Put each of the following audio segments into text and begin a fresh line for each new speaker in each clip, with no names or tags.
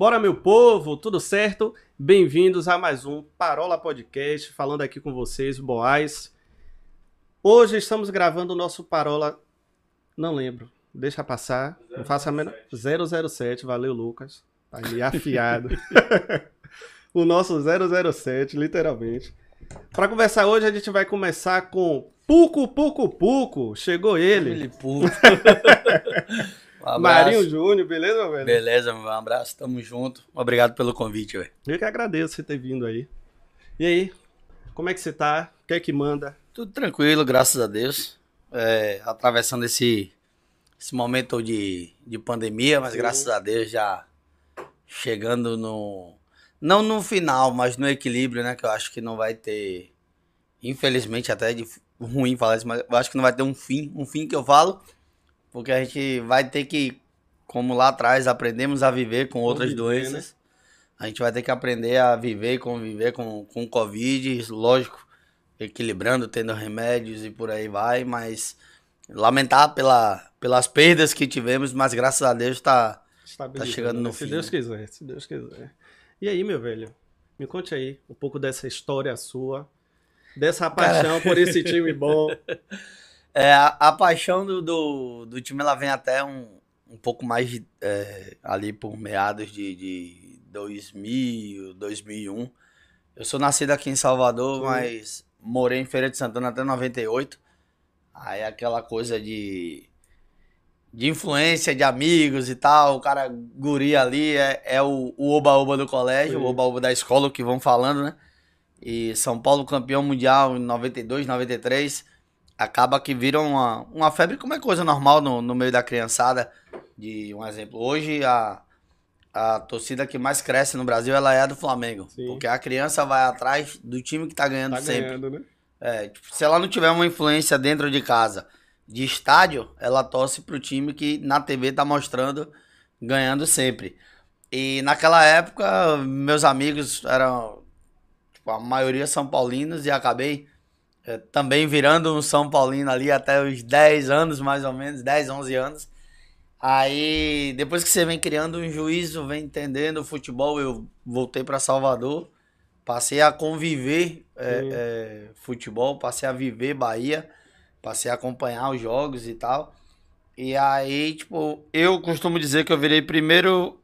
Simbora, meu povo, tudo certo? Bem-vindos a mais um Parola Podcast, falando aqui com vocês, Boaz. Hoje estamos gravando o nosso Parola. Não lembro, deixa passar. 007. Não faça a menor. 007, valeu, Lucas. Tá me afiado. o nosso 007, literalmente. Para conversar hoje, a gente vai começar com Puco, Puco, Puco. Chegou ele. Ele, Puco.
Um
Marinho Júnior, beleza, meu velho?
Beleza, meu. Um abraço, tamo junto. Obrigado pelo convite, velho.
Eu que agradeço você ter vindo aí. E aí, como é que você tá? O que é que manda?
Tudo tranquilo, graças a Deus. É, atravessando esse, esse momento de, de pandemia, mas Sim. graças a Deus já chegando no. Não no final, mas no equilíbrio, né? Que eu acho que não vai ter. Infelizmente, até é de ruim falar isso, mas eu acho que não vai ter um fim. Um fim que eu falo porque a gente vai ter que, como lá atrás, aprendemos a viver com outras Conviver, né? doenças. Né? A gente vai ter que aprender a viver e conviver com, com Covid, lógico, equilibrando, tendo remédios e por aí vai, mas lamentar pela, pelas perdas que tivemos, mas graças a Deus está tá chegando no
se
fim.
Se Deus quiser, se Deus quiser. E aí, meu velho, me conte aí um pouco dessa história sua, dessa paixão Cara... por esse time bom.
É, a, a, paixão do, do, do, time ela vem até um, um pouco mais de, é, ali por meados de, de 2000, 2001. Eu sou nascido aqui em Salvador, Sim. mas morei em Feira de Santana até 98. Aí aquela coisa de, de influência de amigos e tal, o cara guri ali é, é o oba-oba do colégio, Sim. o oba-oba da escola, que vão falando, né? E São Paulo campeão mundial em 92, 93 acaba que vira uma, uma febre como é coisa normal no, no meio da criançada. De um exemplo, hoje a, a torcida que mais cresce no Brasil ela é a do Flamengo. Sim. Porque a criança vai atrás do time que tá ganhando tá sempre. Ganhando, né? é, tipo, se ela não tiver uma influência dentro de casa, de estádio, ela torce pro time que na TV tá mostrando ganhando sempre. E naquela época, meus amigos eram, tipo, a maioria são paulinos e acabei também virando um São Paulino ali até os 10 anos, mais ou menos, 10, 11 anos. Aí, depois que você vem criando um juízo, vem entendendo o futebol, eu voltei para Salvador, passei a conviver é, é, futebol, passei a viver Bahia, passei a acompanhar os jogos e tal. E aí, tipo, eu costumo dizer que eu virei primeiro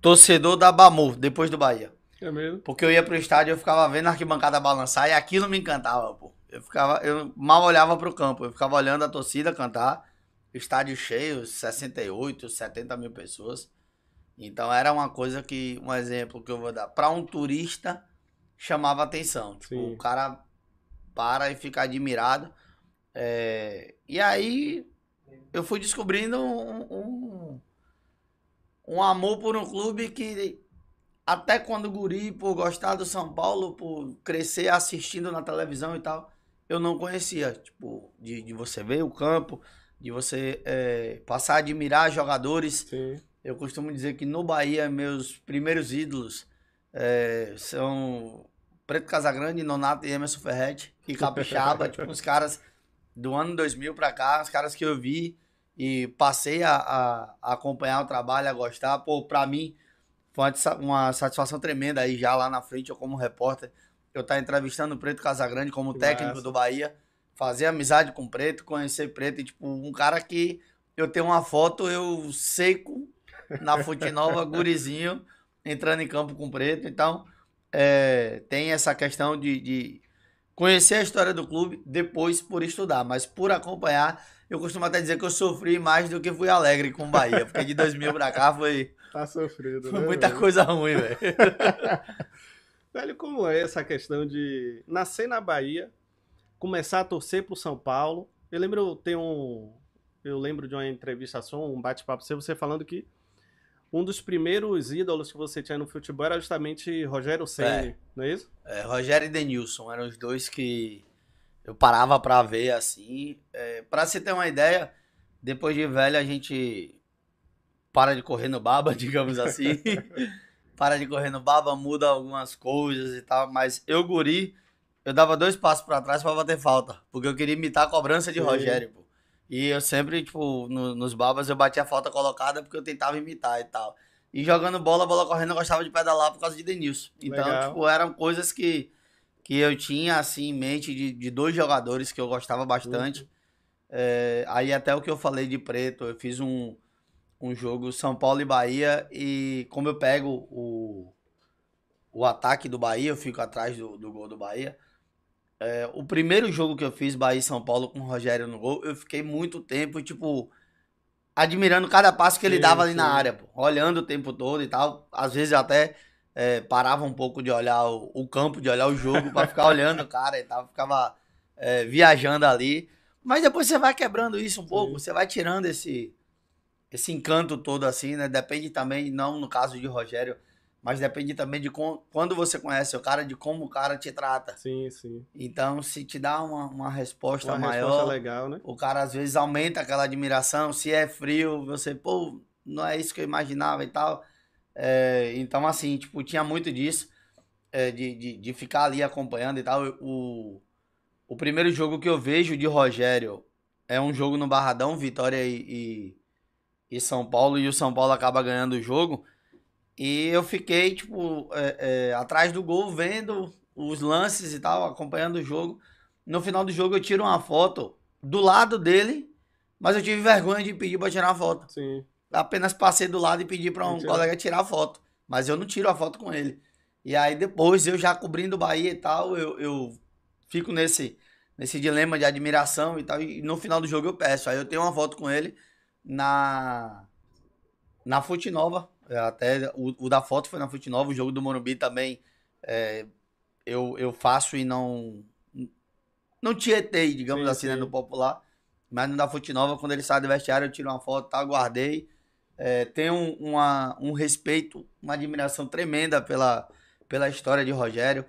torcedor da Bamu, depois do Bahia.
É mesmo?
Porque eu ia pro estádio, eu ficava vendo a arquibancada balançar e aquilo me encantava, pô. Eu ficava, eu mal olhava pro campo, eu ficava olhando a torcida cantar, estádio cheio, 68, 70 mil pessoas. Então era uma coisa que, um exemplo que eu vou dar, para um turista chamava atenção. Tipo, o cara para e fica admirado. É... E aí eu fui descobrindo um, um, um amor por um clube que até quando guri, por gostar do São Paulo, por crescer assistindo na televisão e tal, eu não conhecia. Tipo, de, de você ver o campo, de você é, passar a admirar jogadores. Sim. Eu costumo dizer que no Bahia, meus primeiros ídolos é, são Preto Casagrande, Nonato e Emerson Ferretti e Capixaba, tipo, os caras do ano 2000 pra cá, os caras que eu vi e passei a, a, a acompanhar o trabalho, a gostar. Pô, pra mim, foi uma satisfação tremenda aí já lá na frente, eu como repórter, eu estar entrevistando o Preto Casagrande como que técnico massa. do Bahia, fazer amizade com o Preto, conhecer Preto, e tipo, um cara que eu tenho uma foto, eu seco na Fute Nova, gurizinho, entrando em campo com o Preto, então é, tem essa questão de, de conhecer a história do clube, depois por estudar, mas por acompanhar, eu costumo até dizer que eu sofri mais do que fui alegre com o Bahia, porque de 2000 pra cá foi
Tá sofrido,
Foi né, muita velho? coisa ruim, velho.
velho, como é essa questão de nascer na Bahia, começar a torcer pro São Paulo? Eu lembro, tem um. Eu lembro de uma entrevista só, um bate-papo seu, você falando que um dos primeiros ídolos que você tinha no futebol era justamente Rogério Senna, é. não é isso?
É, Rogério e Denilson eram os dois que eu parava pra ver assim. É, pra você ter uma ideia, depois de velho a gente para de correr no baba, digamos assim. para de correr no baba, muda algumas coisas e tal. Mas eu, guri, eu dava dois passos para trás para bater falta. Porque eu queria imitar a cobrança de Sim. Rogério, pô. E eu sempre, tipo, no, nos babas eu batia a falta colocada porque eu tentava imitar e tal. E jogando bola, bola correndo, eu gostava de pedalar por causa de Denilson. Então,
Legal.
tipo, eram coisas que, que eu tinha, assim, em mente de, de dois jogadores que eu gostava bastante.
Uhum.
É, aí até o que eu falei de preto, eu fiz um, um jogo São Paulo e Bahia e como eu pego o, o ataque do Bahia, eu fico atrás do, do gol do Bahia. É, o primeiro jogo que eu fiz, Bahia e São Paulo, com o Rogério no gol, eu fiquei muito tempo, tipo, admirando cada passo que ele
Sim,
dava ali
sim.
na área, pô, olhando o tempo todo e tal. Às vezes eu até é, parava um pouco de olhar o, o campo, de olhar o jogo, pra ficar olhando o cara e tal, ficava é, viajando ali. Mas depois você vai quebrando isso um pouco, você vai tirando esse, esse encanto todo assim, né? Depende também, não no caso de Rogério, mas depende também de com- quando você conhece o cara, de como o cara te trata.
Sim, sim.
Então, se te dá uma, uma resposta
Uma
maior,
resposta legal, né?
o cara às vezes aumenta aquela admiração. Se é frio, você, pô, não é isso que eu imaginava e tal. É, então, assim, tipo, tinha muito disso, é, de, de, de ficar ali acompanhando e tal. O, o primeiro jogo que eu vejo de Rogério é um jogo no Barradão, Vitória e, e, e São Paulo, e o São Paulo acaba ganhando o jogo. E eu fiquei, tipo, é, é, atrás do gol, vendo os lances e tal, acompanhando o jogo. No final do jogo eu tiro uma foto do lado dele, mas eu tive vergonha de pedir pra tirar a foto.
Sim.
Apenas passei do lado e pedi pra um
Mentira.
colega tirar a foto. Mas eu não tiro a foto com ele. E aí depois, eu já cobrindo o Bahia e tal, eu, eu fico nesse, nesse dilema de admiração e tal. E no final do jogo eu peço. Aí eu tenho uma foto com ele na, na Fute Nova. Até o, o da foto foi na Fute Nova. O jogo do Morumbi também é, eu, eu faço e não. Não tietei, digamos
Sim,
assim, né,
sim.
no popular. Mas no da Fute Nova, quando ele sai do vestiário, eu tiro uma foto, tá? Guardei. É, tenho uma, um respeito, uma admiração tremenda pela, pela história de Rogério.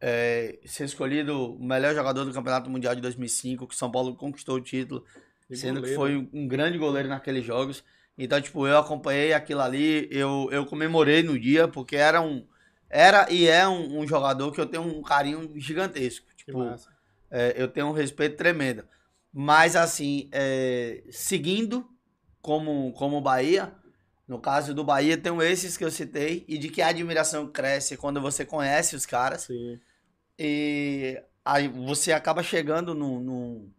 É, ser escolhido o melhor jogador do Campeonato Mundial de 2005, que São Paulo conquistou o título,
E
sendo que
goleiro.
foi um grande goleiro naqueles jogos. Então, tipo, eu acompanhei aquilo ali, eu, eu comemorei no dia, porque era um. Era e é um, um jogador que eu tenho um carinho gigantesco.
Que
Tipo, é, eu tenho um respeito tremendo. Mas, assim, é, seguindo como, como o Bahia, no caso do Bahia, tem esses que eu citei, e de que a admiração cresce quando você conhece os caras.
Sim.
E aí você acaba chegando num, num,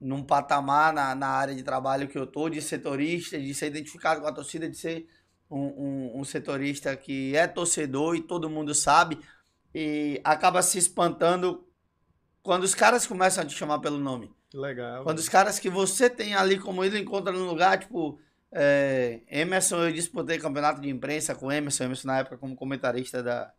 num patamar na, na área de trabalho que eu tô, de setorista, de ser identificado com a torcida, de ser um, um, um setorista que é torcedor e todo mundo sabe, e acaba se espantando quando os caras começam a te chamar pelo nome.
Legal.
Quando os caras que você tem ali como ele encontra no lugar, tipo, é, Emerson, eu disputei campeonato de imprensa com Emerson, Emerson na época como comentarista da,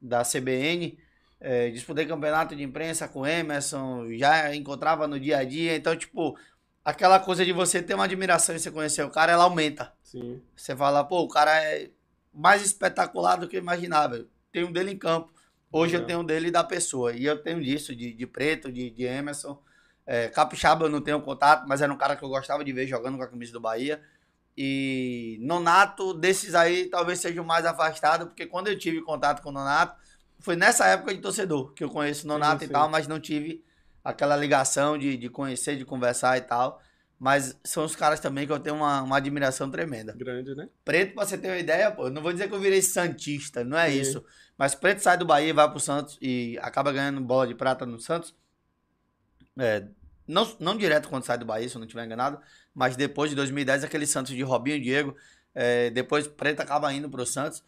da CBN, é, disputei campeonato de imprensa com Emerson, já encontrava no dia a dia, então, tipo, aquela coisa de você ter uma admiração e você conhecer o cara, ela aumenta.
Sim.
Você fala, pô, o cara é mais espetacular do que eu imaginava. Tem um dele em campo. Hoje eu
Legal.
tenho um dele da pessoa. E eu tenho disso, de, de preto, de, de Emerson. É, Capixaba eu não tenho contato, mas era um cara que eu gostava de ver jogando com a camisa do Bahia. E Nonato, desses aí, talvez seja o mais afastado, porque quando eu tive contato com o Nonato, foi nessa época de torcedor, que eu conheço o Nonato e tal, mas não tive aquela ligação de, de conhecer, de conversar e tal. Mas são os caras também que eu tenho uma, uma admiração tremenda.
Grande, né?
Preto, pra você ter uma ideia, pô, não vou dizer que eu virei Santista, não é
Sim.
isso. Mas Preto sai do Bahia vai pro Santos e acaba ganhando bola de prata no Santos. É, não, não direto quando sai do Bahia, se eu não estiver enganado, mas depois de 2010, aquele Santos de Robinho e Diego. é, depois Preto acaba indo pro Santos.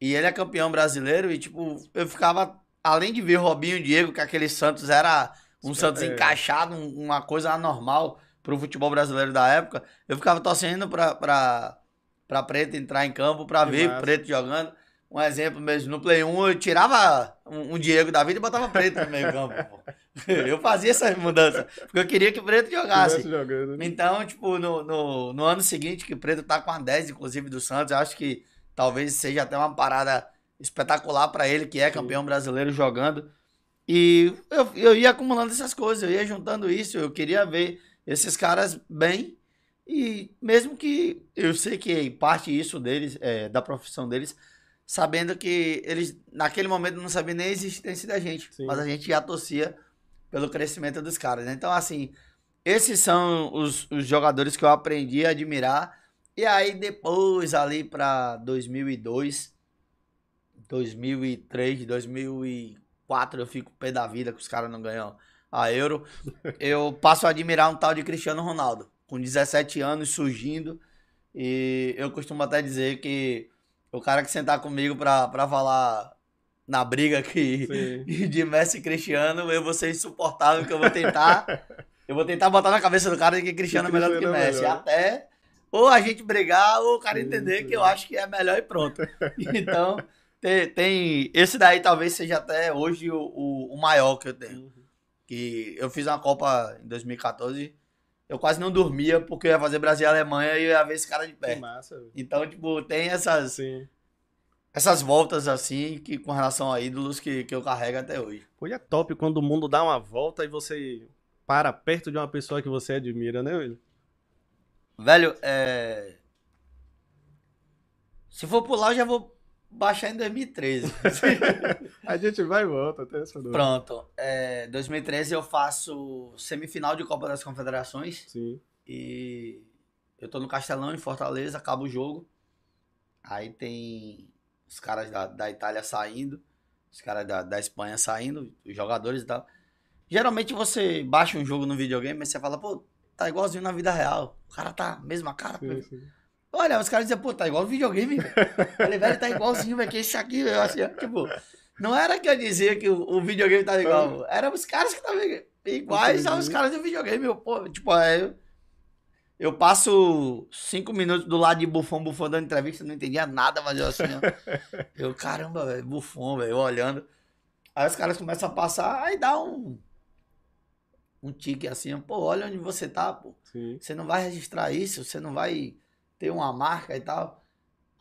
E ele é campeão brasileiro e, tipo, eu ficava, além de ver Robinho e Diego, que aquele Santos era um Santos
É.
encaixado, um- uma coisa anormal pro futebol brasileiro da época, eu ficava torcendo pra, pra, pra Preto entrar em campo, pra
Que
ver
massa.
Preto jogando. Um exemplo mesmo, no Play 1 eu tirava um, um Diego da vida e botava Preto no meio campo. pô. Eu fazia essa mudança, porque eu queria que Preto jogasse.
Jogando, né?
Então, tipo, no, no, no ano seguinte, que o Preto tá com a 10, inclusive, do Santos, eu acho que talvez seja até uma parada espetacular pra ele, que é campeão brasileiro jogando. E eu, eu ia acumulando essas coisas, eu ia juntando isso, eu queria ver esses caras bem. E mesmo que eu sei que parte isso deles, é, da profissão deles, sabendo que eles naquele momento não sabiam nem a existência da gente,
Sim.
mas a gente já torcia pelo crescimento dos caras. né? Então, assim, esses são os, os jogadores que eu aprendi a admirar E aí depois, ali pra 2002, 2003, 2004, eu fico pé da vida que os caras não ganham a Euro. Eu passo a admirar um tal de Cristiano Ronaldo, com 17 anos surgindo. E eu costumo até dizer que o cara que sentar comigo pra, pra falar na briga aqui
Sim.
de Messi e Cristiano, eu vou ser insuportável, que eu vou tentar. eu vou tentar botar na cabeça do cara que Cristiano é melhor do que
é
Messi.
melhor.
Até ou a gente brigar, ou o cara entender que eu acho que é melhor e pronto. Então, tem, tem- Esse daí talvez seja até hoje o, o, o maior que eu tenho. Que eu fiz uma Copa em 2014. Eu quase não dormia porque eu ia fazer Brasil e Alemanha e eu ia ver esse cara de
Que
pé.
massa. velho.
Então, tipo, tem essas,
Sim.
essas voltas assim que com relação a ídolos que, que eu carrego até hoje.
Pô, é top quando o mundo dá uma volta e você para perto de uma pessoa que você admira, né, velho?
Velho, é. Se for pular, eu já vou baixar em 2013.
A gente vai e volta até essa noite.
Pronto. É, 2013 eu faço semifinal de Copa das Confederações
Sim.
e eu tô no Castelão, em Fortaleza, acaba o jogo. Aí tem os caras da, da Itália saindo, os caras da, da Espanha saindo, os jogadores e tal. Geralmente você baixa um jogo no videogame e você fala, pô, tá igualzinho na vida real. O cara tá mesma cara.
Sim, sim.
Olha, os caras diziam, pô, tá igual videogame, velho. Falei, velho, tá igualzinho, velho, que esse aqui, eu assim, tipo, não era que eu dizia que o, o videogame tava igual, eram os caros que estavam iguais
Entendi.
aos caras do videogame, eu, pô, tipo, aí eu, eu passo cinco minutos do lado de Buffon, Buffon dando entrevista, não entendia nada, mas eu assim, ó, eu, caramba, velho, Buffon, velho, olhando, aí os caras começam a passar, aí dá um, um tique assim, pô, olha onde você tá, pô,
Sim.
você não vai registrar isso, você não vai ter uma marca e tal.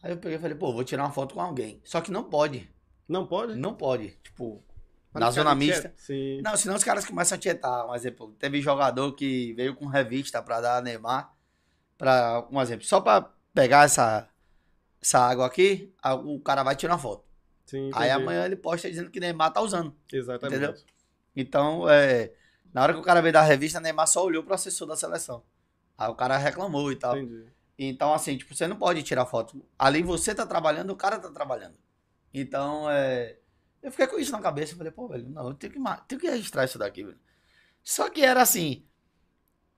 Aí eu peguei e falei, pô, vou tirar uma foto com alguém. Só que não pode.
Não pode?
Não pode. Tipo,
Pra
na zona mista.
Sim.
Não, senão os caras começam a tietar. Um exemplo, teve jogador que veio com revista pra dar a Neymar. Pra, um exemplo, só pra pegar essa, essa água aqui, o cara vai tirar uma foto.
Sim,
Aí amanhã ele posta dizendo que Neymar tá usando.
Exatamente.
entendeu? Então, é, na hora que o cara veio dar a revista, Neymar só olhou pro assessor da seleção. Aí o cara reclamou e tal.
Entendi.
Então, assim, tipo, você não pode tirar foto. Ali você tá trabalhando, o cara tá trabalhando. Então, é. Eu fiquei com isso na cabeça. Eu falei, pô, velho, não, eu tenho que, tenho que registrar isso daqui, velho. Só que era assim.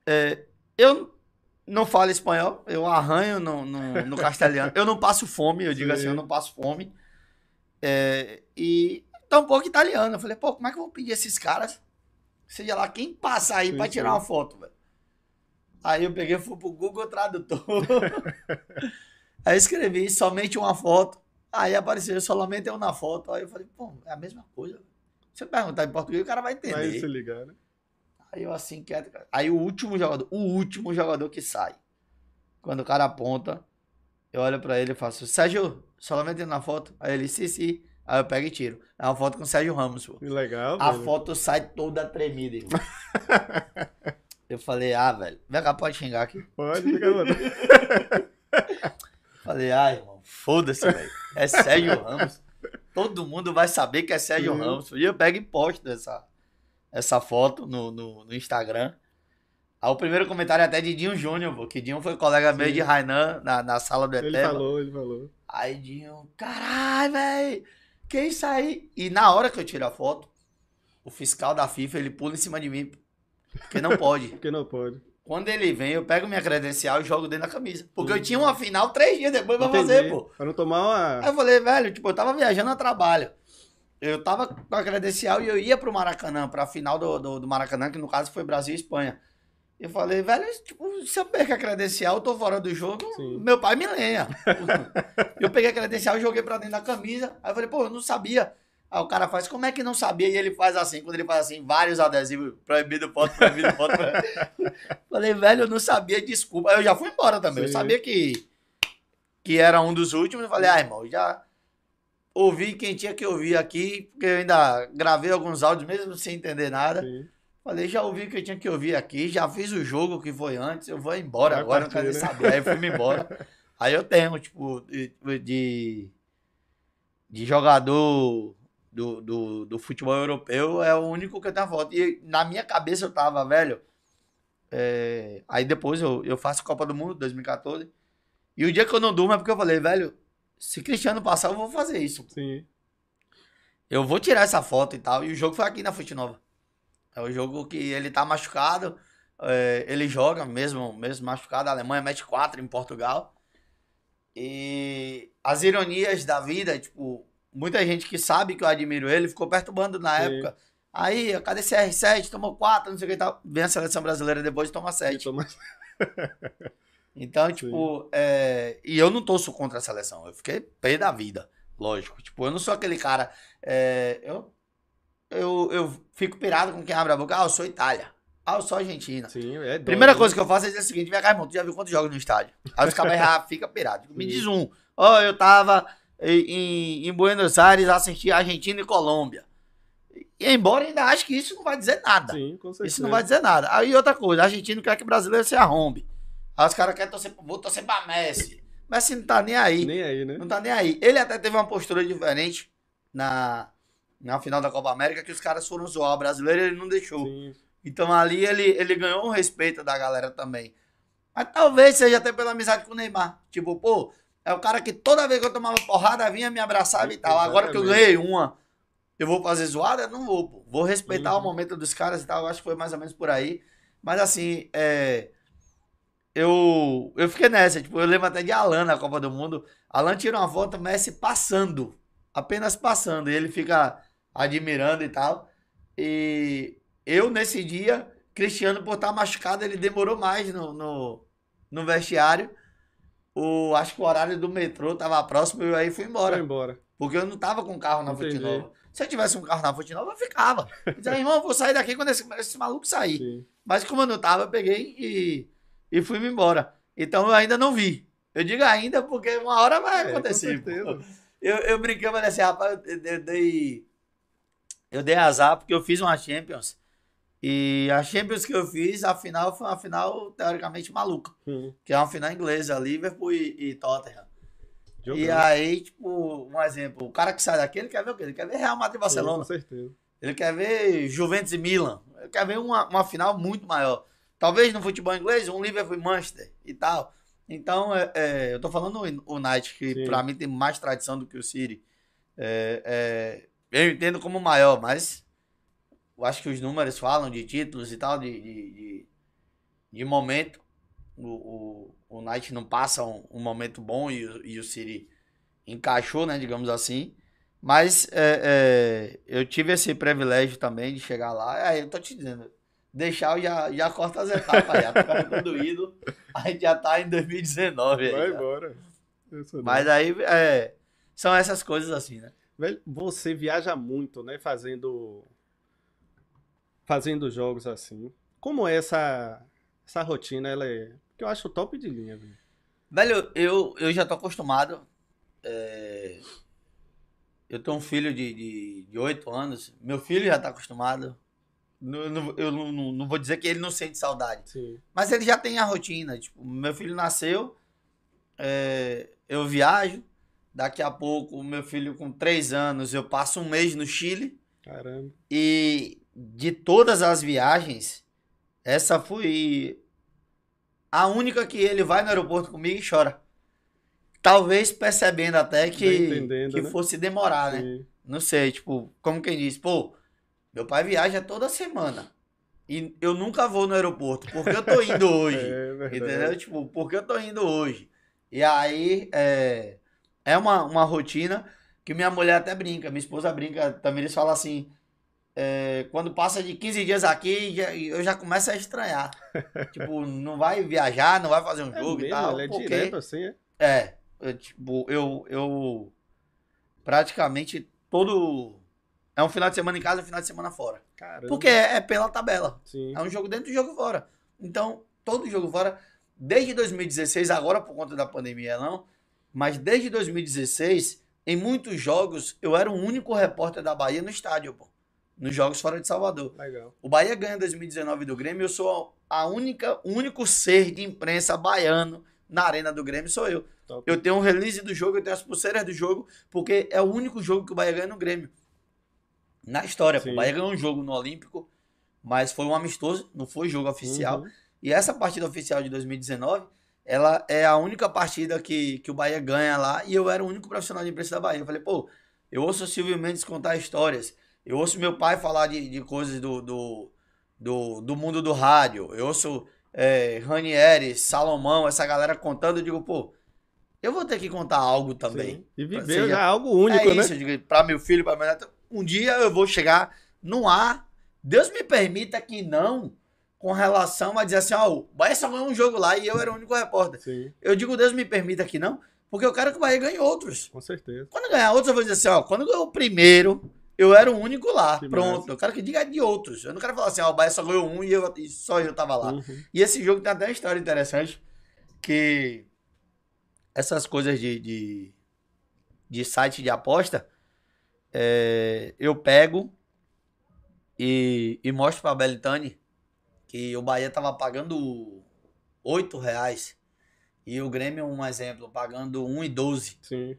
é, eu não falo espanhol, eu arranho no, no, no castelhano. Eu não passo fome, eu digo
Sim.
assim, eu não passo fome. É, e tá um pouco italiano. Eu falei, pô, como é que eu vou pedir esses caras? Seja lá quem passa aí
sim.
tirar uma foto, velho. Aí eu peguei e fui pro Google Tradutor. aí escrevi somente uma foto. Aí apareceu somente eu na foto. Aí eu falei, pô, é a mesma coisa. Se eu perguntar em português, o cara vai entender.
Vai se ligar, né?
Aí eu assim, quieto. Aí o último jogador, o último jogador que sai. Quando o cara aponta, eu olho pra ele e faço, Sérgio, somente na foto. Aí ele, sim, sim. Aí eu pego e tiro. É uma foto com o Sérgio Ramos, pô.
Que legal,
A
velho.
foto sai toda tremida, irmão. eu falei, ah, velho, vem cá, pode xingar aqui.
Pode, fica.
Falei, ah, irmão, foda-se, velho. É Sérgio Ramos. Todo mundo vai saber que é Sérgio
Sim.
Ramos. E eu pego e posto essa, essa foto no, no, no Instagram. Aí o primeiro comentário é até de Dinho Júnior, pô, que Dinho foi colega meu
Sim.
de Rainan na, na sala do
Ele
Eteba.
falou, ele falou.
Aí Dinho, caralho, velho, que isso aí? E na hora que eu tiro a foto, o fiscal da FIFA, ele pula em cima de mim, porque não pode.
Porque não pode.
Quando ele vem, eu pego minha credencial e jogo dentro da camisa. Porque eu
Uhum.
tinha uma final três dias depois pra
Entendi.
fazer, pô.
Pra não tomar
Aí
uma.
eu falei, velho, tipo, eu tava viajando a trabalho. Eu tava com a credencial e eu ia pro Maracanã, pra final do, do, do Maracanã, que no caso foi Brasil e Espanha. Eu falei, velho, tipo, se eu perco a credencial, eu tô fora do jogo,
Sim.
meu pai me lenha. eu peguei a credencial e joguei pra dentro da camisa. Aí eu falei, pô, eu não sabia. Aí o cara faz, como é que não sabia? E ele faz assim, quando ele faz assim, vários adesivos, proibido foto, proibido foto. proibido. Falei, velho, eu não sabia, desculpa. Aí eu já fui embora também. Eu
Sim.
sabia que, que era um dos últimos. Eu falei, ah, irmão, já ouvi quem tinha que ouvir aqui, porque eu ainda gravei alguns áudios mesmo sem entender nada.
Sim.
Falei, já ouvi o que eu tinha que ouvir aqui, já fiz o jogo que foi antes, eu vou embora
Vai
agora, não
partir,
quero nem
né?
saber. Aí eu fui embora. Aí eu tenho, tipo, de, de, de jogador do, do, do futebol europeu, é o único que eu tenho foto. E na minha cabeça eu tava, velho. é, aí depois eu, eu faço Copa do Mundo 2014. E o dia que eu não durmo é porque eu falei, velho, se Cristiano passar, eu vou fazer isso.
Sim.
Eu vou tirar essa foto e tal. E o jogo foi aqui na Fute Nova. É o jogo que ele tá machucado. é, ele joga mesmo, mesmo machucado. A Alemanha mete 4 em Portugal. E as ironias da vida, tipo, muita gente que sabe que eu admiro ele ficou perturbando na
Sim.
época. Aí, cadê CR7? Tomou 4, não sei o que tal. Vem a seleção brasileira depois e toma 7.
Então, mas-
Então, tipo, é, e eu não torço contra a seleção. Eu fiquei pé da vida, lógico. Tipo, eu não sou aquele cara. é, eu, eu, eu fico pirado com quem abre a boca. Ah, eu sou Itália. Ah, eu sou Argentina.
Sim, é
Primeira
dó,
coisa
né?
que eu faço é dizer o seguinte: vem cá, irmão, tu já viu quantos jogos no estádio? Aí os caras já ficam pirados. Me diz um. Ó, eu tava em, em Buenos Aires assisti Argentina e Colômbia. E embora ainda acho que isso não vai dizer nada.
Sim, com certeza.
Isso não vai dizer nada. Aí outra coisa, argentino quer que o brasileiro se arrombe. Aí os caras querem torcer, vou torcer pra Messi. Messi não tá nem aí.
Nem aí, né?
Não tá nem aí. Ele até teve uma postura diferente na, na final da Copa América, que os caras foram zoar o brasileiro ele não deixou.
Sim.
Então ali ele, ele ganhou um respeito da galera também. Mas talvez seja até pela amizade com o Neymar. Tipo, pô, é o cara que toda vez que eu tomava porrada vinha me abraçava e tal. Agora que eu ganhei uma, eu vou fazer zoada? Não vou, pô. Vou respeitar
Uhum.
o momento dos caras e tal. Eu acho que foi mais ou menos por aí. Mas assim, é. Eu, eu fiquei nessa, tipo, eu lembro até de Alan na Copa do Mundo. Alan tira uma foto, Messi passando. Apenas passando. E ele fica admirando e tal. E eu, nesse dia, Cristiano, por estar machucado, ele demorou mais no, no, no vestiário. O, acho que o horário do metrô tava próximo e eu aí fui embora.
embora.
Porque eu não tava com carro na
Entendi.
Nova. Se eu tivesse um carro na Fonte Nova, eu ficava. Eu dizia, irmão, eu vou sair daqui quando esse, esse maluco sair.
Sim.
Mas como eu não tava, eu peguei e, e fui me embora. Então eu ainda não vi. Eu digo ainda porque uma hora vai
É,
acontecer.
certeza.
Eu, eu brinquei, mas assim, rapaz, eu, eu dei. Eu dei azar porque eu fiz uma Champions. E a Champions que eu fiz, a final foi uma final teoricamente maluca.
Hum.
Que é uma final inglesa, Liverpool e, e Tottenham. E
Jogando.
aí, tipo, um exemplo, o cara que sai daqui, ele quer ver o quê? Ele quer ver Real Madrid e
Sim,
Barcelona.
Com certeza.
Ele quer ver Juventus e Milan. Ele quer ver uma, uma final muito maior. Talvez no futebol inglês, um Liverpool e Manchester e tal. Então, é, é, eu tô falando o United, que pra mim tem mais tradição do que o City. É, é, eu entendo como maior, mas eu acho que os números falam de títulos e tal, de, de, de, de momento. O, o, o United não passa um, um momento bom e, o- e o City encaixou, né, digamos assim. Mas é, é, eu tive esse privilégio também de chegar lá. Aí eu tô te dizendo, deixar eu já, já corta as etapas, já todo ido. A gente já tá em 2019 aí.
Vai
já.
embora.
Mas aí é, são essas coisas assim, né?
Velho, você viaja muito, né? Fazendo. Fazendo jogos assim. Como é essa, essa rotina? Ela é. Que eu acho top de linha, velho.
Velho, eu, eu já tô acostumado. é, Eu tenho um filho de, de, de 8 anos. Meu filho já tá acostumado. Não- não- Eu não, não, não vou dizer que ele não sente saudade.
Sim.
Mas ele já tem a rotina. Tipo, meu filho nasceu, é, eu viajo. Daqui a pouco, meu filho com 3 anos, eu passo um mês no Chile.
Caramba.
E de todas as viagens, essa foi a única que ele vai no aeroporto comigo e chora. Talvez percebendo até que, que
né?
fosse demorar, né?
Sim.
Não sei, tipo, como quem diz, pô, meu pai viaja toda semana. E eu nunca vou no aeroporto, porque eu tô indo hoje.
É.
Entendeu? Tipo, porque eu tô indo hoje. E aí, é, é uma, uma rotina que minha mulher até brinca, minha esposa brinca, também eles falam assim, é, quando passa de 15 dias aqui, já- eu já começo a estranhar. tipo, não vai viajar, não vai fazer um
É
jogo e
mesmo,
tal.
ela é
porque-
direto assim, é?
É, eu, tipo, eu, eu praticamente todo... É um final de semana em casa e um final de semana fora.
Caramba.
Porque é, é pela tabela.
Sim.
É um jogo dentro e jogo fora. Então, todo jogo fora, desde 2016, agora por conta da pandemia não, mas desde 2016, em muitos jogos, eu era o único repórter da Bahia no estádio, pô. Nos jogos fora de Salvador.
Legal.
O Bahia ganha 2019 do Grêmio, eu sou a única, o único ser de imprensa baiano na arena do Grêmio, sou eu.
Top.
Eu tenho um release do jogo, eu tenho as pulseiras do jogo, porque é o único jogo que o Bahia ganha no Grêmio. Na história, pô. O Bahia ganhou um jogo no Olímpico, mas foi um amistoso, não foi jogo oficial.
Uhum.
E essa partida oficial de 2019 ela é a única partida que, que o Bahia ganha lá e eu era o único profissional de imprensa da Bahia. Eu falei, pô, eu ouço o Silvio Mendes contar histórias, eu ouço meu pai falar de, de coisas do, do, do, do mundo do rádio, eu ouço é, Ranieri, Salomão, essa galera contando, eu digo, pô, eu vou ter que contar algo também.
Sim. E viver já algo único,
é
né?
isso, eu digo, pra meu filho, pra minha neta, um dia eu vou chegar no ar, Deus me permita que não com relação a dizer assim, ó, o Bahia só ganhou um jogo lá e eu era o único repórter.
Sim,
Eu digo, Deus me permita que não, porque eu quero que o Bahia ganhe outros.
com certeza.
Quando ganhar outros, eu vou dizer assim, ó, quando ganhou o primeiro, eu era o único lá.
Que
Pronto. Eu quero que diga de outros. Eu não quero falar assim, ó, o Bahia só ganhou um e, eu, e só eu tava lá.
Uhum.
E esse jogo tem até uma história interessante, que essas coisas de, de, de site de aposta, é, eu pego e, e mostro pra Belitani que o Bahia tava pagando 8 reais e o Grêmio, um exemplo, pagando 1,12.
Sim.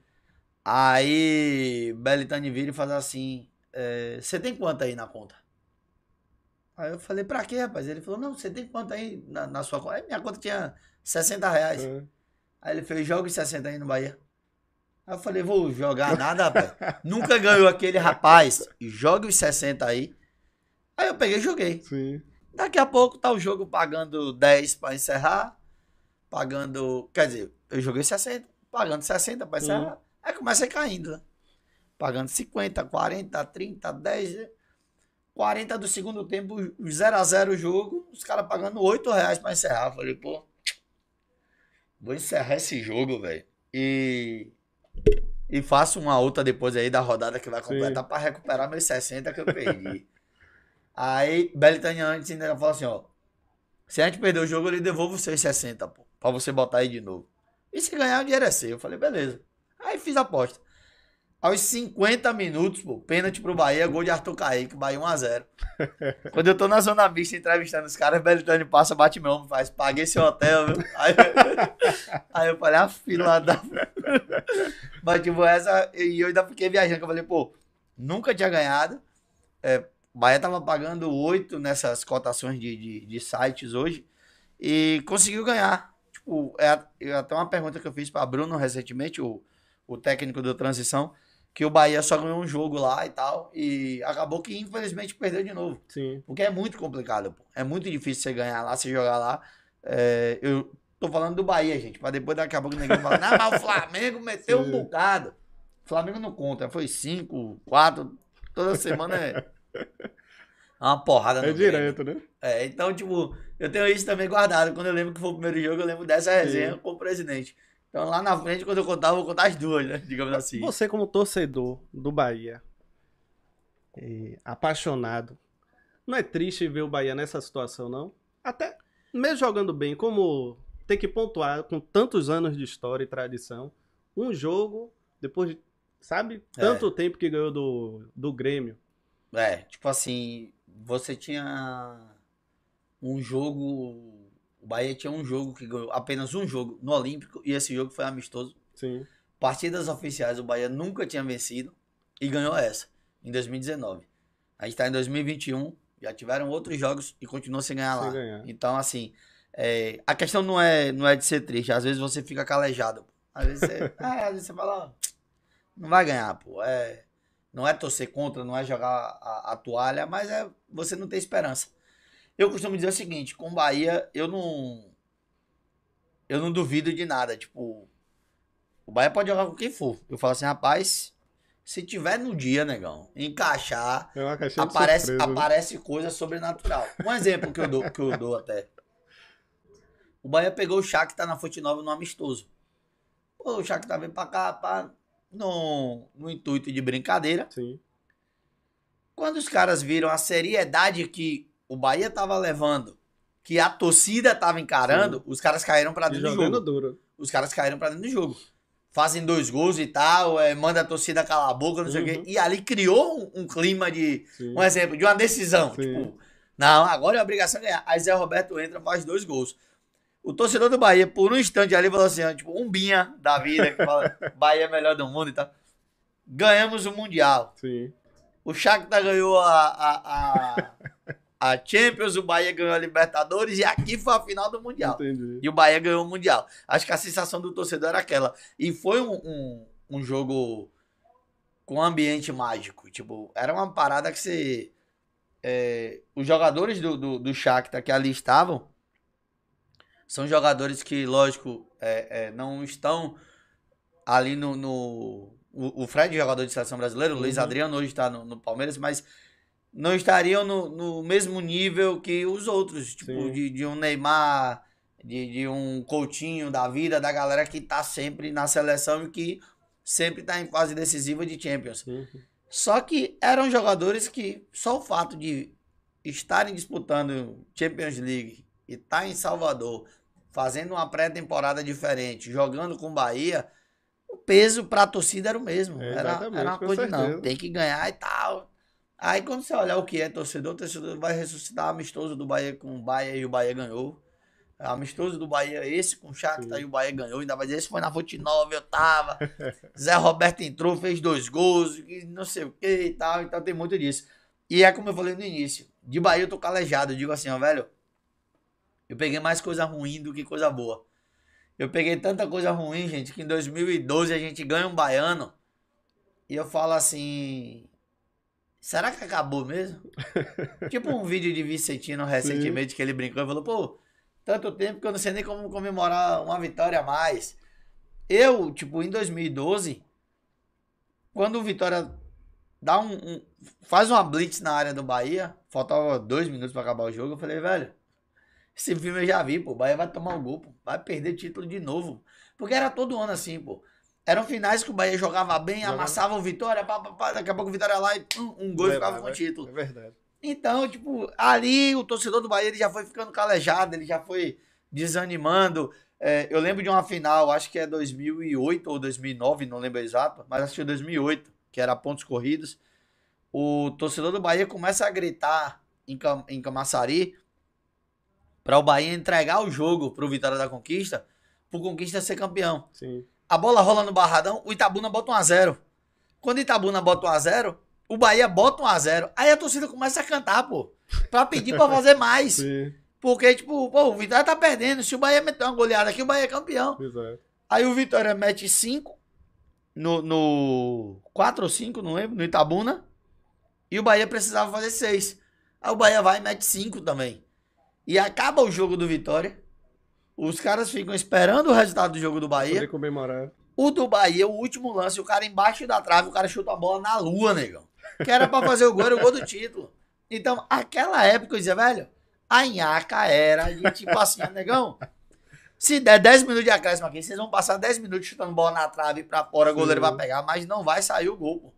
Aí Belitani vira e faz assim: é, Você tem quanto aí na conta? Aí eu falei: Pra quê, rapaz? Ele falou: Não, você tem quanto aí na, na sua conta? Aí minha conta tinha 60 reais.
É.
Aí ele fez: Joga os 60 aí no Bahia. Aí eu falei: Vou jogar nada, rapaz. Nunca ganhou aquele rapaz. Joga os 60 aí. Aí eu peguei e joguei.
Sim.
Daqui a pouco tá o jogo pagando 10 pra encerrar. Pagando. Quer dizer, eu joguei 60, pagando 60 pra encerrar. Aí começa a ir caindo, né? Pagando 50, 40, 30, 10. 40 do segundo tempo, 0x0 o jogo, os caras pagando 8 reais pra encerrar. Eu falei, pô, vou encerrar esse jogo, velho. E. E faço uma outra depois aí da rodada que vai completar pra recuperar meus 60 que eu perdi. Aí, Belitânia antes ainda falou assim, ó. Se a gente perder o jogo, eu lhe devolvo os seus 60, pô. Pra você botar aí de novo. E se ganhar, o dinheiro é seu. Eu falei, beleza. Aí fiz a aposta. Aos 50 minutos, pô, pênalti pro Bahia, gol de Arthur Kaique, Bahia 1x0. Quando eu tô na zona mista entrevistando os caras, Belitani passa, bate meu ombro, faz, paguei seu hotel, viu? Aí, aí eu falei, a fila da... Mas tipo, essa... E eu ainda fiquei viajando, que eu falei, pô, nunca tinha ganhado. É, o Bahia tava pagando 8 nessas cotações de, de, de sites hoje e conseguiu ganhar. Tipo, é, é até uma pergunta que eu fiz para Bruno recentemente, o, o técnico do Transição, que o Bahia só ganhou um jogo lá e tal, e acabou que infelizmente perdeu de novo.
Sim.
Porque é muito complicado, pô. É muito difícil você ganhar lá, você jogar lá. É, eu tô falando do Bahia, gente, pra depois daqui a pouco ninguém falar, não, mas o Flamengo meteu um
Sim.
bocado. O Flamengo não conta, foi cinco, quatro, toda semana é uma porrada no
É
Grêmio.
direto, né?
É, então, tipo, eu tenho isso também guardado. Quando eu lembro que foi o primeiro jogo, eu lembro dessa resenha com o presidente. Então, lá na frente, quando eu contar, eu vou contar as duas, né? Digamos assim.
Você, como torcedor do Bahia, é, apaixonado, não é triste ver o Bahia nessa situação, não? Até mesmo jogando bem, como ter que pontuar com tantos anos de história e tradição, um jogo, depois de, sabe, tanto tempo que ganhou do, do Grêmio.
É, tipo assim, você tinha um jogo. O Bahia tinha um jogo que ganhou, apenas um jogo no Olímpico, e esse jogo foi amistoso.
Sim,
Partidas oficiais o Bahia nunca tinha vencido e ganhou essa, em 2019. A gente tá em 2021, já tiveram outros jogos e continuou sem ganhar
sem
lá.
ganhar.
Então, assim, é, a questão não é, não é de ser triste. Às vezes você fica calejado. Às vezes você, é, às vezes você fala, ó, não vai ganhar, pô. É, não é torcer contra, não é jogar a, a toalha, mas é você não ter esperança. Eu costumo dizer o seguinte, com o Bahia, eu não. Eu não duvido de nada. Tipo, o Bahia pode jogar com quem for. Eu falo assim, rapaz, se tiver no dia, negão, encaixar,
É
aparece,
surpresa, né?
aparece coisa sobrenatural. Um exemplo que eu dou, que eu dou até. O Bahia pegou o Shakhtar na Fonte Nova no amistoso. Pô, o Shakhtar veio pra cá, pá, no, no intuito de brincadeira.
Sim,
Quando os caras viram a seriedade que o Bahia tava levando, que a torcida tava encarando, os caras caíram pra
e
dentro do jogo.
duro.
Os caras caíram pra dentro do jogo. Fazem dois gols e tal, é, manda a torcida calar a boca, não sei o
Uhum.
quê. E ali criou um, um clima de,
Sim.
um exemplo, de uma decisão.
Sim.
Tipo, não, agora é obrigação ganhar. Aí Zé Roberto entra, faz dois gols. O torcedor do Bahia, por um instante ali, falou assim, tipo, um binha da vida, que fala, Bahia é melhor do mundo e tal. Ganhamos o Mundial.
Sim,
O Shakhtar ganhou a, a, a, a Champions, o Bahia ganhou a Libertadores e aqui foi a final do Mundial.
Entendi.
E o Bahia ganhou o Mundial. Acho que a sensação do torcedor era aquela. E foi um, um, um jogo com ambiente mágico. Tipo, era uma parada que você. é, os jogadores do, do, do Shakhtar que ali estavam são jogadores que, lógico, é, é, não estão ali no. no- o, o Fred, jogador de seleção brasileira, o Luiz
Uhum.
Adriano hoje está no, no Palmeiras, mas não estariam no, no mesmo nível que os outros, tipo, de, de um Neymar, de, de um Coutinho da vida, da galera que tá sempre na seleção e que sempre tá em fase decisiva de Champions.
Uhum.
Só que eram jogadores que só o fato de estarem disputando Champions League e estar em Salvador, fazendo uma pré-temporada diferente, jogando com Bahia, o peso para a torcida era o mesmo.
É,
era, era uma coisa de, não,
certeza.
tem que ganhar e tal. Aí quando você olhar o que é torcedor, o torcedor vai ressuscitar amistoso do Bahia com o Bahia e o Bahia ganhou. Amistoso do Bahia, esse com o Shakhtar e o Bahia ganhou. Ainda vai dizer, esse foi na Fonte Nova, eu tava. Zé Roberto entrou, fez dois gols, não sei o que e tal. Então tem muito disso. E é como eu falei no início. De Bahia eu tô calejado. Eu digo assim, ó, velho. Eu peguei mais coisa ruim do que coisa boa. Eu peguei tanta coisa ruim, gente, que em 2012 a gente ganha um baiano. E eu falo assim. Será que acabou mesmo? tipo um vídeo de Vicentino recentemente que ele brincou e falou, pô, tanto tempo que eu não sei nem como comemorar uma vitória a mais. Eu, tipo, em 2012, quando o Vitória dá um, um- faz uma blitz na área do Bahia, faltava dois minutos pra acabar o jogo, eu falei, velho, esse filme eu já vi, pô, o Bahia vai tomar o gol, pô, vai perder título de novo. Porque era todo ano assim, pô. Eram finais que o Bahia jogava bem,
Jogava.
amassava o Vitória, pá, pá, pá, daqui a pouco o Vitória ia lá e pum, um gol e ficava
Levava,
com o título.
É verdade.
Então, tipo, ali o torcedor do Bahia ele já foi ficando calejado, ele já foi desanimando. É, eu lembro de uma final, acho que é 2008 ou 2009, não lembro exato, mas acho que é 2008, que era pontos corridos. O torcedor do Bahia começa a gritar em, Cam em Camaçari para o Bahia entregar o jogo pro Vitória da Conquista, pro Conquista ser campeão.
Sim.
A bola rola no Barradão, o Itabuna bota 1x0. Quando o Itabuna bota 1x0, o Bahia bota 1x0. Aí a torcida começa a cantar, pô. Pra pedir pra fazer mais.
Sim,
Porque, tipo, pô, o Vitória tá perdendo. Se o Bahia meter uma goleada aqui, o Bahia é campeão.
exato.
Aí o Vitória mete 5 no, no 4 ou 5, não lembro, no Itabuna. E o Bahia precisava fazer 6. Aí o Bahia vai e mete 5 também. E acaba o jogo do Vitória. Os caras ficam esperando o resultado do jogo do Bahia.
Comemorar.
O do Bahia, o último lance, o cara embaixo da trave, o cara chuta a bola na lua, negão. Que era pra fazer o gol, era o gol do título. Então, aquela época eu dizia, velho, a nhaca era de tipo assim, negão. Se der 10 minutos de acréscimo aqui, vocês vão passar 10 minutos chutando bola na trave pra fora, o goleiro vai pegar, mas não vai sair o gol, pô.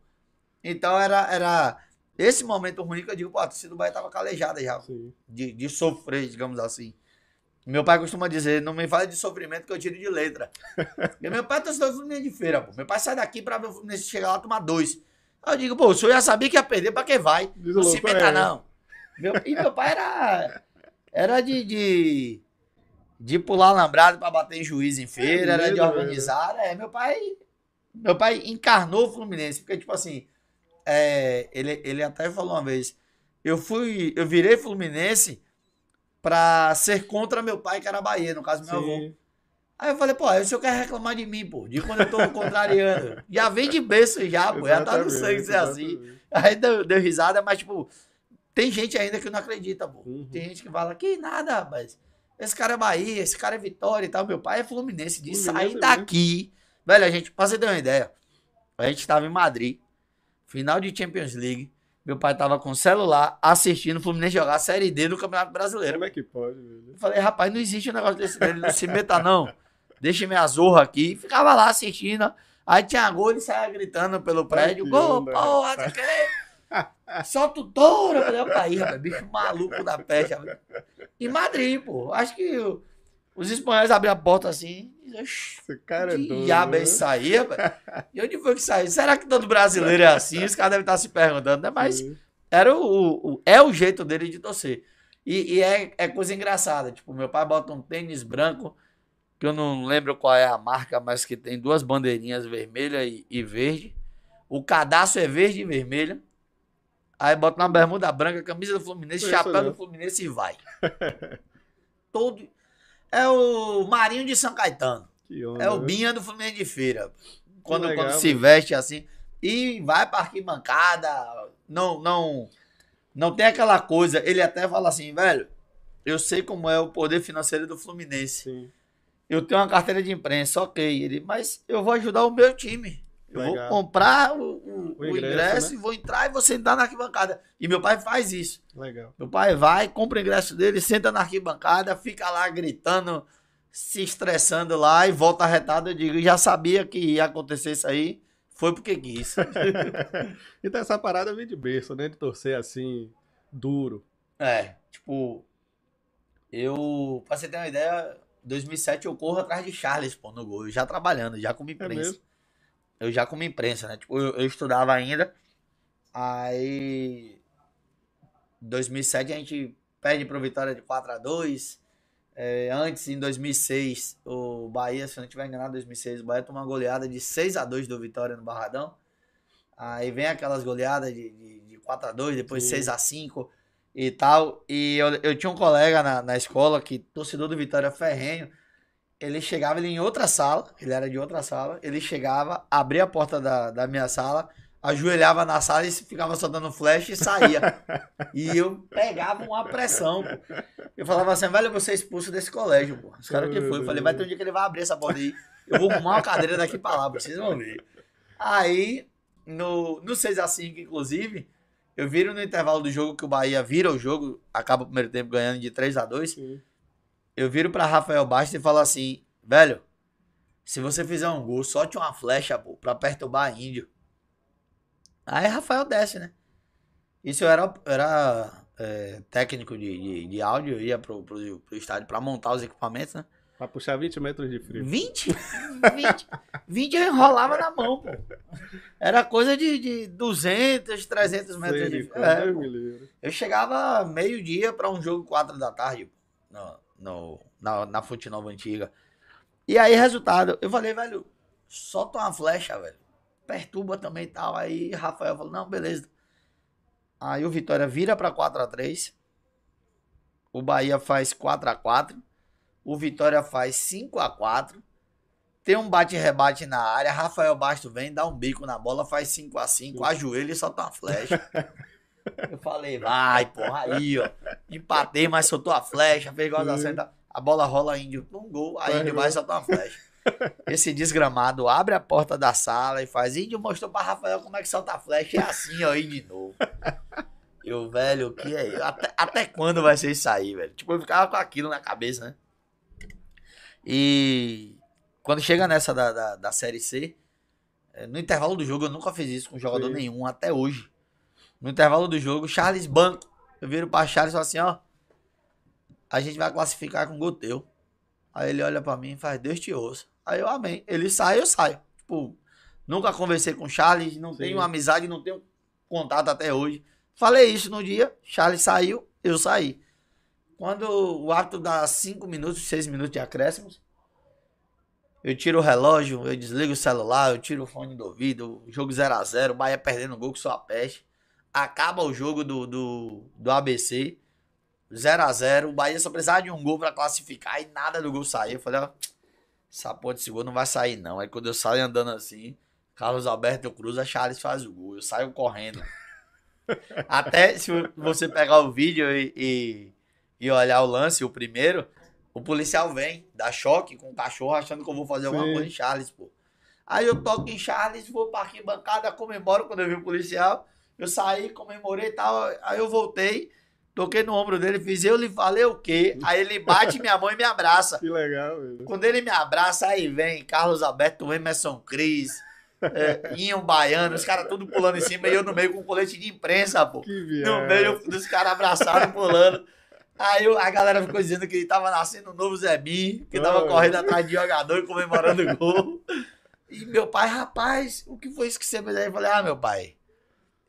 Então era, era esse momento ruim que eu digo, pô, a torcida do Bahia tava calejada já de, de sofrer, digamos assim. Meu pai costuma dizer, não me fale de sofrimento que eu tiro de letra. Meu pai é torcedor do Fluminense de feira, pô. Meu pai sai daqui pra ver o Fluminense chegar lá tomar dois. Aí eu digo, pô, o senhor já sabia que ia perder, pra que vai?
Diz
Não se meta
é.
não. Meu, e meu pai era, era de, de, de pular alambrado pra bater em juiz em feira, era de organizar. É, meu pai, meu pai encarnou o Fluminense, porque tipo assim, é, ele, ele até falou uma vez, eu fui, eu virei Fluminense pra ser contra meu pai que era Bahia, no caso meu avô.
Sim.
Aí eu falei, pô, aí o senhor quer reclamar de mim, pô, de quando eu tô contrariando. já vem de berço já, pô, já tá no sangue ser assim. Aí deu, deu risada, mas, tipo, tem gente ainda que não acredita, pô.
Uhum.
Tem gente que fala, que nada, rapaz. Esse cara é Bahia, esse cara é Vitória e tal. Meu pai é Fluminense. De
Fluminense
sair
mesmo.
daqui. Velho, a gente, pra você ter uma ideia, a gente tava em Madrid, final de Champions League. Meu pai tava com o celular assistindo o Fluminense jogar a Série D do Campeonato Brasileiro.
Como é que pode, velho?
Eu falei, rapaz, não existe um negócio desse dele, não se meta não. Deixa minha zorra aqui. Ficava lá assistindo. Aí tinha gol, ele saia gritando pelo prédio.
que
Gol,
onda,
porra, não sei. Solta o touro. Eu falei, opa aí, rapaz, bicho maluco da peste. Em Madrid, pô. Acho que os espanhóis abriram a porta assim. E, "Oxi,
Esse cara é doido.
diabo é isso aí, rapaz? E onde foi que saiu? Será que todo brasileiro é assim? Os caras devem estar se perguntando, né? Mas era o, o- o- é o jeito dele de torcer. E, e é, é coisa engraçada. Tipo, meu pai bota um tênis branco, que eu não lembro qual é a marca, mas que tem duas bandeirinhas vermelha e, e verde. O cadastro é verde e vermelho. Aí bota uma bermuda branca, camisa do Fluminense, chapéu do Fluminense e vai. Todo. É o Marinho de São Caetano.
Onda,
É o? Binha do Fluminense de Feira. Quando,
legal,
quando se veste assim. E vai pra arquibancada. Não, não, não tem aquela coisa. Ele até fala assim, velho. Eu sei como é o poder financeiro do Fluminense.
Sim.
Eu tenho uma carteira de imprensa, ok. Ele, mas eu vou ajudar o meu time. Eu
Legal.
vou comprar o, o-
O
o
ingresso,
ingresso,
né?
e vou entrar e vou sentar na arquibancada. E meu pai faz isso.
Legal.
Meu pai vai, compra o ingresso dele, senta na arquibancada, fica lá gritando, se estressando lá e volta arretado. Eu digo, já sabia que ia acontecer isso aí, foi porque quis.
então essa parada vem de berço, né? De torcer assim, duro.
é, tipo, eu, pra você ter uma ideia, 2007 eu corro atrás de Charles, pô, no gol, já trabalhando, já como imprensa.
mesmo?
Eu já como imprensa, né? Tipo, eu, eu estudava ainda, aí 2007 a gente perde pro Vitória de 4 a 2 É, antes, em 2006, o Bahia, se eu não tiver enganado, 2006, o Bahia tomou uma goleada de 6 a 2 do Vitória no Barradão. Aí vem aquelas goleadas de, de, de 4 a 2 depois
Sim.
6 a 5 e tal. E eu, eu tinha um colega na, na escola que, torcedor do Vitória ferrenho, ele chegava ele em outra sala, ele era de outra sala, ele chegava, abria a porta da, da minha sala, ajoelhava na sala e ficava só dando flash e saía. e eu pegava uma pressão, pô. Eu falava assim, velho, ser expulso desse colégio, pô. Os caras que foi. Eu falei, vai ter um dia que ele vai abrir essa porta aí. Eu vou arrumar uma cadeira daqui pra lá, vocês vão ver. Aí, no, no 6x5, inclusive, eu viro no intervalo do jogo que o Bahia vira o jogo, acaba o primeiro tempo ganhando de 3 a 2
Sim.
Eu viro pra Rafael Bastos e falo assim, velho, se você fizer um gol, solte uma flecha, pô, pra perturbar índio. Aí Rafael desce, né? Isso eu era, era é, técnico de, de, de áudio, eu ia pro, pro, pro estádio pra montar os equipamentos, né?
Pra puxar 20 metros de frio.
20? 20, 20 eu enrolava na mão, pô. Era coisa de, de 200, 300 metros
Sei
de frio. É. Eu chegava meio-dia pra um jogo 4 da tarde, pô, no, no, na, na Fonte Nova Antiga. E aí, resultado, eu falei, velho, solta uma flecha, velho. Perturba também e tal. Aí Rafael falou, não, beleza. Aí o Vitória vira pra 4x3. O Bahia faz 4x4. O Vitória faz 5x4. Tem um bate-rebate na área. Rafael Basto vem, dá um bico na bola, faz 5x5. Ajoelha e solta uma flecha. Eu falei, vai, porra, aí, ó. Empatei, mas soltou a flecha, fez igual a
Sim.
senta. A bola rola índio, um gol, aí
Vai,
índio
vai.
vai soltar uma flecha. Esse desgramado abre a porta da sala e faz. Índio mostrou pra Rafael como é que solta a flecha. É assim, ó, aí de novo. Eu, velho, o que é isso? Até, até quando vai ser isso aí, velho? Tipo, eu ficava com aquilo na cabeça, né? E quando chega nessa da, da, da Série C, eh, no intervalo do jogo, eu nunca fiz isso com jogador
Sim.
nenhum, até hoje. No intervalo do jogo, Charles Banco. Eu viro pra Charles e falo assim, ó. A gente vai classificar com gol teu. Aí ele olha pra mim e faz, Deus te ouça. Aí eu, amém. Ele sai, eu saio. Tipo, nunca conversei com o Charles, não
Sim.
tenho amizade, não tenho contato até hoje. Falei isso no dia, Charles saiu, eu saí. Quando o árbitro dá 5 minutos, 6 minutos de acréscimos, eu tiro o relógio, eu desligo o celular, eu tiro o fone do ouvido, jogo 0x0, o Bahia perdendo o gol com sua peste. Acaba o jogo do, do, do ABC, 0x0, o Bahia só precisava de um gol pra classificar e nada do gol sair. Eu falei, ó, essa porra desse gol não vai sair não. Aí quando eu saio andando assim, Carlos Alberto cruza, Charles faz o gol. Eu saio correndo. Até se você pegar o vídeo e, e, e olhar o lance, o primeiro, o policial vem, dá choque com o cachorro, achando que eu vou fazer alguma
Sim.
coisa em Charles, pô. Aí eu toco em Charles, vou pra arquibancada, comemoro quando eu vi o policial. Eu saí, comemorei e tal. Aí eu voltei, toquei no ombro dele, fiz eu lhe falei o quê? Aí ele bate minha mão e me abraça.
Que legal, velho.
Quando ele me abraça, aí vem Carlos Alberto, Emerson Cris, é, Inho Baiano, os caras tudo pulando em cima e eu no meio com colete de imprensa, pô.
Que
No meio dos caras abraçados, pulando. Aí a galera ficou dizendo que ele tava nascendo um novo Zebim, que tava
Oh.
correndo atrás de jogador e comemorando o gol. E meu pai, rapaz, o que foi isso que você fez aí? Eu falei, ah, meu pai,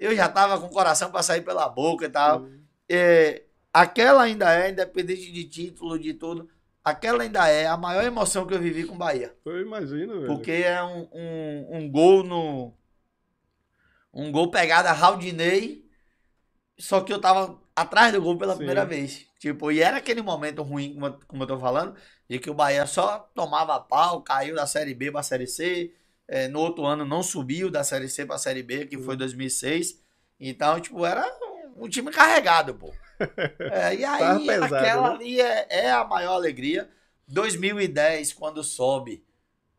eu já tava com o coração pra sair pela boca e tal. É, aquela ainda é, independente de título, de tudo, aquela ainda é a maior emoção que eu vivi com o Bahia.
Eu imagino, velho.
Porque é um, um, um gol no. Um gol pegado a Raudinei. Só que eu tava atrás do gol pela
Sim.
primeira vez. Tipo, e era aquele momento ruim, como eu tô falando, de que o Bahia só tomava pau, caiu da Série B pra Série C. é, no outro ano não subiu da Série C pra Série B, que foi 2006. Então, tipo, era um time carregado, pô. É, e aí,
pesado,
aquela
né?
ali é, é a maior alegria. 2010, quando sobe,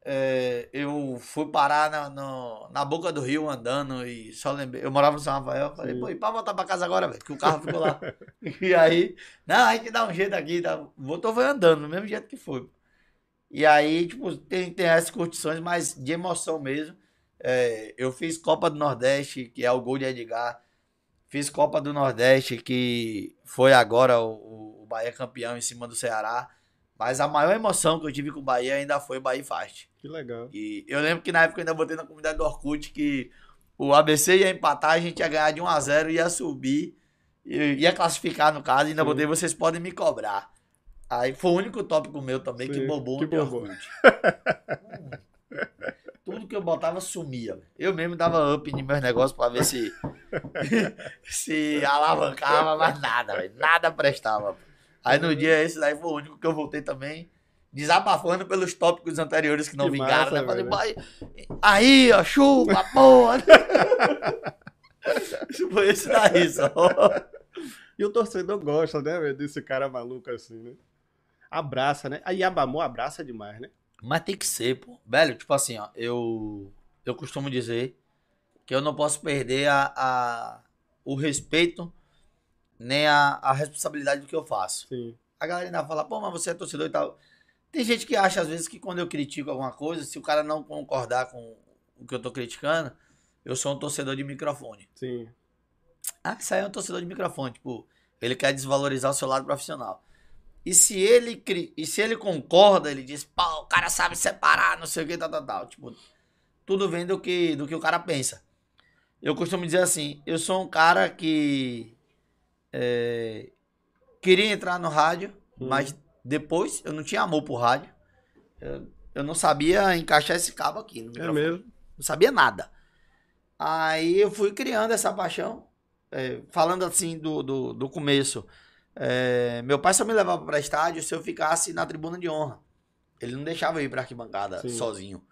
é, eu fui parar na, no- na boca do rio andando e só lembrei. Eu morava no São Rafael, falei,
Sim.
pô, e pra voltar pra casa agora, velho? Que o carro ficou lá. e aí, não, a gente dá um jeito aqui, tá? Voltou, foi andando, do mesmo jeito que foi. E aí, tipo, tem, tem essas curtições, mas de emoção mesmo. É, eu fiz Copa do Nordeste, que é o gol de Edgar. Fiz Copa do Nordeste, que foi agora o, o Bahia campeão em cima do Ceará. Mas a maior emoção que eu tive com o Bahia ainda foi o Bahia Fast.
Que legal.
E eu lembro que na época eu ainda botei na comunidade do Orkut que o ABC ia empatar, a gente ia ganhar de 1 a 0 ia subir, ia classificar no caso, e ainda
Sim.
botei, vocês podem me cobrar. Aí foi o único tópico meu também que
Sim,
bobou
que
de
bobou.
Orkut. Tudo que eu botava sumia. Eu mesmo dava up em meus negócios pra ver se se alavancava, mas nada, velho. Nada prestava. Aí no dia esse daí foi o único que eu voltei também, desabafando pelos tópicos anteriores que não
Que
vingaram,
massa,
né? Falei,
velho.
"Vai, aí, ó, chupa, porra. foi esse daí só.
E o torcedor gosta, né, velho, desse cara maluco assim, né? Abraça, né? A Yabamu abraça demais, né?
Mas tem que ser, pô. Velho, tipo assim, ó, eu, eu costumo dizer que eu não posso perder a, a- o respeito nem a, a responsabilidade do que eu faço.
Sim.
A galera ainda fala, pô, mas você é torcedor e tal. Tem gente que acha, às vezes, que quando eu critico alguma coisa, se o cara não concordar com o que eu tô criticando, eu sou um torcedor de microfone.
Sim.
Ah, isso aí é um torcedor de microfone. Tipo, ele quer desvalorizar o seu lado profissional. E se ele, cri- e se ele concorda, ele diz, pô, o cara sabe separar, não sei o que, tal, tal, tal. Tipo, tudo vem do que, do que o cara pensa. Eu costumo dizer assim, eu sou um cara que é, queria entrar no rádio,
Hum.
mas depois eu não tinha amor por rádio. Eu, eu não sabia encaixar esse cabo aqui no
É mesmo.
Não sabia nada. Aí eu fui criando essa paixão. é, falando assim do, do, do começo. É, meu pai só me levava para estádio se eu ficasse na tribuna de honra. Ele não deixava eu ir pra arquibancada
Sim.
sozinho.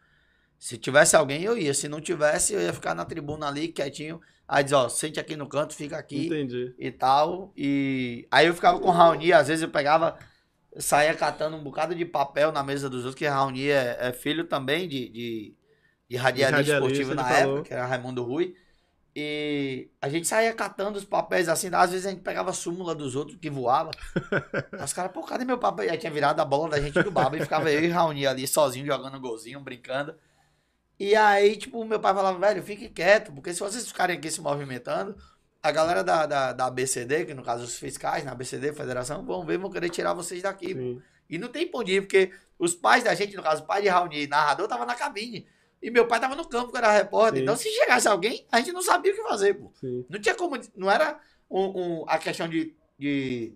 Se tivesse alguém, eu ia. Se não tivesse, eu ia ficar na tribuna ali, quietinho. Aí diz, ó, sente aqui no canto, fica aqui
Entendi.
e tal. E aí eu ficava com o Raoni, às vezes eu pegava, saía catando um bocado de papel na mesa dos outros, que Raoni é, é filho também de, de, de radialista esportivo na
ele falou.
época, que era Raimundo Rui. E a gente saía catando os papéis assim, às vezes a gente pegava a súmula dos outros que voava. Os caras, pô, cadê meu papel? E aí tinha virado a bola da gente do baba e ficava eu e Raoni ali sozinho jogando golzinho, brincando. E aí, tipo, meu pai falava, velho, fique quieto, porque se vocês ficarem aqui se movimentando, a galera da, da, da ABCD, que no caso os fiscais, na ABCD, Federação, vão ver, vão querer tirar vocês daqui. E não tem ir, porque os pais da gente, no caso, o pai de Raoni, narrador, tava na cabine. E meu pai tava no campo, que era repórter.
Sim.
Então, se chegasse alguém, a gente não sabia o que fazer, pô.
Sim.
Não tinha como. Não era um, um- a questão de, de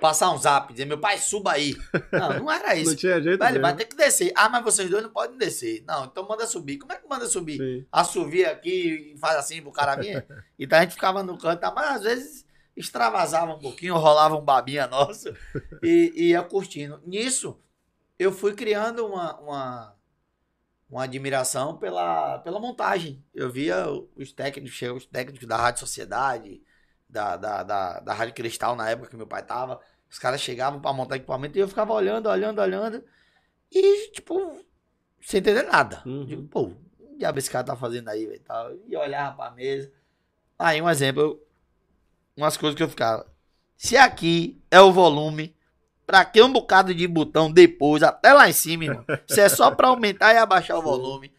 passar um zap, dizer, meu pai, suba aí. Não, não era isso.
Não tinha jeito
Velho, vai ter que descer. Ah, mas vocês dois não podem descer. Não, então manda subir. Como é que manda subir?
Sim.
Assovia aqui e faz assim pro cara vir. Então a gente ficava no canto, tá? mas às vezes extravasava um pouquinho, rolava um babinha nosso e, e ia curtindo. Nisso, eu fui criando uma, uma, uma admiração pela, pela montagem. Eu via os técnicos, os técnicos da Rádio Sociedade, da, da, da, da Rádio Cristal na época que meu pai tava. Os caras chegavam pra montar equipamento e eu ficava olhando, olhando, olhando. E, tipo, sem entender nada.
Uhum.
Digo, pô, o que diabo esse cara tá fazendo aí, velho? tal? E olhava pra mesa. Aí, um exemplo, eu- umas coisas que eu ficava. Se aqui é o volume, pra que um bocado de botão depois, até lá em cima, irmão? Se é só pra aumentar e abaixar o volume.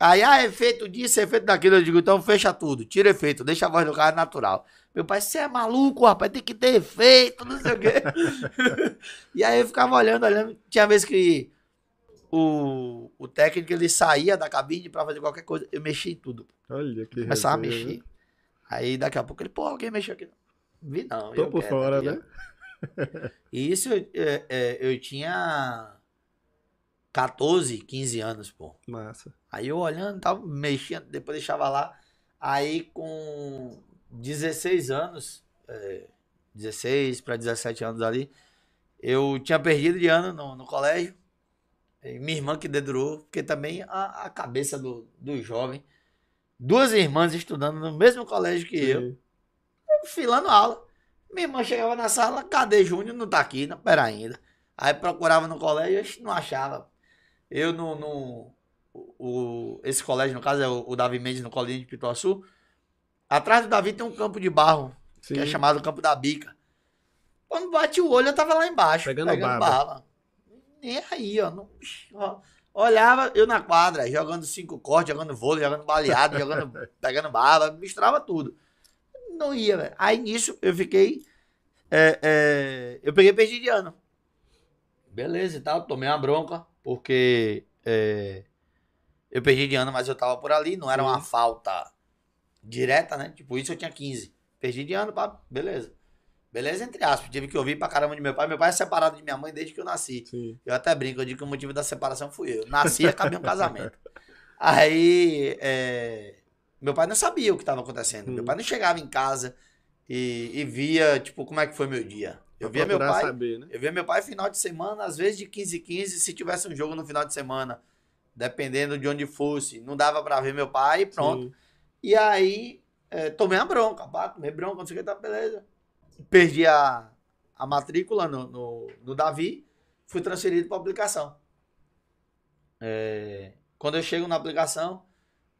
Aí, ah, efeito disso, efeito daquilo. Eu digo, então fecha tudo, tira efeito, deixa a voz do cara natural. Meu pai, você é maluco, rapaz, tem que ter efeito, não sei o quê. e aí eu ficava olhando, olhando. Tinha vez que o, o técnico ele saía da cabine pra fazer qualquer coisa. Eu mexia em tudo.
Olha que
Começava a
resenha,
mexer.
né?
Aí daqui a pouco ele, pô, alguém mexeu aqui. Vi não.
Tô por
quero,
fora,
ó.
né?
E isso eu, é, é, eu tinha 14, 15 anos, pô.
Massa.
Aí eu olhando, tava mexendo, depois deixava lá. Aí com 16 anos, é, 16 para 17 anos ali, eu tinha perdido de ano no, no colégio. E minha irmã que dedurou, porque também a, a cabeça do, do jovem. Duas irmãs estudando no mesmo colégio que eu,
Sim.
filando aula. Minha irmã chegava na sala, cadê Júnior? Não tá aqui, não, pera ainda. Aí procurava no colégio, não achava. Eu no. no o, esse colégio, no caso, é o, o Davi Mendes, no Colinho de Pituaçu. Atrás do Davi tem um campo de barro,
Sim.
que é chamado Campo da Bica. Quando bate o olho, eu tava lá embaixo,
Pegando
pegando. Nem aí, ó, não- ó. Olhava eu na quadra, jogando cinco cortes, jogando vôlei, jogando baleado, jogando, pegando bala, misturava tudo. Não ia, velho. Aí nisso eu fiquei. é, é, eu peguei perdi de ano. Beleza e tal, tomei uma bronca, porque é, eu perdi de ano, mas eu tava por ali, não era uma
Sim.
falta direta, né? Tipo, isso eu tinha 15. Perdi de ano, pá, beleza. Beleza, entre aspas. Tive que ouvir pra caramba de meu pai. Meu pai é separado de minha mãe desde que eu nasci.
Sim.
Eu até brinco, eu digo que o motivo da separação fui eu. Nasci e acabei um casamento. Aí, é, meu pai não sabia o que estava acontecendo.
Hum.
Meu pai não chegava em casa e, e via, tipo, como é que foi meu dia. Eu
Pra
via meu pai,
saber, né?
eu via meu pai final de semana, às vezes de 15 em 15, se tivesse um jogo no final de semana, dependendo de onde fosse, não dava pra ver meu pai e pronto.
Sim.
E aí, é, tomei a bronca, pá, tomei bronca, não sei o que, tá, beleza. Perdi a, a matrícula no, no, no Davi, fui transferido para aplicação. É, quando eu chego na aplicação,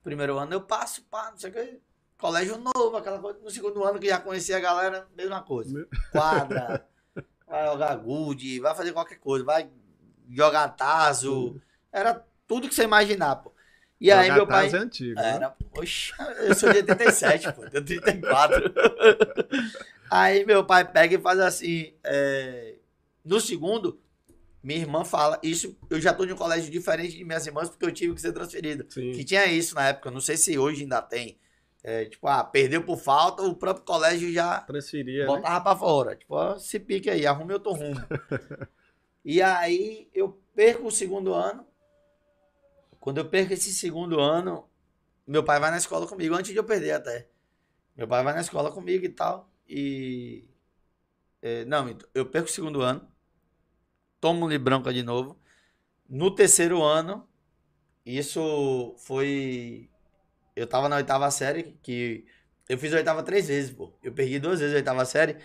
primeiro ano eu passo, pá, não sei o que, colégio novo, aquela coisa. No segundo ano que já conhecia a galera, mesma coisa.
Meu-
Quadra, vai jogar good, vai fazer qualquer coisa, vai jogar tazo, era tudo que você imaginar, pô. E aí
Jogar
meu pai...
é antigo, né?
Era, poxa, eu sou de 87, pô, tenho 34. Aí meu pai pega e faz assim. é, No segundo, minha irmã fala, isso eu já tô em um colégio diferente de minhas irmãs, porque eu tive que ser transferido.
Sim.
Que tinha isso na época, não sei se hoje ainda tem. É, tipo, ah, perdeu por falta, o próprio colégio já
Transferia, né?
botava pra fora. Tipo, ó, se pique aí, arrume outro rumo. e aí eu perco o segundo ano. Quando eu perco esse segundo ano, meu pai vai na escola comigo, antes de eu perder até. Meu pai vai na escola comigo e tal. E. é, não, eu perco o segundo ano. Tomo-lhe branca de novo. No terceiro ano, isso foi. Eu tava na oitava série, que eu fiz a oitava três vezes, pô. Eu perdi duas vezes a oitava série.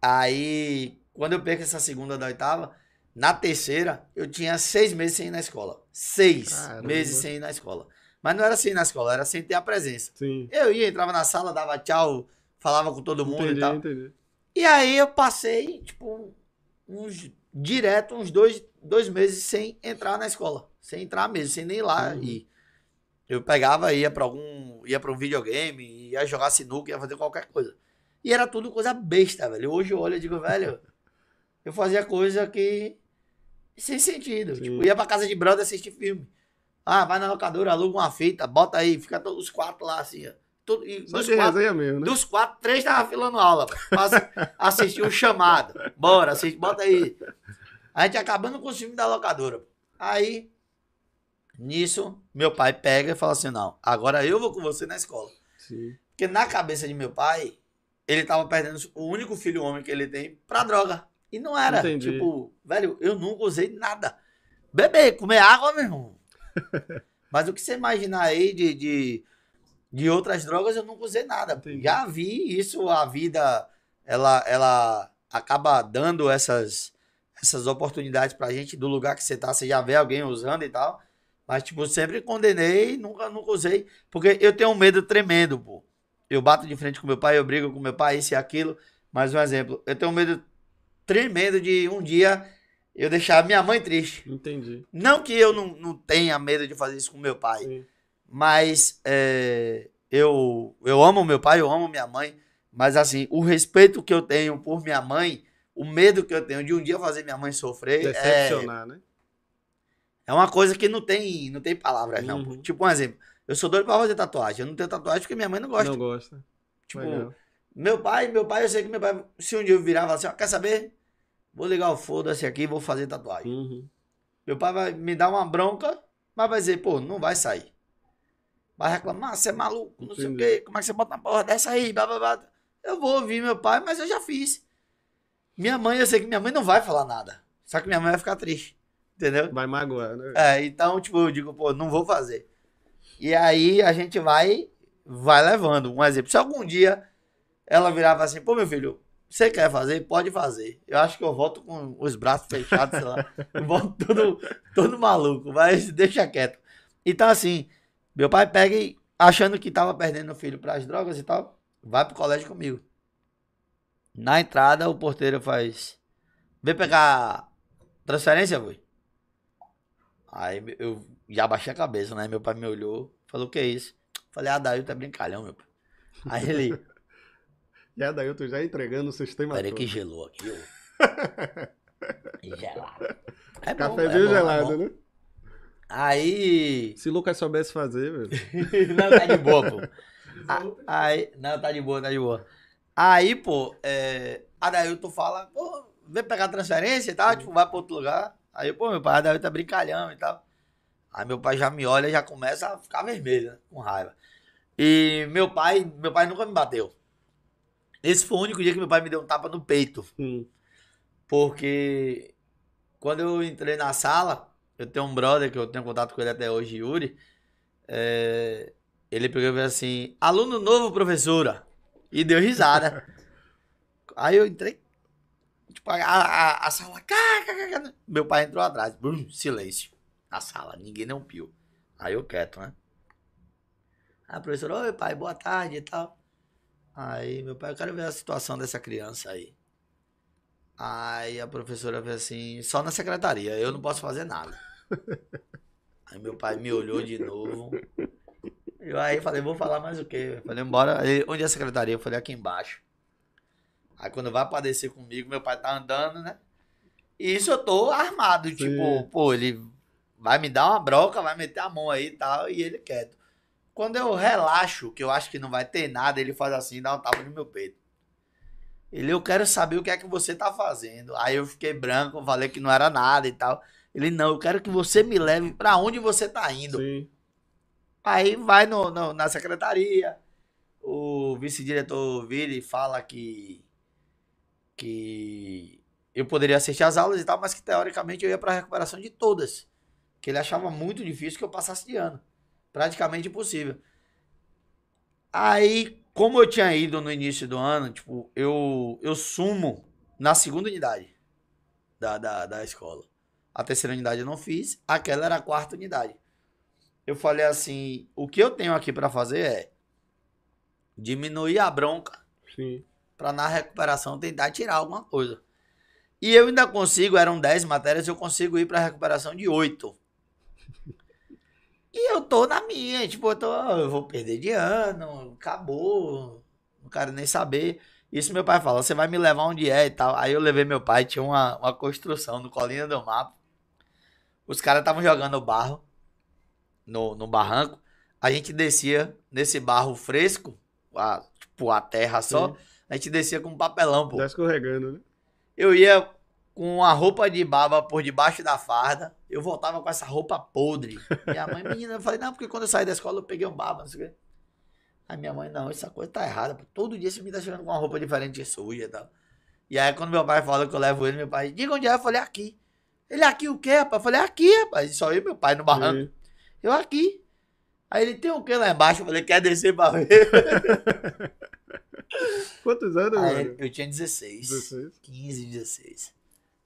Aí, quando eu perco essa segunda da oitava, na terceira, eu tinha seis meses sem ir na escola. Seis
Caramba.
meses sem ir na escola. Mas não era sem ir na escola, era sem ter a presença.
Sim.
Eu ia, entrava na sala, dava tchau, falava com todo mundo
Entendi,
e tal.
entendi.
E aí eu passei, tipo, uns direto, uns dois, dois meses sem entrar na escola. Sem entrar mesmo, sem nem ir lá
Uhum.
ir. Eu pegava, ia pra algum. ia pra um videogame, ia jogar sinuca, ia fazer qualquer coisa. E era tudo coisa besta, velho. Hoje eu olho e digo, velho, eu fazia coisa que. sem sentido.
Sim.
Tipo, ia pra casa de brother assistir filme. Ah, vai na locadora, aluga uma fita, bota aí, fica todos os quatro lá assim, ó. E
Só
dos quatro,
mesmo, né?
dos quatro, três estavam filando aula. Pra assi- assistir o chamado. Bora, assiste, bota aí. A gente acabando com o filme da locadora. Aí, nisso, meu pai pega e fala assim: não, agora eu vou com você na escola.
Sim.
Porque na cabeça de meu pai, ele tava perdendo o único filho homem que ele tem pra droga. E não era.
Entendi.
Tipo, velho, eu nunca usei nada. Beber, comer água, meu irmão. Mas o que você imaginar aí de, de, de outras drogas, eu nunca usei nada.
Entendi.
Já vi isso, a vida, ela, ela acaba dando essas, essas oportunidades pra gente do lugar que você tá, você já vê alguém usando e tal. Mas, tipo, sempre condenei, nunca, nunca usei. Porque eu tenho um medo tremendo, pô. Eu bato de frente com meu pai, eu brigo com meu pai, isso e aquilo. Mas um exemplo, eu tenho um medo tremendo de um dia eu deixar minha mãe triste.
Entendi.
Não que eu não, não tenha medo de fazer isso com meu pai,
Sim.
Mas é, eu, eu amo meu pai, eu amo minha mãe. Mas assim, o respeito que eu tenho por minha mãe, o medo que eu tenho de um dia fazer minha mãe sofrer, é,
Decepcionar, né?
é uma coisa que não tem, não tem palavras, não.
Uhum.
Tipo um exemplo, eu sou doido pra fazer tatuagem. Eu não tenho tatuagem porque minha mãe não gosta.
Não gosta.
tipo,
Legal.
meu pai, meu pai, eu sei que meu pai, se um dia eu virar e falar assim, ó, quer saber? Vou ligar o foda-se aqui e vou fazer tatuagem.
Uhum.
Meu pai vai me dar uma bronca, mas vai dizer, pô, não vai sair. Vai reclamar, você é maluco, não sei o
Entendi.
quê, como é que você bota uma porra dessa aí, blá, blá, blá. Eu vou ouvir meu pai, mas eu já fiz. Minha mãe, eu sei que minha mãe não vai falar nada. Só que minha mãe vai ficar triste. Entendeu?
Vai magoar, né?
É, então, tipo, eu digo, pô, não vou fazer. E aí a gente vai, vai levando. Um exemplo, se algum dia ela virava assim, pô, meu filho, você quer fazer? Pode fazer. Eu acho que eu volto com os braços fechados, sei lá. Eu volto todo, todo maluco, mas deixa quieto. Então, assim, meu pai pega e, achando que tava perdendo o filho pras drogas e tal, vai pro colégio comigo. Na entrada, o porteiro faz, vem pegar transferência, vô? Aí eu já baixei a cabeça, né? Meu pai me olhou, falou, o que é isso? Falei, ah, daí tá brincalhão, meu pai. Aí ele,
Já tô já entregando o sistema
peraí que gelou aqui, ó. E gelado. É
Cafézinho
é é
gelado,
bom.
né?
Aí,
Se o Lucas soubesse fazer, velho.
não, tá de boa, pô. Aí, não, tá de boa, tá de boa. Aí, pô, é, a Dailton fala, pô, vem pegar transferência e tal, tipo, vai pra outro lugar. Aí, pô, meu pai, a Dailton tá brincalhão e tal. Aí meu pai já me olha e já começa a ficar vermelho, né? Com raiva. E meu pai, meu pai nunca me bateu. Esse foi o único dia que meu pai me deu um tapa no peito.
Hum,
Porque quando eu entrei na sala, eu tenho um brother que eu tenho contato com ele até hoje, Yuri. é, ele pegou e falou assim: aluno novo, professora. E deu risada. Aí eu entrei. Tipo, a, a, a sala. cá. Meu pai entrou atrás. Brum, silêncio. Na sala, ninguém um pio. Aí eu quieto, né? Aí a professora, oi pai, boa tarde e tal. Aí meu pai, eu quero ver a situação dessa criança aí. Aí a professora fez assim, só na secretaria, eu não posso fazer nada. Aí meu pai me olhou de novo. Eu aí falei, vou falar mais o quê? Eu Falei, embora. Aí, onde é a secretaria? Eu falei, aqui embaixo. Aí quando vai pra descer comigo, meu pai tá andando, né? E isso eu tô armado, tipo, pô, ele vai me dar uma broca, vai meter a mão aí e tal, e ele quieto. Quando eu relaxo, que eu acho que não vai ter nada, ele faz assim, dá um tapa no meu peito. Ele, eu quero saber o que é que você tá fazendo. Aí eu fiquei branco, falei que não era nada e tal. Ele, não, eu quero que você me leve pra onde você tá indo.
sim.
Aí vai no, no- na secretaria, o vice-diretor vira e fala que, que eu poderia assistir às aulas e tal, mas que teoricamente eu ia pra recuperação de todas. Que ele achava muito difícil que eu passasse de ano. Praticamente impossível. Aí, como eu tinha ido no início do ano, tipo, eu, eu sumo na segunda unidade da, da, da escola. A terceira unidade eu não fiz, aquela era a quarta unidade eu falei assim, o que eu tenho aqui pra fazer é diminuir a bronca
Sim.
pra na recuperação tentar tirar alguma coisa. E eu ainda consigo, eram 10 matérias, eu consigo ir pra recuperação de 8. E eu tô na minha, tipo, eu, tô, eu vou perder de ano, acabou, não quero nem saber. Isso meu pai fala, você vai me levar onde é e tal. Aí eu levei meu pai, tinha uma, uma construção no Colina do Mapa. Os caras estavam jogando barro no, no barranco. A gente descia nesse barro fresco, a, tipo a terra só.
Sim.
A gente descia com papelão, pô.
Já escorregando, né?
Eu ia com a roupa de baba por debaixo da farda. Eu voltava com essa roupa podre. Minha mãe, menina, eu falei, não, porque quando eu saí da escola eu peguei um baba, não sei o quê. Aí minha mãe, não, essa coisa tá errada. pô. Todo dia você me tá chegando com uma roupa diferente suja e tal. E aí quando meu pai falou que eu levo ele, meu pai, diga onde é, eu falei, aqui. Ele, aqui o quê, rapaz? Eu falei, aqui, rapaz. E só eu e meu pai no barranco.
Sim.
Eu aqui. Aí ele tem o que lá embaixo? Eu falei, quer descer pra ver?
Quantos anos,
Aí
mano?
eu tinha 16.
16.
15, 16.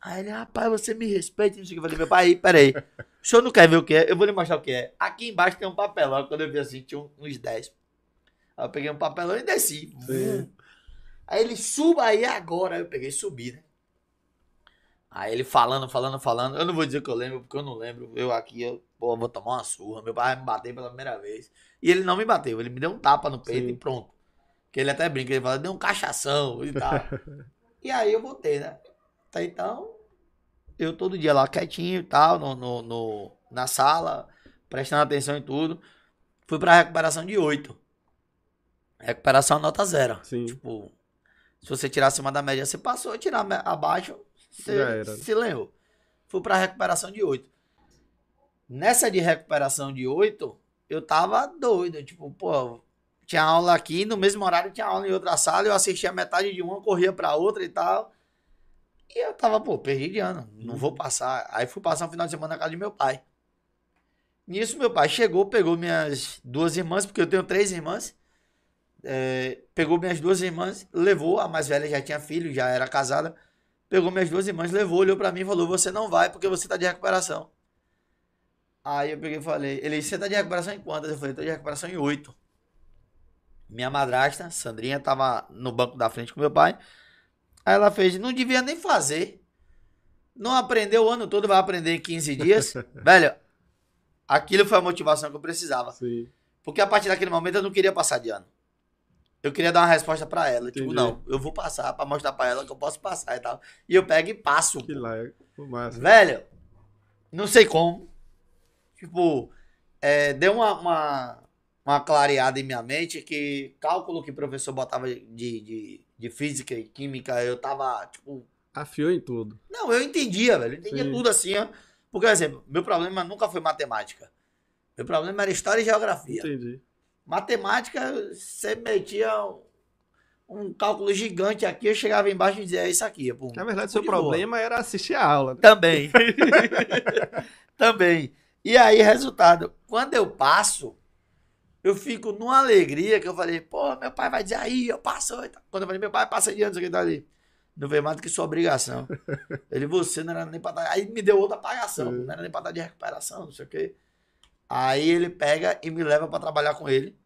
Aí ele, rapaz, você me respeita. Não sei o que. Eu falei, meu pai, peraí. O senhor não quer ver o que é? Eu vou lhe mostrar o que é. Aqui embaixo tem um papelão. Quando eu vi assim, tinha uns 10. Aí eu peguei um papelão e desci.
Sim.
Aí ele, suba aí agora. Aí eu peguei e subi, né? Aí ele falando, falando, falando. Eu não vou dizer que eu lembro, porque eu não lembro. Eu aqui, eu, pô, vou tomar uma surra. Meu pai vai me bater pela primeira vez. E ele não me bateu. Ele me deu um tapa no peito
Sim.
e pronto. Que ele até brinca, ele fala, deu um cachação e tal. e aí eu voltei, né? Até então, eu todo dia lá quietinho e tal, no, no, no- na sala, prestando atenção em tudo. Fui pra recuperação de 8. Recuperação nota zero.
Sim.
Tipo, se você tirar acima da média, você passou. Tirar abaixo, você se leu. Fui pra recuperação de 8. Nessa de recuperação de 8, eu tava doido. Tipo, pô, tinha aula aqui, no mesmo horário tinha aula em outra sala, eu assistia metade de uma, corria pra outra e tal. E eu tava, pô, perdi de ano, não vou passar. Aí fui passar um final de semana na casa de meu pai. Nisso, meu pai chegou, pegou minhas duas irmãs, porque eu tenho três irmãs. É, pegou minhas duas irmãs, levou, a mais velha já tinha filho, já era casada. Pegou minhas duas irmãs, levou, olhou pra mim e falou: Você não vai porque você tá de recuperação. Aí eu peguei e falei: Ele, você tá de recuperação em quantas? Eu falei: Tô de recuperação em oito. Minha madrasta, Sandrinha, tava no banco da frente com meu pai. Aí ela fez: Não devia nem fazer. Não aprendeu o ano todo, vai aprender em 15 dias. Velho, Aquilo foi a motivação que eu precisava.
Sim.
Porque a partir daquele momento eu não queria passar de ano. Eu queria dar uma resposta pra ela. Tipo,
Entendi.
não, eu vou passar pra mostrar pra ela que eu posso passar e tal. E eu pego e passo.
Que lá, é massa.
Velho, não sei como. Tipo, é, deu uma, uma, uma clareada em minha mente que cálculo que o professor botava de, de, de física e química, eu tava, tipo,
Afiou em tudo.
não, eu entendia, velho. Eu entendia
Sim.
tudo assim, ó. Porque, por exemplo, meu problema nunca foi matemática. Meu problema era história e geografia.
Entendi.
Matemática, você metia um, cálculo gigante aqui, eu chegava embaixo e dizia, é isso aqui. Pum.
Na verdade, seu
de boa.
problema era assistir a aula. né?
Também. Também. E aí, resultado, quando eu passo, eu fico numa alegria que eu falei, pô, meu pai vai dizer aí, eu passo. Quando eu falei, meu pai passa de ano, isso aqui tá ali. Não veio mais do que sua obrigação. Ele, você não era nem pra dar. Aí me deu outra pagação,
Sim.
não era nem pra dar de recuperação, não sei o quê. Aí ele pega e me leva pra trabalhar com ele.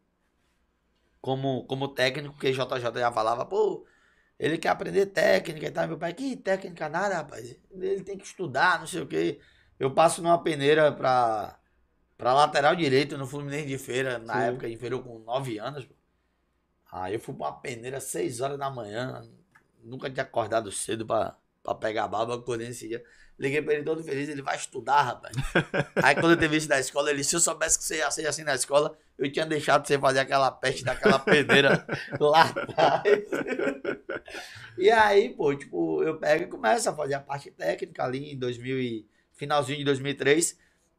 Como, como técnico, porque JJ já falava, pô, ele quer aprender técnica e tal. Meu pai, que técnica nada, rapaz. Ele tem que estudar, não sei o quê. Eu passo numa peneira pra, pra lateral direito no Fluminense de Feira, na
Sim.
época eu com 9 anos. pô. Aí eu fui pra uma peneira às 6 horas da manhã. Nunca tinha acordado cedo pra, pra pegar a baba, acordei nesse dia. Liguei pra ele todo feliz, ele vai estudar, rapaz. Aí quando eu teve isso da escola, ele, se eu soubesse que você ia ser assim na escola, eu tinha deixado você fazer aquela peste daquela peneira lá atrás. E aí, pô, tipo, eu pego e começo a fazer a parte técnica ali em 2000 e finalzinho de 2003.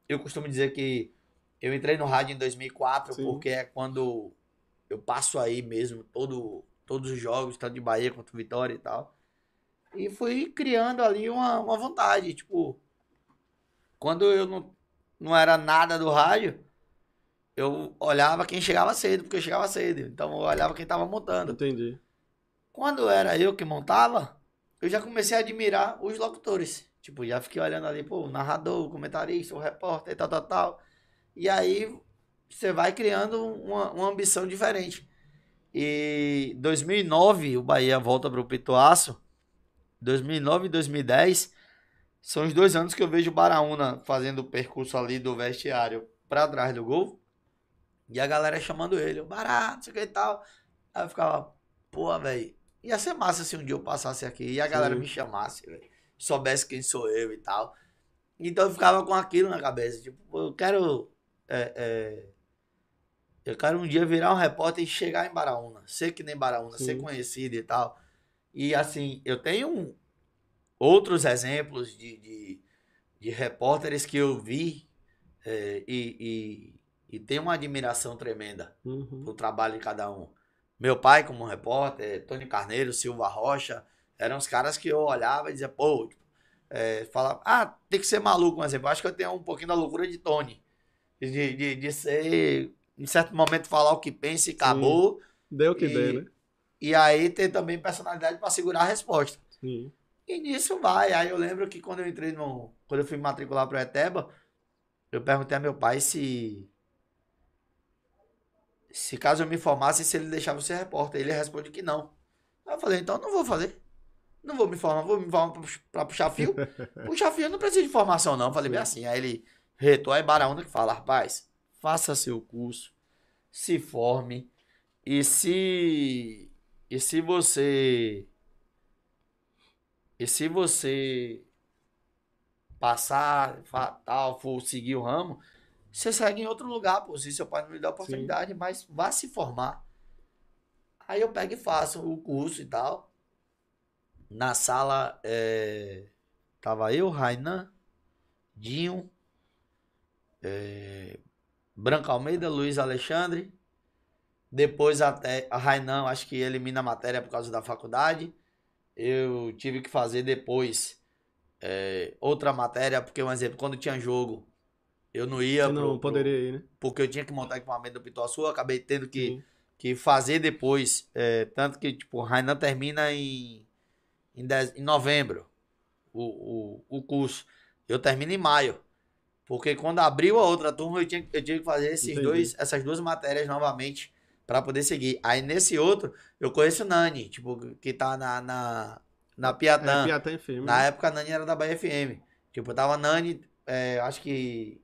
Eu costumo dizer que eu entrei no rádio em 2004
Sim.
porque é quando eu passo aí mesmo todo, todos os jogos, tanto de Bahia quanto Vitória e tal. E fui criando ali uma, uma vontade, tipo, quando eu não, não era nada do rádio, eu olhava quem chegava cedo, porque eu chegava cedo. Então eu olhava quem tava montando.
Entendi.
Quando era eu que montava, eu já comecei a admirar os locutores. Tipo, já fiquei olhando ali, pô, o narrador, o comentarista, o repórter e tal, tal, tal. E aí você vai criando uma, uma ambição diferente. E 2009, o Bahia volta para o Pituaço. 2009 e 2010 são os dois anos que eu vejo o Baraúna fazendo o percurso ali do vestiário para trás do gol. E a galera chamando ele, o Bará, não sei o que e tal. Aí eu ficava, pô, velho, ia ser massa se um dia eu passasse aqui e a galera
Sim.
me chamasse, velho. Soubesse quem sou eu e tal. Então eu ficava com aquilo na cabeça, tipo, eu quero. é, é, eu quero um dia virar um repórter e chegar em Baraúna. Ser que nem Baraúna,
Sim.
ser conhecido e tal. E assim, eu tenho outros exemplos de, de, de repórteres que eu vi é, e, e, e tenho uma admiração tremenda
Uhum.
do trabalho de cada um. Meu pai, como repórter, Tony Carneiro, Silva Rocha, eram os caras que eu olhava e dizia, pô, tipo, é, falava, ah, tem que ser maluco, exemplo. Eu acho que eu tenho um pouquinho da loucura de Tony. De, de, de ser, em certo momento, falar o que pensa e acabou.
Deu o que
E-
der, né?
E aí ter também personalidade para segurar a resposta.
Sim.
E nisso vai. Aí eu lembro que quando eu entrei no. Quando eu fui matricular pro Eteba, eu perguntei a meu pai se. Se caso eu me formasse, se ele deixava eu ser repórter. Ele responde que não. Aí eu falei, então não vou fazer. Não vou me formar, vou me formar pra pux- pra puxar fio. puxar fio eu não preciso de formação, não. Falei bem assim. Aí ele retou aí Baraúna que fala, rapaz, faça seu curso, se forme. E se. E se você. E se você passar, tal, for seguir o ramo, você segue em outro lugar, pô. Se seu pai não lhe dá oportunidade, mas vá se formar. Aí eu pego e faço o curso e tal. Na sala, é, tava eu, Rainan, Dinho, é, Branco Almeida, Luiz Alexandre. Depois até a Rainan, acho que elimina a matéria por causa da faculdade. Eu tive que fazer depois é, outra matéria, porque, um exemplo, quando tinha jogo, eu não ia.
Você não
pro-
poderia
pro-
ir, né?
porque eu tinha que montar equipamento do Pituaçu, acabei tendo que,
Sim.
que fazer depois. é, tanto que, tipo, o Rainan termina em, em, dez- em novembro o, o, o curso. Eu termino em maio. Porque quando abriu a outra turma, eu tinha, eu tinha que fazer esses
Entendi.
dois, essas duas matérias novamente para poder seguir. Aí nesse outro, eu conheço o Nani, tipo, que tá na, na, na Piatã.
É, Piatã FM.
Na época a Nani era da Bahia FM. Tipo, tava Nani, é, acho que.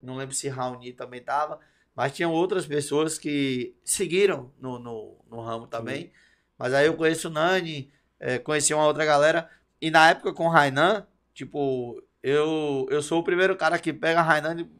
Não lembro se Raoni também tava. Mas tinham outras pessoas que seguiram no, no, no ramo também. Mas aí eu conheço o Nani, é, conheci uma outra galera. E na época com o Rainan, tipo, eu, eu sou o primeiro cara que pega a Rainan e.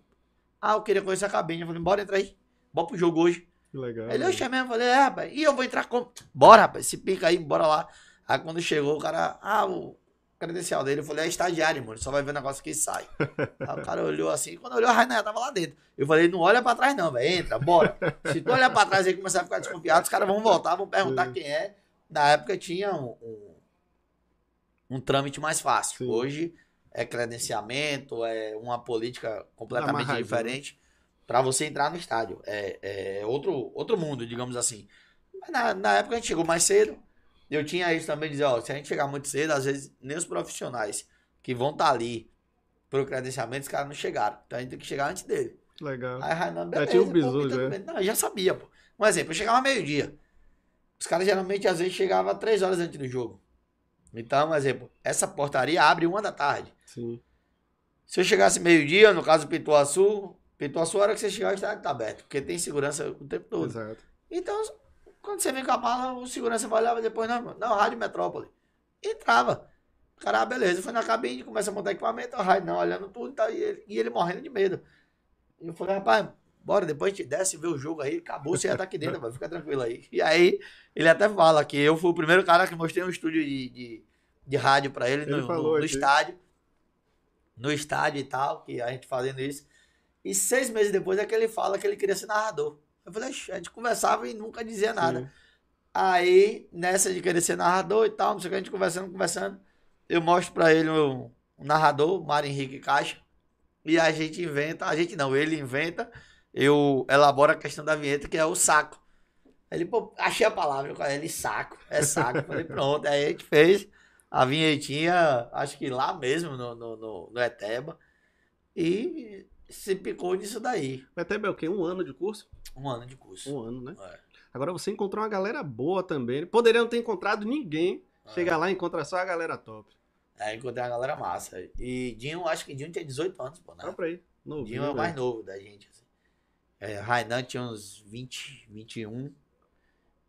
Ah, eu queria conhecer a cabine. Eu falei, bora entrar aí. Bora pro jogo hoje.
Que legal.
Ele, eu chamei, eu falei, é, rapaz, e eu vou entrar como? Bora, rapaz, se pica aí, bora lá. Aí quando chegou, o cara, ah, o credencial dele, eu falei, é estagiário, mano, só vai ver o negócio que sai. aí o cara olhou assim, quando olhou, a Rainha tava lá dentro. Eu falei, não olha pra trás não, velho, entra, bora. Se tu olhar pra trás e começar a ficar desconfiado, os caras vão voltar, vão perguntar quem é. Na época tinha um, um, um trâmite mais fácil.
Sim.
Hoje é credenciamento, é uma política completamente
Amarradinho.
diferente para você entrar no estádio. É, é outro, outro mundo, digamos assim. Mas na, na época a gente chegou mais cedo. Eu tinha isso também, dizer, ó, se a gente chegar muito cedo, às vezes nem os profissionais que vão estar ali pro credenciamento, os caras não chegaram. Então a gente tem que chegar antes dele.
Legal.
Aí Rainan,
Já
beleza.
tinha um
pô,
bizu,
tudo
já.
Não, eu já sabia, pô. Um exemplo, eu chegava meio-dia. Os caras geralmente, às vezes, chegavam três horas antes do jogo. Então, um exemplo, essa portaria abre uma da tarde.
Sim.
Se eu chegasse meio-dia, no caso Pituaçu, Pituaçu, a hora que você chegar, o estádio tá aberto, porque tem segurança o tempo todo.
Exato.
Então, quando você vem com a mala, o segurança vai olhar depois, não, não, Rádio Metrópole. Entrava. O cara, ah, beleza, foi na cabine, começa a montar equipamento, o rádio não, olhando tudo e tal, e ele, e ele morrendo de medo. E eu falei, rapaz, bora, depois a gente desce e vê o jogo aí, acabou, você já tá aqui dentro, vai fica tranquilo aí. E aí, ele até fala que eu fui o primeiro cara que mostrei um estúdio de, de, de rádio pra ele,
Ele
no, no- no estádio. No estádio e tal, que a gente fazendo isso. E seis meses depois é que ele fala que ele queria ser narrador. Eu falei, "Ixi, a gente conversava e nunca dizia nada.
Sim.
Aí, nessa de querer ser narrador e tal, não sei o que, a gente conversando, conversando, eu mostro pra ele o, o narrador, Mário Henrique Caixa, e a gente inventa, a gente não, ele inventa, eu elaboro a questão da vinheta, que é o saco. Ele, pô, achei a palavra com ele, saco, é saco. Eu falei, pronto, aí a gente fez a vinhetinha, acho que lá mesmo, no, no, no, no Eteba, e se picou nisso daí.
Até bem, o quê? Um ano de curso?
Um ano de curso.
Um ano, né?
É.
Agora você encontrou uma galera boa também. Poderia não ter encontrado ninguém.
É.
Chega lá e encontra só a galera top.
Aí encontrei uma galera massa. E Dinho, acho que Dinho tinha 18 anos, pô, né?
Só pra aí. Novinho,
Dinho é o mais novo da gente. É, Rainan tinha uns 20, 21.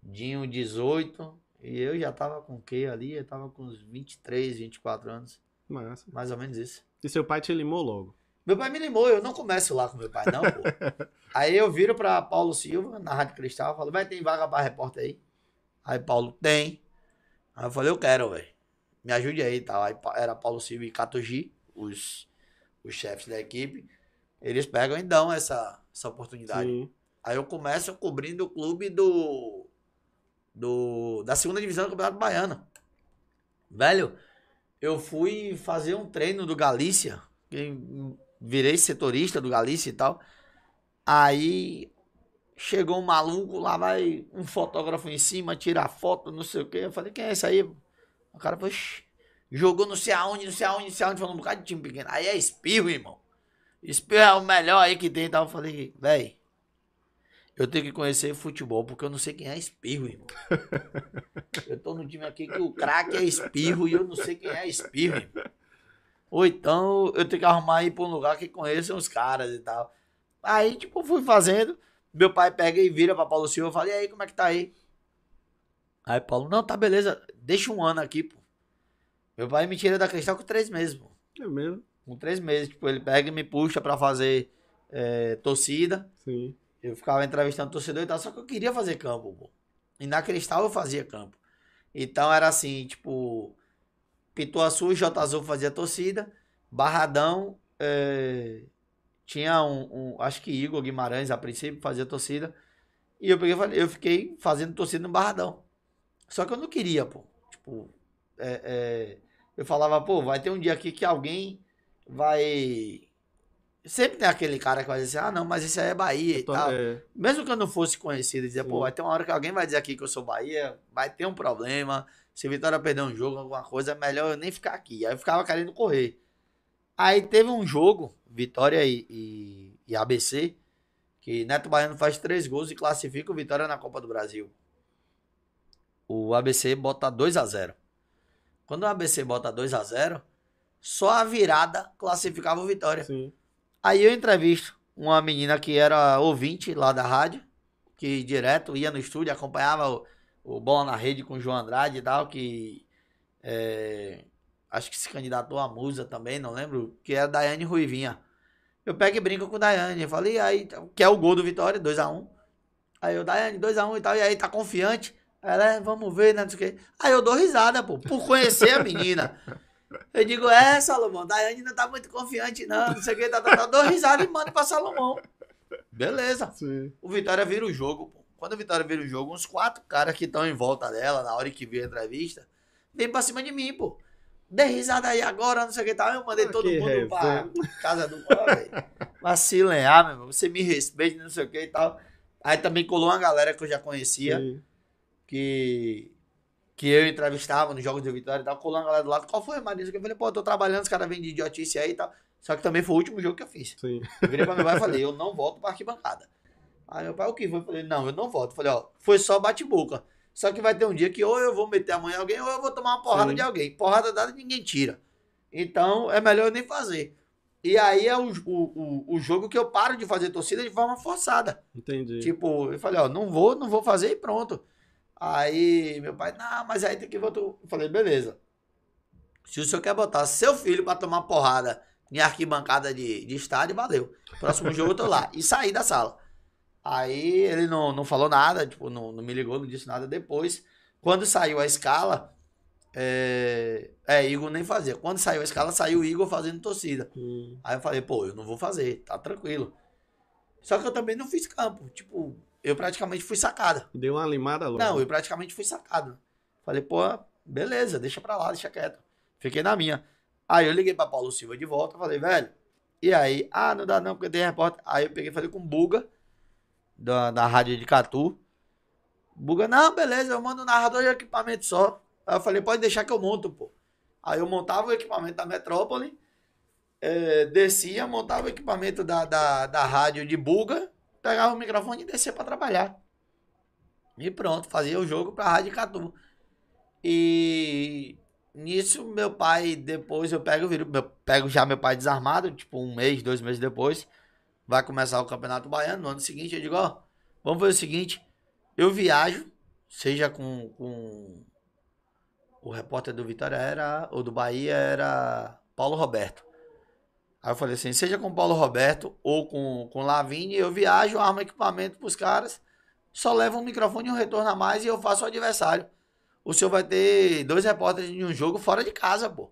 Dinho, 18. E eu já tava com o quê ali? Eu tava com uns 23, 24 anos.
Massa.
Mais ou menos isso.
E seu pai te limou logo.
Meu pai me limou, eu não começo lá com meu pai, não, pô. aí eu viro pra Paulo Silva, na Rádio Cristal, falo, vai, tem vaga pra repórter aí? Aí Paulo, tem. Aí eu falei, eu quero, velho. Me ajude aí e tal. Aí era Paulo Silva e Catugi, os, os chefes da equipe. Eles pegam e dão essa, essa oportunidade.
Sim.
Aí eu começo cobrindo o clube do, do da segunda divisão do Campeonato Baiano. Velho, eu fui fazer um treino do Galícia, virei setorista do Galícia e tal. Aí chegou um maluco, lá vai um fotógrafo em cima, tira foto, não sei o quê. Eu falei, quem é esse aí? O cara "Xi, jogou não sei aonde, não sei aonde, não sei aonde, falando um bocado de time pequeno. Aí é espirro, irmão. Espirro é o melhor aí que tem. Então eu falei, véi, eu tenho que conhecer futebol, porque eu não sei quem é espirro, irmão. Eu tô no time aqui que o craque é espirro e eu não sei quem é espirro, irmão. Ou então eu tenho que arrumar ir pra um lugar que conheçam os caras e tal. Aí, tipo, fui fazendo. Meu pai pega e vira pra Paulo Silva. Eu falei, e aí, como é que tá aí? Aí Paulo, não, tá beleza. Deixa um ano aqui, pô. Meu pai me tira da cristal com três meses, pô.
É mesmo?
Com três meses. Tipo, ele pega e me puxa pra fazer é, torcida.
Sim.
Eu ficava entrevistando torcedor e tal, só que eu queria fazer campo, pô. E na Cristal eu fazia campo. Então era assim, tipo, Pituaçu e J Azul fazia torcida, Barradão, é, tinha um, um, acho que Igor Guimarães, a princípio, fazia torcida. E eu peguei, eu fiquei fazendo torcida no Barradão. Só que eu não queria, pô. Tipo, é, é, eu falava, pô, vai ter um dia aqui que alguém vai. Sempre tem aquele cara que vai dizer assim, ah, não, mas isso aí é Bahia e tal. É. Mesmo que eu não fosse conhecido, dizer, pô, vai ter uma hora que alguém vai dizer aqui que eu sou Bahia, vai ter um problema. Se Vitória perder um jogo, alguma coisa, é melhor eu nem ficar aqui. Aí eu ficava querendo correr. Aí teve um jogo, Vitória e, e, e ABC, que Neto Baiano faz três gols e classifica o Vitória na Copa do Brasil. O ABC bota 2 a 0 Quando o ABC bota 2 a 0 só a virada classificava o Vitória. Sim. Aí eu entrevisto uma menina que era ouvinte lá da rádio, que direto ia no estúdio, acompanhava o, o Bola na Rede com o João Andrade e tal, que é, acho que se candidatou a musa também, não lembro, que era Daiane Ruivinha. Eu pego e brinco com o Daiane, falei, aí, que é o gol do Vitória, 2x1. Um. Aí eu, Daiane, 2x1 um e tal, e aí tá confiante. Ela, é, vamos ver, né, não sei o quê. Aí eu dou risada, pô, por conhecer a menina. Eu digo, é, Salomão, Daiane não tá muito confiante, não, não sei o que, tá, tá, tá. Dou risada e mando pra Salomão. Beleza. Sim. O Vitória vira o jogo, pô. Quando o Vitória vira o jogo, uns quatro caras que estão em volta dela, na hora que viu a entrevista, vem pra cima de mim, pô. Dê risada aí agora, não sei o que tal. Eu mandei ah, todo mundo resenha. pra casa do velho. Vacilear, meu irmão. Você me respeita, não sei o que e tal. Aí também colou uma galera que eu já conhecia. Sim. Que que eu entrevistava nos jogos de Vitória e tal, colando a galera do lado, qual foi, Marisa? Eu falei, pô, eu tô trabalhando, os caras vêm de idiotice aí e tal. Só que também foi o último jogo que eu fiz. Sim. Eu virei pra meu pai e falei, eu não volto pra arquibancada. Aí meu pai, o que foi? Eu falei, não, eu não volto. Eu falei, ó, foi só bate-boca. Só que vai ter um dia que ou eu vou meter a mão em alguém ou eu vou tomar uma porrada Sim. de alguém. Porrada dada ninguém tira. Então é melhor eu nem fazer. E aí é o, o, o, jogo que eu paro de fazer torcida de forma forçada.
Entendi.
Tipo, eu falei, ó, não vou, não vou fazer e pronto. Aí meu pai, não, mas aí tem que voltar. Eu falei, beleza. Se o senhor quer botar seu filho para tomar porrada em arquibancada de, de estádio, valeu. Próximo jogo eu tô lá. E saí da sala. Aí ele não, não falou nada, tipo, não, não me ligou, não disse nada depois. Quando saiu a escala, é, é, Igor nem fazia. Quando saiu a escala, saiu o Igor fazendo torcida. Hum. Aí eu falei, pô, eu não vou fazer, tá tranquilo. Só que eu também não fiz campo. Tipo, eu praticamente fui sacada.
Deu uma limada logo.
Não, eu praticamente fui sacado. Falei, pô, beleza, deixa pra lá, deixa quieto. Fiquei na minha. Aí eu liguei pra Paulo Silva de volta, falei, velho, e aí? Ah, não dá não, porque tem repórter. Aí eu peguei e falei com o Buga, da, da rádio de Catu. Buga, não, beleza, eu mando o narrador de equipamento só. Aí eu falei, pode deixar que eu monto, pô. Aí eu montava o equipamento da Metrópole, é, descia, montava o equipamento da, da, da rádio de Buga pegava o microfone e descia para trabalhar. E pronto, fazia o jogo pra Rádio Catu. E nisso, meu pai, depois eu pego, eu pego já meu pai desarmado, tipo um mês, dois meses depois, vai começar o Campeonato Baiano. No ano seguinte, eu digo, ó, vamos fazer o seguinte, eu viajo, seja com, com o repórter do Vitória era, ou do Bahia era Paulo Roberto. Aí eu falei assim, seja com o Paulo Roberto ou com, com o Lavigne, eu viajo, armo equipamento pros caras, só levo um microfone e um retorno a mais e eu faço o adversário. O senhor vai ter dois repórteres em um jogo fora de casa, pô.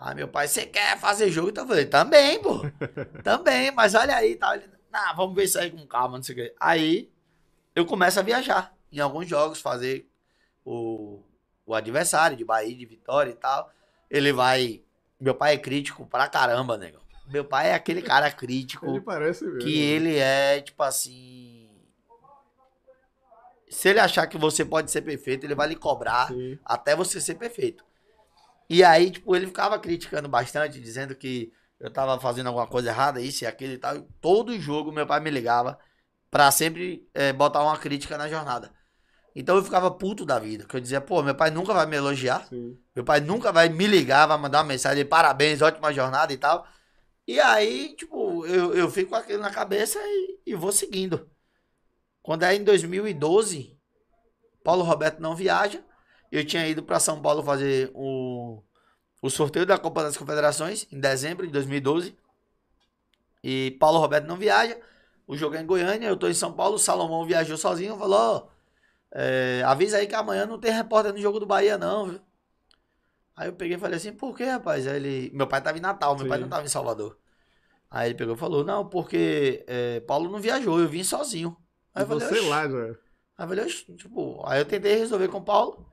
Aí meu pai, você quer fazer jogo? Então eu falei, também, pô. também, mas olha aí, tá. Ele, nah, vamos ver isso aí com calma, não sei o quê. Aí eu começo a viajar em alguns jogos, fazer o, o adversário de Bahia, de Vitória e tal. Ele vai. Meu pai é crítico pra caramba, nego. Meu pai é aquele cara crítico.
ele parece mesmo.
Que ele é, tipo assim. Se ele achar que você pode ser perfeito, ele vai lhe cobrar Sim. até você ser perfeito. E aí, tipo, ele ficava criticando bastante, dizendo que eu tava fazendo alguma coisa errada, isso e aquilo e tal. E todo jogo meu pai me ligava pra sempre é, botar uma crítica na jornada. Então eu ficava puto da vida, que eu dizia, pô, meu pai nunca vai me elogiar, Sim. meu pai nunca vai me ligar, vai mandar uma mensagem parabéns, ótima jornada e tal. E aí, tipo, eu, eu fico com aquilo na cabeça e, e vou seguindo. Quando é em 2012, Paulo Roberto não viaja. Eu tinha ido para São Paulo fazer o, o sorteio da Copa das Confederações em dezembro de 2012. E Paulo Roberto não viaja. O jogo é em Goiânia, eu tô em São Paulo. O Salomão viajou sozinho. Falou: é, avisa aí que amanhã não tem repórter no jogo do Bahia, não, viu? Aí eu peguei e falei assim, por que, rapaz? Aí ele. Meu pai tava em Natal, meu Sim. pai não tava em Salvador. Aí ele pegou e falou, não, porque é, Paulo não viajou, eu vim sozinho. Aí eu falei,
você lá já.
Aí eu falei, tipo, aí eu tentei resolver com o Paulo.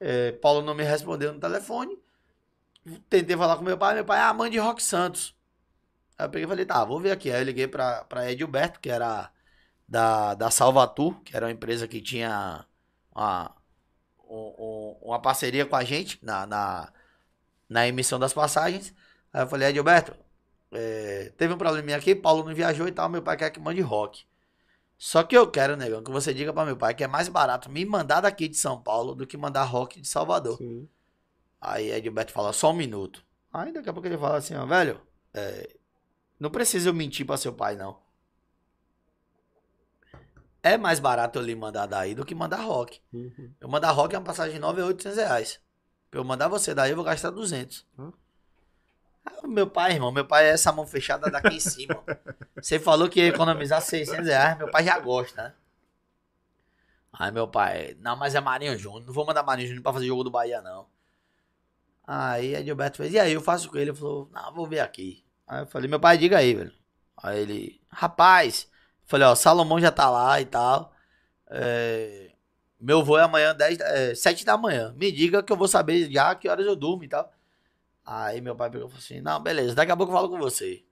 É, Paulo não me respondeu no telefone. Tentei falar com meu pai, meu pai, ah, mãe de Rock Santos. Aí eu peguei e falei, tá, vou ver aqui. Aí eu liguei pra, pra Edilberto, que era da, da Salvatur, que era uma empresa que tinha uma, um- um- uma parceria com a gente na, na, na emissão das passagens. Aí eu falei, Edilberto, é, teve um probleminha aqui, Paulo não viajou e tal, meu pai quer que mande rock. Só que eu quero, negão, que você diga pra meu pai que é mais barato me mandar daqui de São Paulo do que mandar rock de Salvador.
Sim.
Aí Edilberto fala, só um minuto. Aí daqui a pouco ele fala assim, ó, velho, é, não precisa eu mentir pra seu pai, não. É mais barato eu lhe mandar daí do que mandar rock.
Uhum.
Eu mandar rock é uma passagem de 9 a 800 reais. Pra eu mandar você daí, eu vou gastar 200.
Hã?
Ah, Meu pai, irmão, meu pai é essa mão fechada daqui em cima. Você falou que ia economizar 600 reais, meu pai já gosta, né? Aí meu pai, não, mas é Marinho Júnior, não vou mandar Marinho Júnior pra fazer jogo do Bahia, não. Aí Edilberto fez, e aí, eu faço com ele? Ele falou, não, vou ver aqui. Aí eu falei, meu pai, diga aí, velho. Aí ele, rapaz, falei, ó, Salomão já tá lá e tal. É, meu voo é amanhã, 10, é, 7 da manhã. Me diga que eu vou saber já que horas eu durmo e tal. Aí meu pai pegou e falou assim: Não, beleza, daqui a pouco eu falo com você.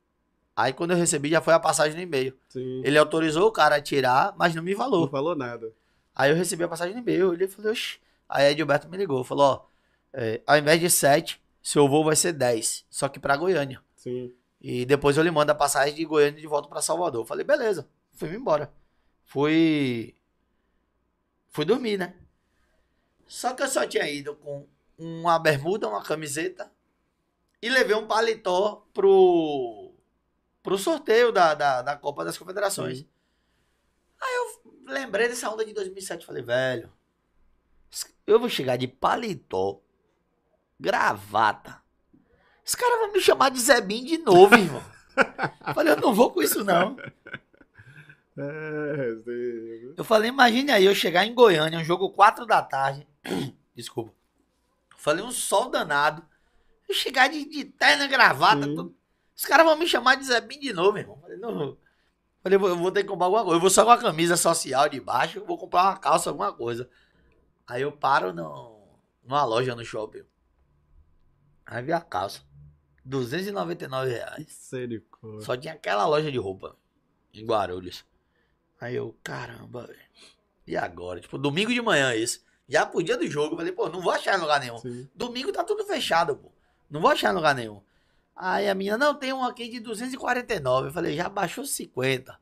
Aí quando eu recebi, já foi a passagem no e-mail.
Sim.
Ele autorizou o cara a tirar, mas não me
Não
falou.
falou nada.
Aí eu recebi a passagem no e-mail. Ele falou: Oxi. Aí Edilberto me ligou, falou: Ó, é, ao invés de 7, seu voo vai ser 10, só que pra Goiânia.
Sim.
E depois eu lhe mando a passagem de Goiânia de volta pra Salvador. Eu falei, beleza. Fui me embora. Fui. Fui dormir, né? Só que eu só tinha ido com uma bermuda, uma camiseta e levei um paletó pro. pro sorteio da, da, da Copa das Confederações.
Sim.
Aí eu lembrei dessa onda de 2007. Falei, velho, eu vou chegar de paletó, gravata. Os caras vão me chamar de Zebim de novo, irmão. Falei, eu não vou com isso, não.
É.
Eu falei, imagine aí eu chegar em Goiânia, um jogo 4 da tarde. Desculpa. Falei, um sol danado. Eu chegar de, de terna gravata. Os caras vão me chamar de Zebim de novo, irmão. Falei, não. Falei, eu vou- eu ter que comprar alguma coisa. Eu vou só com a camisa social de baixo, eu vou comprar uma calça, alguma coisa. Aí eu paro no, numa loja no shopping. Aí vi a calça. 299 reais.
Misericórdia.
Só tinha aquela loja de roupa em Guarulhos. Aí eu, caramba, velho. E agora? Tipo, domingo de manhã isso. Já pro dia do jogo, eu falei, pô, não vou achar em lugar nenhum.
Sim.
Domingo tá tudo fechado, pô. Não vou achar em lugar nenhum. Aí a minha, não, tem um aqui de 249. Eu falei, já baixou 50.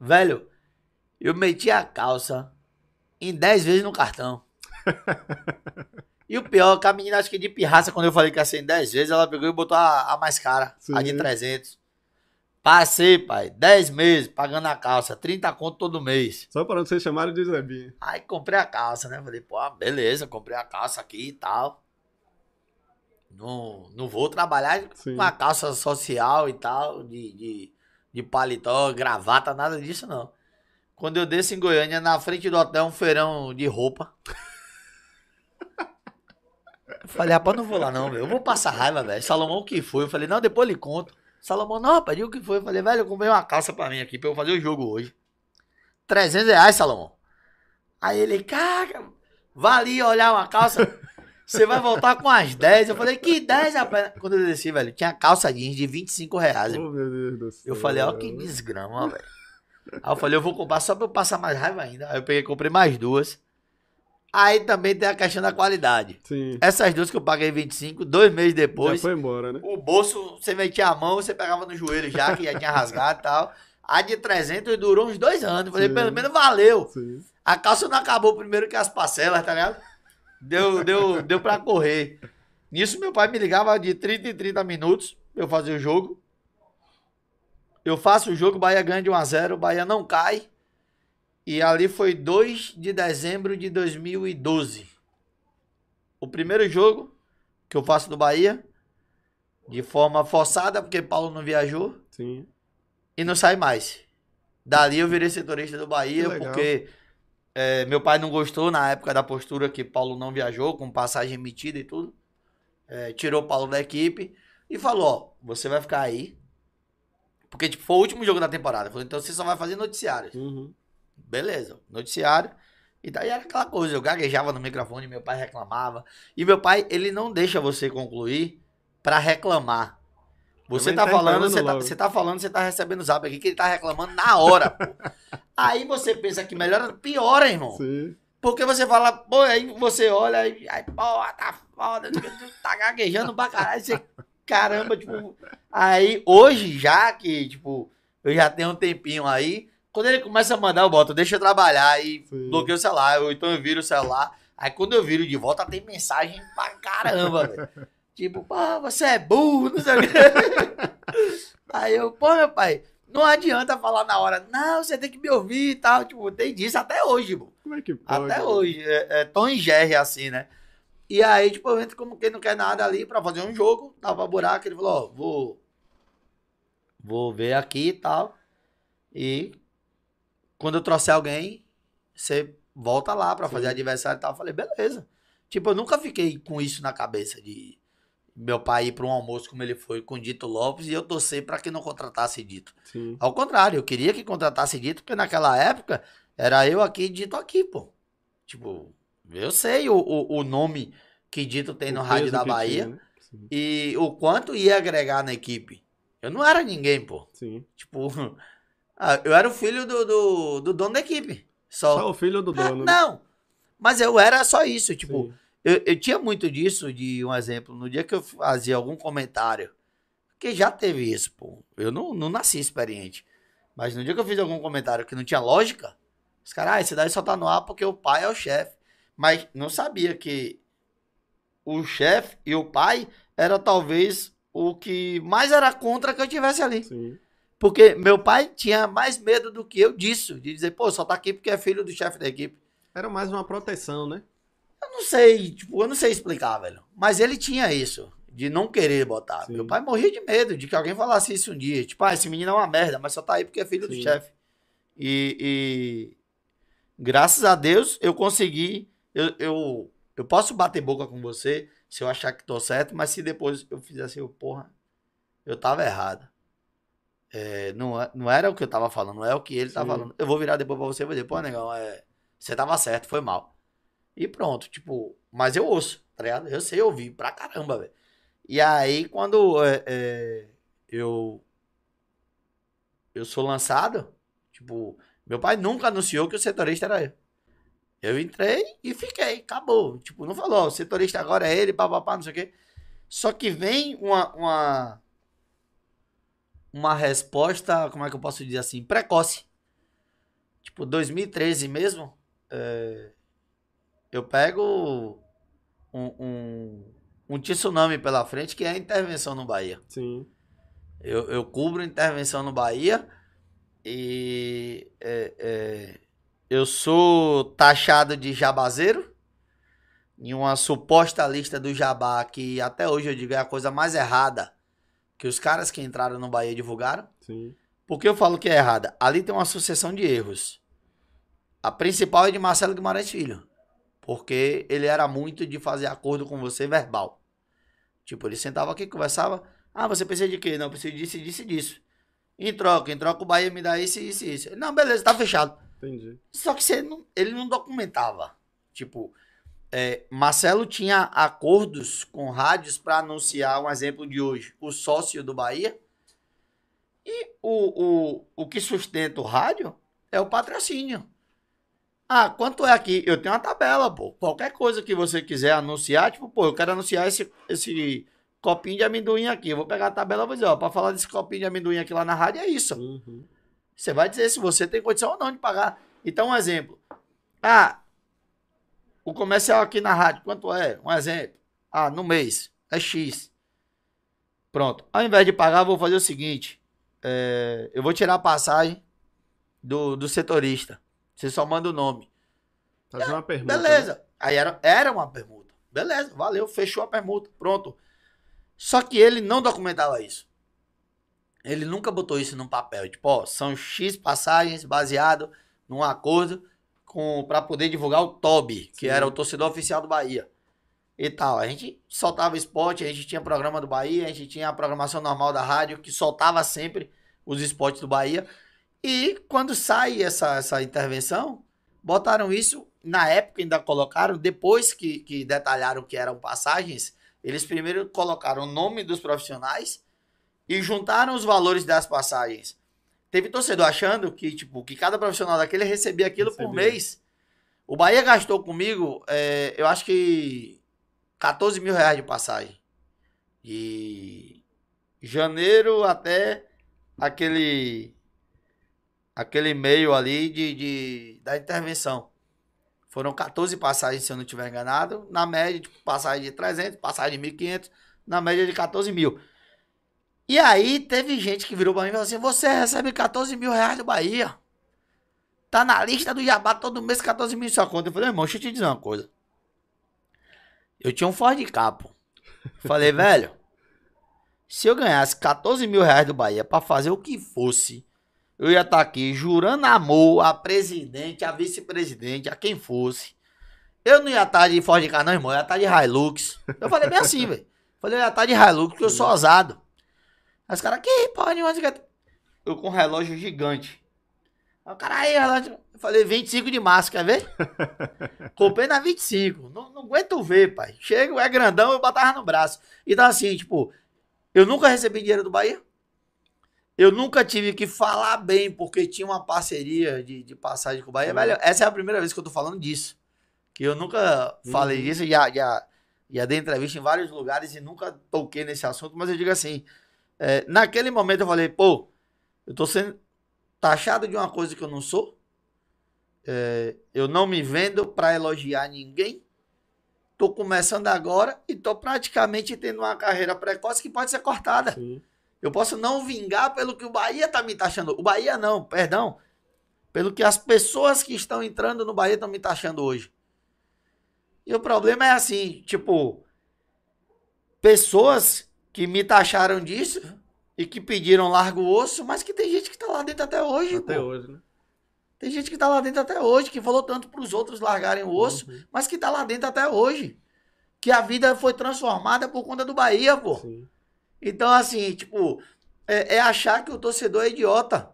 Velho, eu meti a calça em 10 vezes no cartão. e o pior, que a menina, acho que de pirraça, quando eu falei que ia ser em 10 vezes, ela pegou e botou a, a mais cara, a de
Sim.
300. Passei, pai, 10 meses pagando a calça, 30 conto todo mês.
Só para não ser chamado de Zebinho.
Aí comprei a calça, né? Falei, pô, beleza, comprei a calça aqui e tal. Não, não vou trabalhar
Sim.
com a calça social e tal, de, de, de paletó, gravata, nada disso não. Quando eu desço em Goiânia, na frente do hotel, um feirão de roupa. Eu falei, rapaz, não vou lá não, velho. Eu vou passar raiva, velho. Salomão, o que foi? Eu falei, não, depois ele conta. Salomão, não, rapaz, o que foi. Eu falei, velho, eu comprei uma calça pra mim aqui, pra eu fazer o jogo hoje. 300 reais, Salomão. Aí ele, cara, valia olhar uma calça. Você vai voltar com as 10. Eu falei, que 10, rapaz? Quando eu desci, velho, tinha calça jeans de 25 reais.
Oh, meu Deus do céu.
Eu falei, ó, que desgrama, velho. Aí eu falei, eu vou comprar só pra eu passar mais raiva ainda. Aí eu peguei comprei mais duas. Aí também tem a questão da qualidade.
Sim.
Essas duas que eu paguei 25, dois meses
Já
depois,
foi embora, né?
o bolso, você metia a mão, você pegava no joelho já, que já tinha rasgado e tal. A de 300 durou uns dois anos. Falei,
Sim.
pelo menos valeu.
Sim.
A calça não acabou primeiro que as parcelas, tá ligado? Deu, deu, deu pra correr. Nisso, meu pai me ligava de 30 em 30 minutos pra eu fazer o jogo. Eu faço o jogo, o Bahia ganha de 1x0, o Bahia não cai. E ali foi 2 de dezembro de 2012. O primeiro jogo que eu faço do Bahia, de forma forçada, porque Paulo não viajou
Sim.
e não sai mais. Dali eu virei setorista do Bahia, porque é, meu pai não gostou na época da postura que Paulo não viajou, com passagem emitida e tudo. É, tirou Paulo da equipe e falou: ó, você vai ficar aí Porque, tipo, foi o último jogo da temporada. Falou, então você só vai fazer noticiários.
Uhum.
Beleza, noticiário. E daí era aquela coisa, eu gaguejava no microfone, meu pai reclamava. E meu pai, ele não deixa você concluir pra reclamar. Você tá
tá
falando, você tá,
logo.
você tá falando, você tá recebendo zap aqui que ele tá reclamando na hora, pô. Aí você pensa que melhora, piora, irmão.
Sim.
Porque você fala, pô, aí você olha, aí, aí pô, tá foda, tu tá gaguejando pra caralho, você, caramba, tipo. Aí, hoje, já que, tipo, eu já tenho um tempinho aí, quando ele começa a mandar, eu boto, deixa eu trabalhar, aí
Sim.
bloqueio o celular, ou então eu viro o celular. Aí quando eu viro de volta, tem mensagem pra caramba, velho. Tipo, pô, você é burro, não sei o quê. Aí eu, pô, meu pai, não adianta falar na hora, não, você tem que me ouvir e tal. Tipo, tem disso até hoje, pô.
Como é que pode?
Até hoje. É, é Tom e Jerry, assim, né? E aí, tipo, eu entro como quem não quer nada ali pra fazer um jogo, tava buraco, ele falou, ó, vou. Vou ver aqui e tal. E quando eu trouxer alguém, você volta lá pra
Sim.
fazer adversário e tal. Eu falei, beleza. Tipo, eu nunca fiquei com isso na cabeça de meu pai ir pra um almoço como ele foi com Dito Lopes e eu torcer pra que não contratasse Dito.
Sim.
Ao contrário, eu queria que contratasse Dito, porque naquela época era eu aqui e Dito aqui, pô. Tipo, eu sei o, o, o nome que Dito tem no
O
rádio
peso
da Bahia
tinha, né?
E o quanto ia agregar na equipe. Eu não era ninguém, pô.
Sim.
Tipo, ah, eu era o filho do, do, do dono da equipe. Só.
Só o filho do dono. né?
não, mas eu era só isso, tipo,
Sim.
eu, eu tinha muito disso, de um exemplo, no dia que eu fazia algum comentário, que já teve isso, pô. Eu não, não nasci experiente. Mas no dia que eu fiz algum comentário que não tinha lógica, os caras, ah, esse daí só tá no ar porque o pai é o chefe. Mas não sabia que o chefe e o pai era talvez o que mais era contra que eu tivesse ali.
Sim.
Porque meu pai tinha mais medo do que eu disso, de dizer, pô, só tá aqui porque é filho do chefe da equipe.
Era mais uma proteção, né?
Eu não sei, tipo, eu não sei explicar, velho. Mas ele tinha isso, de não querer botar.
Sim.
Meu pai morria de medo de que alguém falasse isso um dia. Tipo, ah, esse menino é uma merda, mas só tá aí porque é filho do
Sim.
chefe. E, e graças a Deus eu consegui. Eu, eu, eu posso bater boca com você se eu achar que tô certo, mas se depois eu fizer assim, eu, porra, eu tava errado. É, não, é- não era o que eu tava falando, não é o que ele tá
Sim.
falando. Eu vou virar depois pra você e vou dizer, pô, negão, é, você tava certo, foi mal. E pronto, tipo, mas eu ouço, tá ligado? Eu sei ouvir pra caramba, velho. E aí, quando é, é, eu eu sou lançado, tipo, meu pai nunca anunciou que o setorista era eu. Eu entrei e fiquei, acabou. Tipo, não falou, o setorista agora é ele, papapá, não sei o quê. Só que vem uma, uma, uma resposta, como é que eu posso dizer assim, precoce. Tipo, 2013 mesmo, é, eu pego um, um, um tsunami pela frente que é a intervenção no Bahia.
Sim.
Eu, eu cubro intervenção no Bahia e é, é, eu sou taxado de jabazeiro em uma suposta lista do jabá que até hoje eu digo é a coisa mais errada que os caras que entraram no Bahia divulgaram.
Sim.
Por que eu falo que é errada? Ali tem uma sucessão de erros. A principal é de Marcelo Guimarães Filho. Porque ele era muito de fazer acordo com você verbal. Tipo, ele sentava aqui, conversava. Ah, você precisa de quê? Não, eu preciso disso, disso e disso. Em troca, em troca o Bahia me dá isso, isso e isso. Não, beleza, tá fechado.
Entendi.
Só que você não- ele não documentava. Tipo, é, Marcelo tinha acordos com rádios para anunciar um exemplo de hoje, o sócio do Bahia. E o, o, o que sustenta o rádio é o patrocínio. Ah, quanto é aqui? Eu tenho uma tabela, pô. Qualquer coisa que você quiser anunciar, tipo, pô, eu quero anunciar esse, esse copinho de amendoim aqui. Eu vou pegar a tabela e vou dizer, ó, pra falar desse copinho de amendoim aqui lá na rádio é isso.
Uhum.
Você vai dizer se você tem condição ou não de pagar. Então, um exemplo. Ah, o comercial aqui na rádio, quanto é? Um exemplo. Ah, no mês, é X. Pronto. Ao invés de pagar, vou fazer o seguinte. é, eu vou tirar a passagem do, do setorista. Você só manda o nome.
Fazer uma pergunta. né?
Beleza. Aí era, era uma permuta. Beleza, valeu, fechou a permuta. Pronto. Só que ele não documentava isso. Ele nunca botou isso num papel. Tipo, ó, são X passagens baseado num acordo com para poder divulgar o TOB, que
Sim.
era o torcedor oficial do Bahia. E tal. A gente soltava esporte, a gente tinha programa do Bahia, a gente tinha a programação normal da rádio, que soltava sempre os spots do Bahia. E quando sai essa, essa intervenção, botaram isso, na época ainda colocaram, depois que, que detalharam que eram passagens, eles primeiro colocaram o nome dos profissionais e juntaram os valores das passagens. Teve torcedor achando que, tipo, que cada profissional daquele recebia aquilo recebia. por mês. O Bahia gastou comigo, é, eu acho que 14 mil reais de passagem. De janeiro até aquele aquele meio ali de, de, da intervenção. Foram 14 passagens, se eu não estiver enganado. Na média, tipo, passagem de 300, passagem de 1.500, na média de 14 mil. E aí teve gente que virou pra mim e falou assim: Você recebe 14 mil reais do Bahia. Tá na lista do Jabá todo mês 14 mil em sua conta. Eu falei, irmão, deixa eu te dizer uma coisa. Eu tinha um Ford Capo. Falei, velho, se eu ganhasse 14 mil reais do Bahia pra fazer o que fosse, eu ia estar tá aqui jurando amor a presidente, a vice-presidente, a quem fosse. Eu não ia estar tá de Ford Car, não, irmão. Eu ia estar tá de Hilux. Eu falei bem assim, velho. Falei, eu ia estar de Hilux, porque eu sou ousado. Aí os caras, que porra nenhuma. Eu com um relógio gigante. Aí o cara, aí, relógio. Eu falei, 25 de março, quer ver? Comprei na 25. Não, não aguento ver, pai. Chega, é grandão, eu botava no braço. Então, assim, tipo, eu nunca recebi dinheiro do Bahia. Eu nunca tive que falar bem, porque tinha uma parceria de, de passagem com o Bahia. Uhum. Velho, essa é a primeira vez que eu tô falando disso. Que eu nunca falei uhum. disso, já, já, já dei entrevista em vários lugares e nunca toquei nesse assunto, mas eu digo assim, é, naquele momento eu falei, pô, eu tô sendo taxado de uma coisa que eu não sou, é, eu não me vendo para elogiar ninguém, tô começando agora e tô praticamente tendo uma carreira precoce que pode ser cortada. Sim. Eu posso não vingar pelo que o Bahia tá me taxando. O Bahia não, perdão. Pelo que as pessoas que estão entrando no Bahia estão me taxando hoje. E o problema é assim, tipo, pessoas que me taxaram disso e que pediram largo osso, mas que tem gente que tá lá dentro até hoje.
Até pô. hoje, né?
Tem gente que tá lá dentro até hoje, que falou tanto para os outros largarem o osso, uhum. mas que tá lá dentro até hoje. Que a vida foi transformada por conta do Bahia, pô. Sim. Então, assim, tipo, é, é, achar que o torcedor é idiota.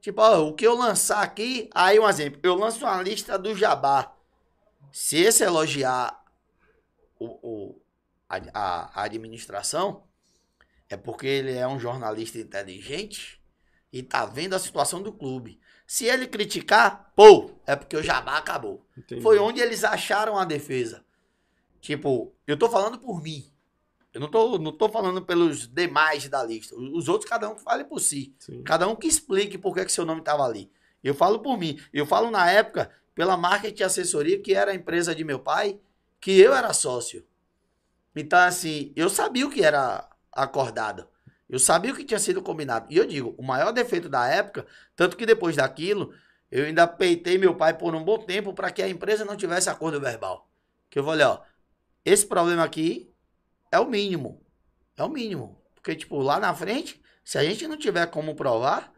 Tipo, ó, o que eu lançar aqui, aí um exemplo, eu lanço uma lista do Jabá. Se esse elogiar o, o a, a, administração, é porque ele é um jornalista inteligente e tá vendo a situação do clube. Se ele criticar, pô, é porque o Jabá acabou. Entendi. Foi onde eles acharam a defesa. Tipo, eu tô falando por mim. Eu não tô, não tô falando pelos demais da lista. Os outros, cada um que fale por si. Sim. Cada um que explique por que, que seu nome estava ali. Eu falo por mim. Eu falo na época pela marketing assessoria, que era a empresa de meu pai, que eu era sócio. Então, assim, eu sabia o que era acordado. Eu sabia o que tinha sido combinado. E eu digo, o maior defeito da época, tanto que depois daquilo, eu ainda peitei meu pai por um bom tempo para que a empresa não tivesse acordo verbal. Que eu falei, ó, esse problema aqui é o mínimo. É o mínimo. Porque, tipo, lá na frente, se a gente não tiver como provar,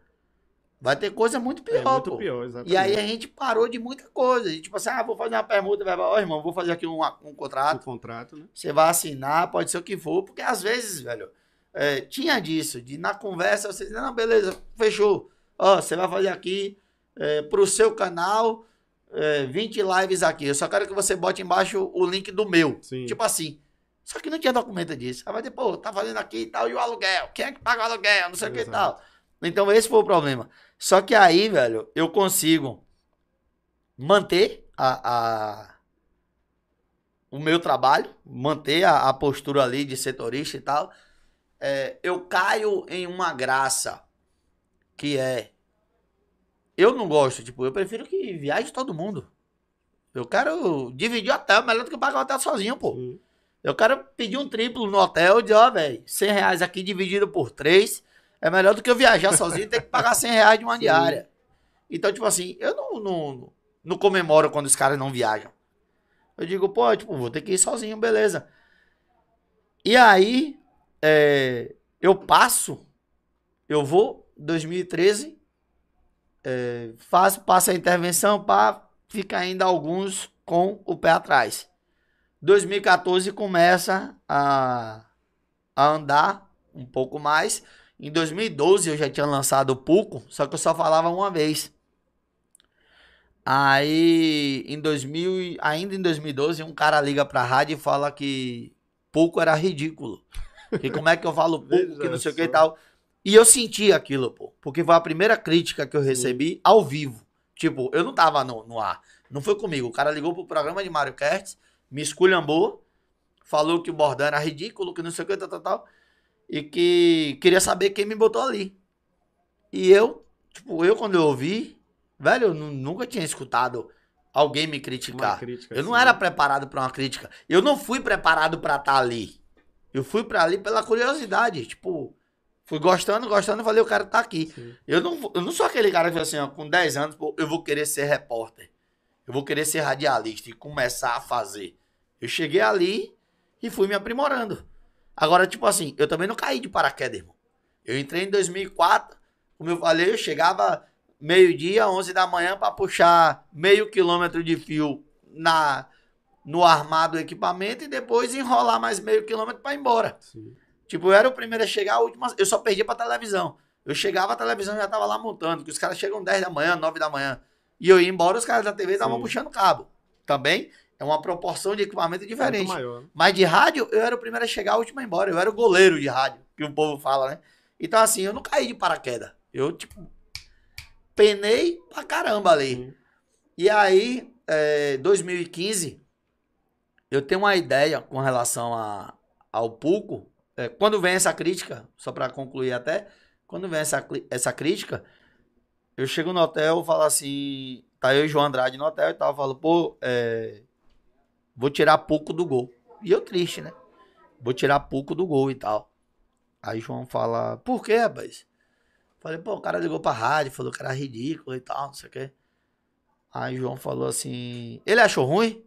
vai ter coisa muito é pior. É muito pô. pior, exatamente. E aí a gente parou de muita coisa. E, tipo assim, ah, vou fazer uma permuta, vai, ó, irmão, vou fazer aqui um, um contrato. Um
contrato, né?
Você vai assinar, pode ser o que for, porque às vezes, velho, é, tinha disso, de na conversa você diz, não, beleza, fechou. Ó, você vai fazer aqui é, pro seu canal é, 20 lives aqui. Eu só quero que você bote embaixo o link do meu. Sim. Tipo assim. Só que não tinha documento disso. Aí vai dizer, pô, tá fazendo aqui e tal, e o aluguel? Quem é que paga o aluguel? Não sei o que e tal. Então esse foi o problema. Só que aí, velho, eu consigo manter a, a o meu trabalho, manter a, a, postura ali de setorista e tal. É, eu caio em uma graça que é. Eu não gosto, tipo, eu prefiro que viaje todo mundo. Eu quero dividir o hotel, melhor do que pagar o hotel sozinho, pô. Eu quero pedir um triplo no hotel e dizer, ó, velho, 100 reais aqui dividido por três é melhor do que eu viajar sozinho e ter que pagar 100 reais de uma diária. Então, tipo assim, eu não, não, não comemoro quando os caras não viajam. Eu digo, pô, tipo, vou ter que ir sozinho, beleza. E aí, é, eu passo, eu vou, 2013, é, faço, passo a intervenção para ficar ainda alguns com o pé atrás. 2014 começa a, a andar um pouco mais. Em 2012 eu já tinha lançado o Puco, só que eu só falava uma vez. Aí, em 2000, ainda em 2012, um cara liga pra rádio e fala que Puco era ridículo. Que como é que eu falo Puco, que não sei o que e tal. E eu senti aquilo, pô. Porque foi a primeira crítica que eu recebi ao vivo. Tipo, eu não tava no, no ar. Não foi comigo. O cara ligou pro programa de Mario Kart, me esculhambou, falou que o bordão era ridículo, que não sei o que, tal, tal, tal. E que queria saber quem me botou ali. E eu, tipo, eu quando eu ouvi, velho, eu nunca tinha escutado alguém me criticar. Crítica, eu não era preparado para uma crítica. Eu não fui preparado para estar tá ali. Eu fui para ali pela curiosidade. Tipo, Fui gostando, gostando falei, o cara tá aqui. Eu não, eu não sou aquele cara que assim, ó, com 10 anos, pô, eu vou querer ser repórter. Eu vou querer ser radialista e começar a fazer. Eu cheguei ali e fui me aprimorando. Agora, tipo assim, eu também não caí de paraquedas, irmão. Eu entrei em 2004, como eu falei, eu chegava meio-dia, 11 da manhã, para puxar meio quilômetro de fio na no armado equipamento e depois enrolar mais meio quilômetro para ir embora. Sim. Tipo, eu era o primeiro a chegar, a última, eu só perdia pra televisão. Eu chegava, a televisão já tava lá montando, que os caras chegam 10 da manhã, 9 da manhã. E eu ia embora, os caras da TV estavam puxando cabo. Também é uma proporção de equipamento diferente. Maior. Né? Mas de rádio, eu era o primeiro a chegar, a última a ir embora. Eu era o goleiro de rádio, que o povo fala, né? Então, assim, eu não caí de paraquedas. Eu, tipo, penei pra caramba ali. Sim. E aí, é, 2015, eu tenho uma ideia com relação a, ao Puco, é, quando vem essa crítica, só para concluir até, quando vem essa, essa crítica, eu chego no hotel e falo assim, tá eu e João Andrade no hotel e tal, eu falo, pô, é, vou tirar pouco do gol. E eu triste, né? Vou tirar pouco do gol e tal. Aí João fala, por quê, rapaz? Falei, pô, o cara ligou pra rádio, falou que era ridículo e tal, não sei o quê. Aí João falou assim, ele achou ruim?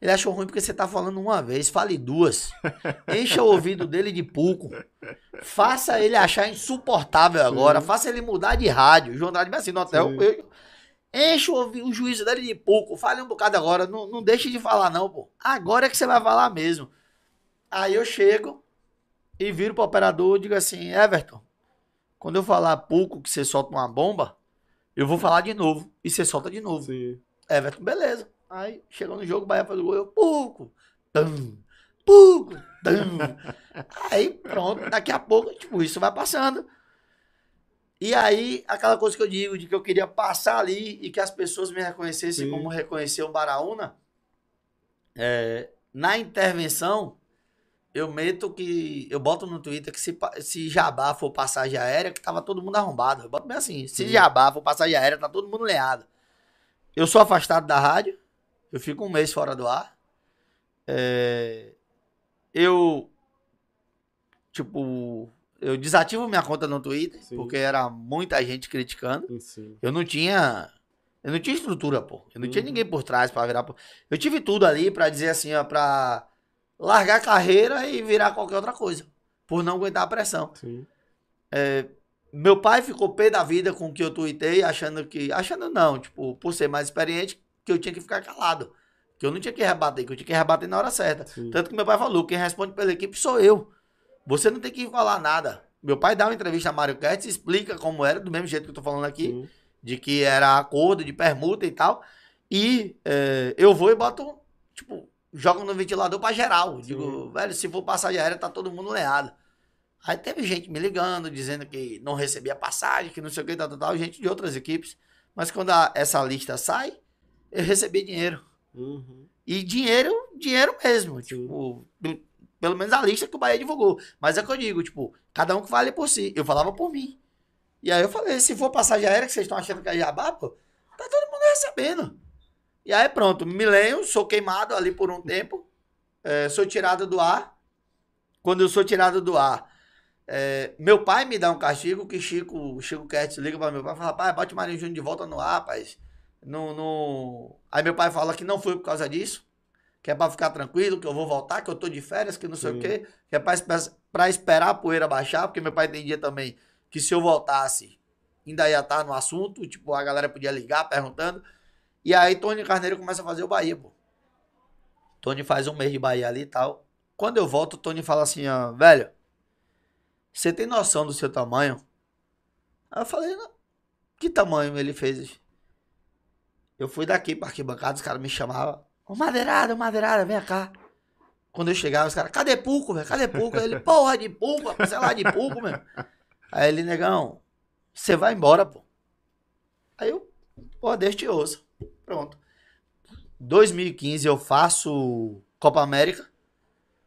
Ele achou ruim porque você tá falando uma vez, fale duas. Encha o ouvido dele de pouco. Faça ele achar insuportável agora. Sim. Faça ele mudar de rádio. O João Andrade assim no hotel. Encha o, o juízo dele de pouco. Fale um bocado agora. Não, não deixe de falar, não, pô. Agora é que você vai falar mesmo. Aí eu chego e viro pro operador e digo assim: Everton, quando eu falar pouco que você solta uma bomba, eu vou falar de novo. E você solta de novo. Sim. Everton, beleza. Aí chegou no jogo, o Bahia faz o gol, eu, pouco, tum, pouco, tum. Aí pronto, daqui a pouco, tipo, isso vai passando. E aí, aquela coisa que eu digo, de que eu queria passar ali e que as pessoas me reconhecessem Sim. como reconheceu o Baraúna, é, na intervenção, eu meto que. Eu boto no Twitter que se, se Jabá for passagem aérea, que tava todo mundo arrombado. Eu boto bem assim: se Sim. Jabá for passagem aérea, tá todo mundo leado. Eu sou afastado da rádio, eu fico um mês fora do ar. É, eu, tipo, eu desativo minha conta no Twitter, Sim. porque era muita gente criticando. Sim. Eu não tinha. Eu não tinha estrutura, pô. Eu não uhum. tinha ninguém por trás para virar. Eu tive tudo ali para dizer assim, ó, pra largar a carreira e virar qualquer outra coisa. Por não aguentar a pressão. É, meu pai ficou pé da vida com o que eu tuitei, achando que. Achando não, tipo, por ser mais experiente, que eu tinha que ficar calado. Que eu não tinha que rebater, que eu tinha que rebater na hora certa. Sim. Tanto que meu pai falou, quem responde pela equipe sou eu. Você não tem que falar nada. Meu pai dá uma entrevista a Mário Kertz, explica como era, do mesmo jeito que eu tô falando aqui, de que era acordo de permuta e tal. E é, eu vou e boto, tipo, jogo no ventilador pra geral. Sim. Digo, velho, se for passagem aérea, tá todo mundo leado. Aí teve gente me ligando, dizendo que não recebia passagem, que não sei o que, tal, tal, tal, gente de outras equipes. Mas quando a, essa lista sai, eu recebi dinheiro. Uhum. E dinheiro, dinheiro mesmo. Sim. Tipo, pelo menos a lista que o Bahia divulgou. Mas é que eu digo, tipo, cada um que vale por si. Eu falava por mim. E aí eu falei, se for passagem aérea que vocês estão achando que é jabá, pô, tá todo mundo recebendo. E aí pronto, me leio, sou queimado ali por um tempo, é, sou tirado do ar. Quando eu sou tirado do ar, é, meu pai me dá um castigo que Chico, Chico Kertz liga para meu pai e fala, pai, bote Marinho Júnior de volta no ar, rapaz. No, no... Aí meu pai fala que não foi por causa disso, que é pra ficar tranquilo, que eu vou voltar, que eu tô de férias, que não sei Sim. o quê, que é pra, pra esperar a poeira baixar, porque meu pai entendia também que se eu voltasse, ainda ia estar no assunto, tipo, a galera podia ligar perguntando. E aí Tony Carneiro começa a fazer o Bahia, pô. Tony faz um mês de Bahia ali e tal. Quando eu volto, o Tony fala assim, ó, velho, Você tem noção do seu tamanho? Aí eu falei, não. Que tamanho ele fez? Eu fui daqui pra arquibancada, os caras me chamavam. Ô, madeirada, madeirada, vem cá. Quando eu chegava, os caras, cadê Puco, velho? Cadê Puco? Aí ele, porra de você é lá de Puco, meu. Aí ele, negão, você vai embora, pô. Aí eu, pô, deixa te ouço. Pronto. 2015 eu faço Copa América.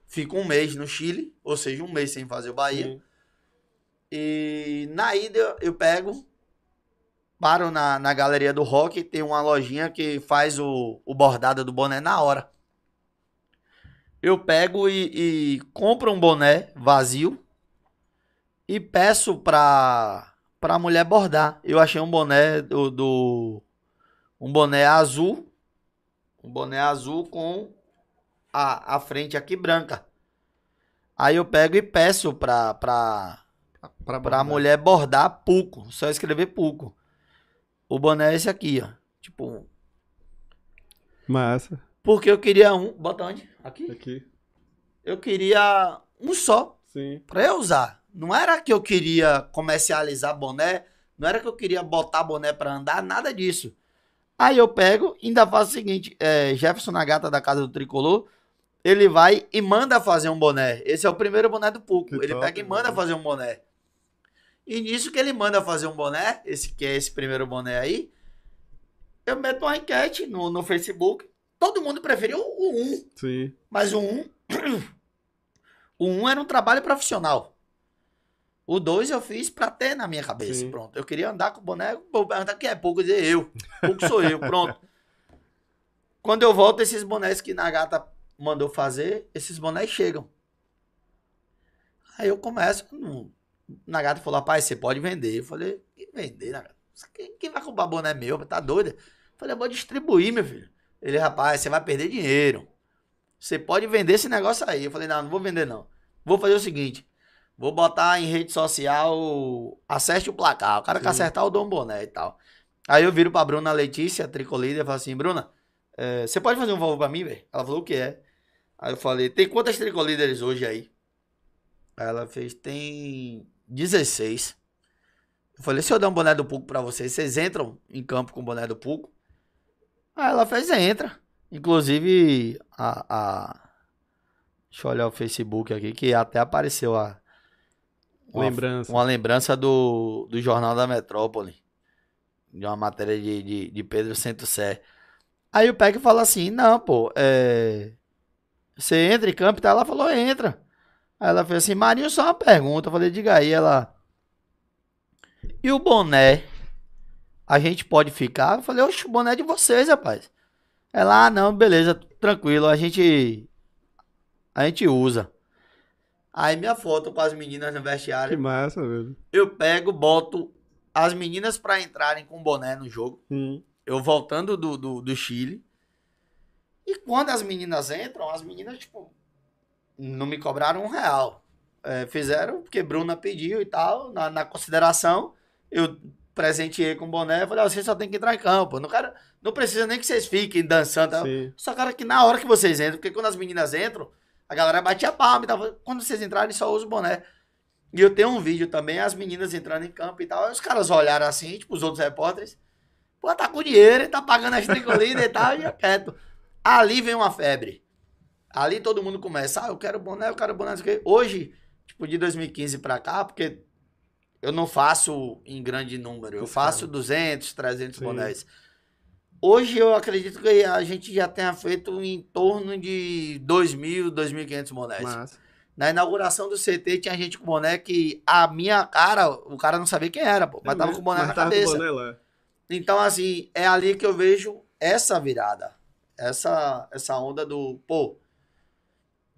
Fico um mês no Chile, ou seja, um mês sem fazer o Bahia. E na ida eu pego, paro na, na galeria do rock, tem uma lojinha que faz o, o bordado do boné na hora. Eu pego e, e compro um boné vazio e peço pra, pra mulher bordar. Eu achei um boné do, do um boné azul, um boné azul com a, a frente aqui branca. Aí eu pego e peço pra, pra,
Pra,
pra mulher bordar Puco. Só escrever Puco. O boné é esse aqui, ó. Tipo,
Massa.
porque eu queria um. Bota onde? Aqui?
Aqui.
Eu queria um só
Sim.
pra eu usar. Não era que eu queria comercializar boné. Não era que eu queria botar boné pra andar, nada disso. Aí eu pego e ainda faço o seguinte: é, Jefferson Nagata da Casa do Tricolor. Ele vai e manda fazer um boné. Esse é o primeiro boné do Puco.
Que
Ele
top,
pega e manda
mano.
fazer um boné. E nisso que ele manda fazer um boné, esse que é esse primeiro boné aí, eu meto uma enquete no, no Facebook. Todo mundo preferiu o 1,
Sim.
mas o 1 o 1 era um trabalho profissional. O 2 eu fiz pra ter na minha cabeça,
Sim.
pronto. Eu queria andar com o boné, perguntar quem é pouco, dizer eu. Pouco sou eu, pronto. Quando eu volto, esses bonés que Nagata mandou fazer, esses bonés chegam. Aí eu começo, no- Nagata falou, rapaz, você pode vender. Eu falei, que vender, Nagata? Quem, quem vai comprar boné meu? Tá doido? Eu falei, eu vou distribuir, meu filho. Ele, rapaz, você vai perder dinheiro. Você pode vender esse negócio aí. Eu falei, não, não vou vender não. Vou fazer o seguinte, vou botar em rede social, acerte o placar. O cara que acertar, eu dou um boné e tal. Aí eu viro pra Bruna Letícia, tricolíder, e falo assim, Bruna, eh, você pode fazer um favor pra mim, velho? Ela falou, o que é? Aí eu falei, tem quantas tricolíderes hoje aí? Aí ela fez, tem 16. Eu falei, se eu der um boné do Puco pra vocês, vocês entram em campo com o boné do Puco? Aí ela fez, entra. Inclusive, a, a- Deixa eu olhar o Facebook aqui, que até apareceu a... uma-
Lembrança.
Uma lembrança do, do Jornal da Metrópole. De uma matéria de, de, de Pedro Centro-Sé. Aí o Peck fala assim, não, pô, é... Você entra em campo tal? Ela falou, entra. Aí ela fez assim, Marinho, só uma pergunta. Eu falei, diga aí, ela... E o boné? A gente pode ficar? Eu falei, oxe, o boné é de vocês, rapaz. Ela, ah, não, beleza, tranquilo, a gente... A gente usa. Aí minha foto com as meninas no
Que
vestiário,
massa, velho.
eu pego, boto as meninas pra entrarem com boné no jogo.
Hum.
Eu voltando do, do, do Chile. E quando as meninas entram, as meninas, tipo, não me cobraram um real. É, fizeram porque Bruna pediu e tal, na, na consideração. Eu presenteei com boné. Falei, ó, vocês só tem que entrar em campo. Não, quero, não precisa nem que vocês fiquem dançando.
Sim.
Só quero que na hora que vocês entram, porque quando as meninas entram, a galera bate a palma e tal. Quando vocês entrarem, só usa o boné. E eu tenho um vídeo também, as meninas entrando em campo e tal. Aí os caras olharam assim, tipo, os outros repórteres. Pô, tá com dinheiro, tá pagando as tricolidas e tal, e eu quieto. Ali vem uma febre. Ali todo mundo começa, ah, eu quero boné, eu quero boné, não sei o quê. Hoje, tipo, de 2015 pra cá, porque eu não faço em grande número, eu faço
cara.
200, 300
Sim.
bonés. Hoje eu acredito que a gente já tenha feito em torno de 2.000, 2.500 bonés.
Massa.
Na inauguração do CT tinha gente com boné que a minha cara, o cara não sabia quem era, pô, mas
É
tava
mesmo?
com boné
Mas
na
tava com
cabeça.
boné lá.
Então, assim, é ali que eu vejo essa virada. Essa, essa onda do, pô,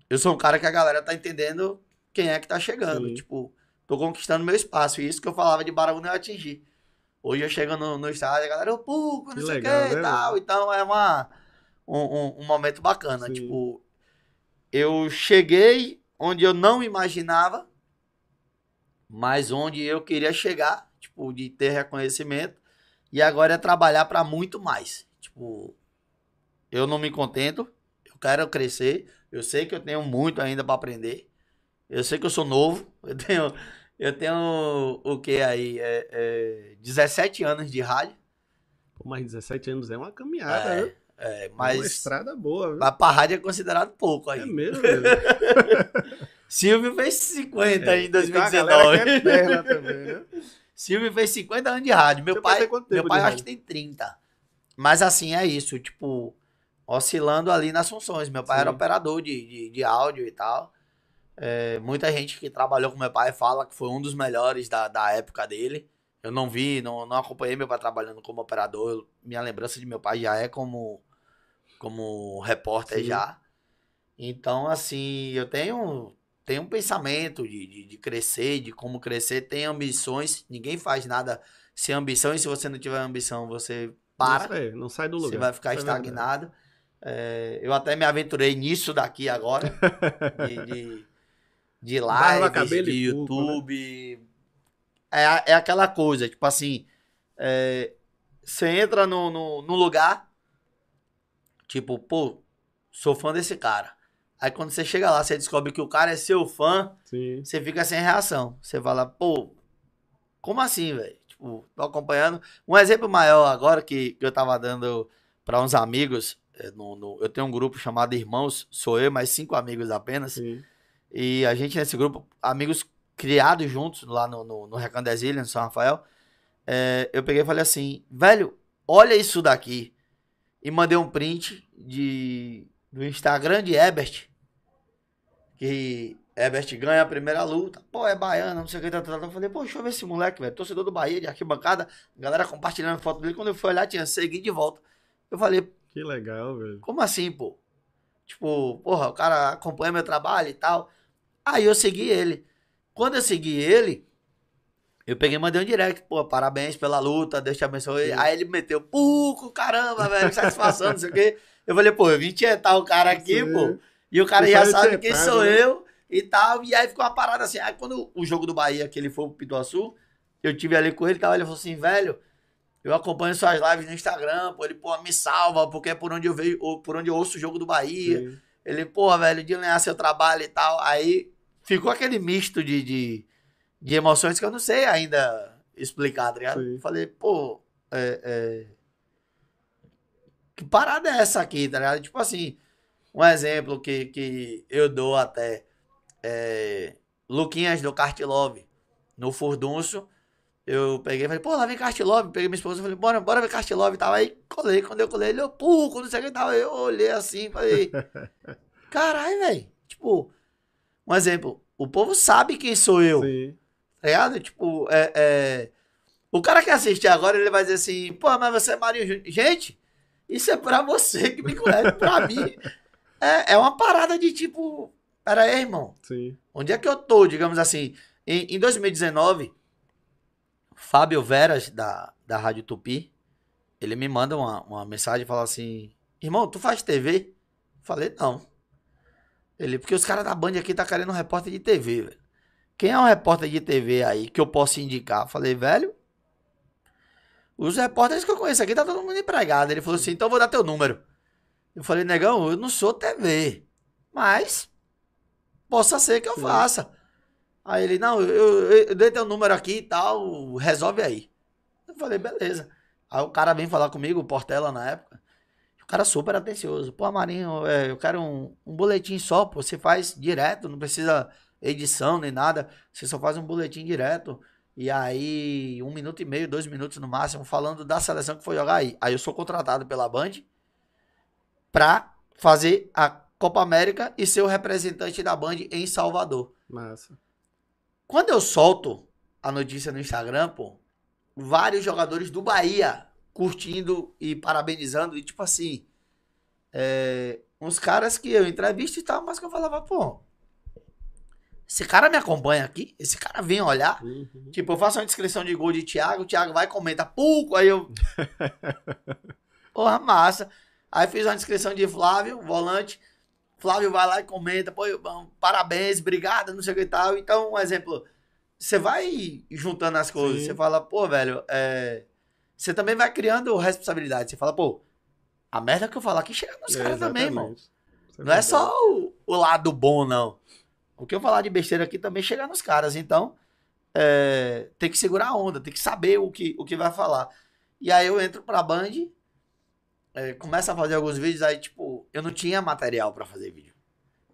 eu sou um cara que a galera tá entendendo quem é que tá chegando.
Sim.
Tipo, tô conquistando meu espaço. E isso que eu falava de Baraúna eu atingi. Hoje eu chego no, no estádio, a galera, ô, pô, não
Que
sei o que
legal,
e
né,
tal. Então é uma, um, um, um momento bacana.
Sim.
Tipo, eu cheguei onde eu não imaginava, mas onde eu queria chegar, tipo, de ter reconhecimento. E agora é trabalhar para muito mais. Tipo, eu não me contento, eu quero crescer. Eu sei que eu tenho muito ainda para aprender. Eu sei que eu sou novo. Eu tenho, eu tenho o que aí? É, é, 17 anos de rádio.
Pô, mas 17 anos é uma caminhada,
É,
né?
é,
É uma
mas,
estrada boa, viu?
mas pra rádio é considerado pouco aí.
É mesmo, velho.
Silvio fez 50
É,
em
tem uma galera que é
2019.
eterna também, né?
Silvio fez 50 anos de rádio. Meu
Seu pai
meu pai acho que tem 30. Mas assim, é isso, tipo, oscilando ali nas funções. Meu pai
Sim.
era operador de, de, de áudio e tal. É, muita gente que trabalhou com meu pai fala que foi um dos melhores da, da época dele. Eu não vi, não, não acompanhei meu pai trabalhando como operador. Eu- Minha lembrança de meu pai já é como, como repórter
Sim.
já. Então, assim, eu tenho, tenho um pensamento de, de, de crescer, de como crescer. Tenho ambições. Ninguém faz nada sem ambição. E se você não tiver ambição, você para
Isso aí, não sai do lugar.
você vai ficar estagnado. É, eu até me aventurei nisso daqui agora, de, de, de lives, de
né?
YouTube. É, a- é aquela coisa, tipo assim, é, você entra no, no, no lugar, tipo, pô, sou fã desse cara. Aí quando você chega lá, você descobre que o cara é seu fã,
Sim.
você fica sem reação. Você fala, pô, como assim, velho? Tipo, tô acompanhando. Um exemplo maior agora que, que eu tava dando para uns amigos. É, no- no- eu tenho um grupo chamado Irmãos, sou eu, mais cinco amigos apenas.
Sim.
E a gente nesse grupo, amigos criados juntos lá no, no, no Recandesilha, no São Rafael. é, eu peguei e falei assim, velho, olha isso daqui. E mandei um print de, do Instagram de Ebert. Que Ebert ganha a primeira luta. Pô, é baiano, não sei o que. Tá, tá, tá. Eu falei, pô, deixa eu ver esse moleque, velho. Torcedor do Bahia, de arquibancada. Galera compartilhando foto dele. Quando eu fui olhar, tinha seguido de volta. Eu falei,
Que legal, velho.
como assim, pô? Tipo, porra, o cara acompanha meu trabalho e tal. Aí eu segui ele. Quando eu segui ele, eu peguei e mandei um direct, pô, parabéns pela luta, Deus te abençoe.
Sim.
Aí ele meteu, puco, caramba, velho, satisfação, não sei o quê. Eu falei, pô, eu vim tietar o cara aqui,
Sim.
pô. E o cara já sabe quem sou
né?
eu e tal. E aí ficou uma parada assim. Aí quando o jogo do Bahia, que ele foi pro Pituaçu, eu tive ali com ele e tal, ele falou assim, velho, eu acompanho suas lives no Instagram, pô, ele, pô, me salva, porque é por onde eu vejo, por onde eu ouço o jogo do Bahia.
Sim.
Ele, porra, velho, de alinhar seu trabalho e tal. Aí ficou aquele misto de, de, de emoções que eu não sei ainda explicar, tá ligado?
Sim.
Falei, pô, é, é, que parada é essa aqui, tá ligado? Tipo assim, um exemplo que, que eu dou até. É, Luquinhas do Cartilove, no Furdunço. Eu peguei e falei, pô, lá vem Castilove. Peguei minha esposa e falei, bora, bora ver Castilove e tal. Aí colei, quando eu colei, ele, eu, puco, não sei o que tal. Eu olhei assim, falei, caralho, velho. Tipo, um exemplo, o povo sabe quem sou eu,
Sim.
tá ligado? Tipo, é, é, o cara que assistir agora, ele vai dizer assim, pô, mas você é Marinho Júnior. Gente, isso é pra você que me conhece. pra mim, é, é uma parada de tipo, pera aí, irmão.
Sim.
Onde é que eu tô, digamos assim? Em, em 2019, Fábio Veras, da, da Rádio Tupi, ele me manda uma, uma mensagem e fala assim: Irmão, tu faz TV? Falei, não. Ele, porque os caras da Band aqui tá querendo um repórter de TV, velho. Quem é um repórter de TV aí que eu posso indicar? Falei, velho. Os repórteres que eu conheço aqui tá todo mundo empregado. Ele falou assim: então eu vou dar teu número. Eu falei, negão, eu não sou TV. Mas possa ser que eu faça. Aí ele, não, eu, eu, eu dei teu número aqui e tal, resolve aí. Eu falei, beleza. Aí o cara vem falar comigo, o Portela na época. O cara super atencioso. Pô, Marinho, é, eu quero um, um boletim só, pô. Você faz direto, não precisa edição nem nada. Você só faz um boletim direto. E aí, um minuto e meio, dois minutos no máximo, falando da seleção que foi jogar aí. Aí eu sou contratado pela Band pra fazer a Copa América e ser o representante da Band em Salvador.
Massa.
Quando eu solto a notícia no Instagram, pô, vários jogadores do Bahia curtindo e parabenizando, e tipo assim, é, uns caras que eu entrevisto e tal, mas que eu falava, pô, esse cara me acompanha aqui, esse cara vem olhar,
Uhum.
tipo, eu faço uma descrição de gol de Thiago, o Thiago vai e comenta, pouco, aí eu, porra, massa, aí fiz uma descrição de Flávio, volante, Flávio vai lá e comenta, pô, bom, parabéns, obrigado, não sei o que e tal. Então, um exemplo, você vai juntando as coisas,
Sim.
você fala, pô, velho, é... você também vai criando responsabilidade. Você fala, pô, a merda que eu falar aqui chega nos
É,
caras também, irmão.
Isso
Não é só o, o lado bom, não. O que eu falar de besteira aqui também chega nos caras. Então, é, tem que segurar a onda, tem que saber o que, o que vai falar. E aí eu entro pra Band, é, começo a fazer alguns vídeos, aí, tipo, eu não tinha material pra fazer vídeo.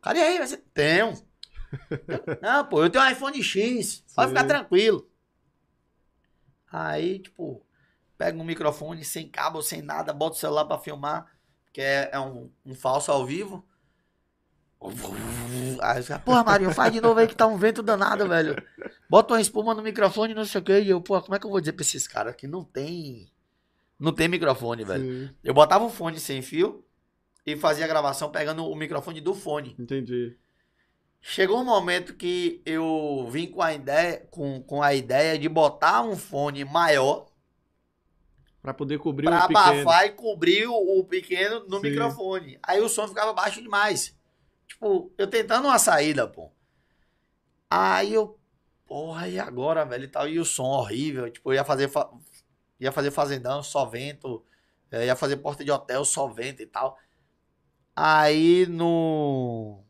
Cara, e aí? Você tem um. não, pô, eu tenho um iPhone X, pode ficar tranquilo. Aí, tipo, pega um microfone sem cabo, sem nada, bota o celular pra filmar, que é, é um, um falso ao vivo. Aí os caras, porra, Marinho, faz de novo aí que tá um vento danado, velho. Bota uma espuma no microfone, não sei o que. E eu, pô, como é que eu vou dizer pra esses caras que não tem. Não tem microfone, velho?
Sim,
Eu botava o fone sem fio e fazia a gravação pegando o microfone do fone.
entendi.
Chegou um momento que eu vim com a ideia, com, com a ideia de botar um fone maior
Pra poder cobrir
pra
o pequeno.
abafar e cobrir o, o pequeno no
Sim.
microfone. Aí o som ficava baixo demais. Tipo, eu tentando uma saída, pô. Aí eu, porra, e agora, velho, e tal? E o som horrível. Tipo, eu ia fazer, fa- ia fazer fazendão, só vento. eh, ia fazer porta de hotel, só vento e tal. Aí no.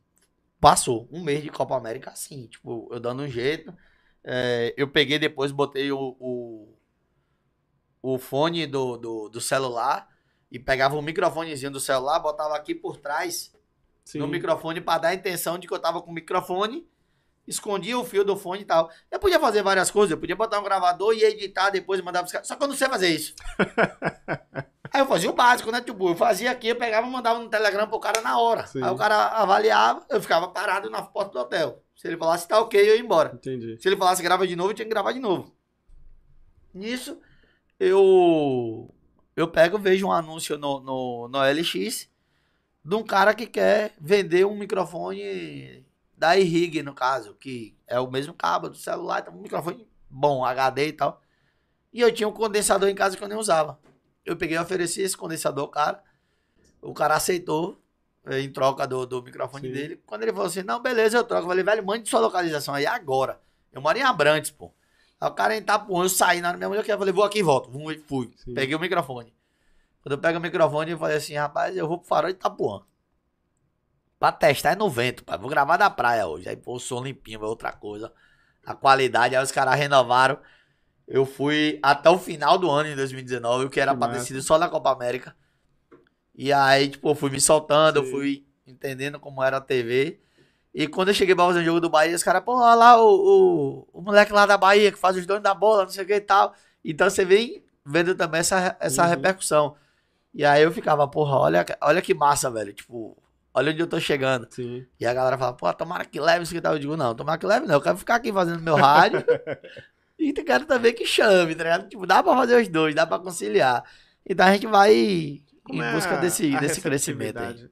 Passou um mês de Copa América assim, tipo, eu dando um jeito. Eh, eu peguei depois, botei o, o, o fone do, do, do celular e pegava o microfonezinho do celular, botava aqui por trás
Sim.
no microfone pra dar a intenção de que eu tava com o microfone, escondia o fio do fone e tal. Eu podia fazer várias coisas, eu podia botar um gravador e editar depois e mandar pros caras. Só que eu não sei fazer isso. Aí eu fazia o básico, né, tipo, eu fazia aqui, eu pegava e mandava no Telegram pro cara na hora.
Sim.
Aí o cara avaliava, eu ficava parado na porta do hotel. Se ele falasse tá ok, eu ia embora.
Entendi.
Se ele falasse grava de novo, eu tinha que gravar de novo. Nisso, eu eu pego, vejo um anúncio no, no, no LX de um cara que quer vender um microfone da iRig, no caso, que é o mesmo cabo do celular, então um microfone bom, HD e tal. E eu tinha um condensador em casa que eu nem usava. Eu peguei e ofereci esse condensador ao cara. O cara aceitou eh, em troca do, do microfone
Sim.
dele. Quando ele falou assim, não, beleza, eu troco. Eu falei, velho, mande sua localização aí agora. Eu moro em Abrantes, pô. Aí o cara em Itapuã, eu saí na minha mulher, eu falei, vou aqui e volto. E Fui.
Sim.
Peguei o microfone. Quando eu pego o microfone, eu falei assim, rapaz, eu vou pro farol de Itapuã. Pra testar é no vento, pai. Vou gravar da praia hoje. Aí, pô, o som limpinho, vai outra coisa. A qualidade, aí os caras renovaram. Eu fui até o final do ano, em 2019, o que era
Que
pra ter sido só na Copa América. E aí, tipo, eu fui me soltando, eu
Sim.
fui entendendo como era a TV. E quando eu cheguei pra fazer o jogo do Bahia, os caras, pô, olha lá o, o, o moleque lá da Bahia que faz os donos da bola, não sei o que e tal. Então você vem vendo também essa, essa
Uhum.
repercussão. E aí eu ficava, porra, olha, olha que massa, velho. Tipo, olha onde eu tô chegando.
Sim.
E a galera fala, pô, tomara que leve isso que tal. Eu digo, não, tomara que leve não. Eu quero ficar aqui fazendo meu rádio. e quero também que chame, tá ligado? Tipo, dá pra fazer os dois, dá pra conciliar. Então a gente vai
Como
em
é
busca
a-
desse,
a
desse crescimento aí.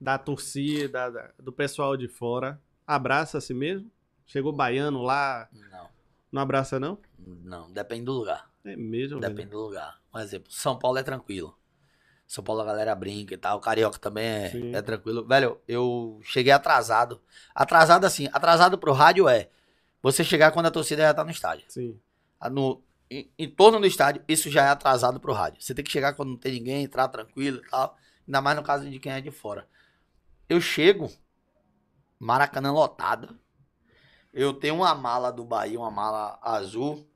Da torcida, da- do pessoal de fora. Abraça assim mesmo? Chegou baiano lá,
Não,
não abraça não?
não, depende do lugar.
É mesmo.
Depende do lugar. Um exemplo, São Paulo é tranquilo. São Paulo a galera brinca e tal. Carioca também é, é tranquilo. Velho, eu cheguei atrasado. Atrasado assim, atrasado pro rádio é você chegar quando a torcida já tá no estádio.
Sim.
No, em, em torno do estádio, isso já é atrasado pro rádio. Você tem que chegar quando não tem ninguém, entrar tranquilo e tal. Ainda mais no caso de quem é de fora. Eu chego, Maracanã lotado. Eu tenho uma mala do Bahia, uma mala azul,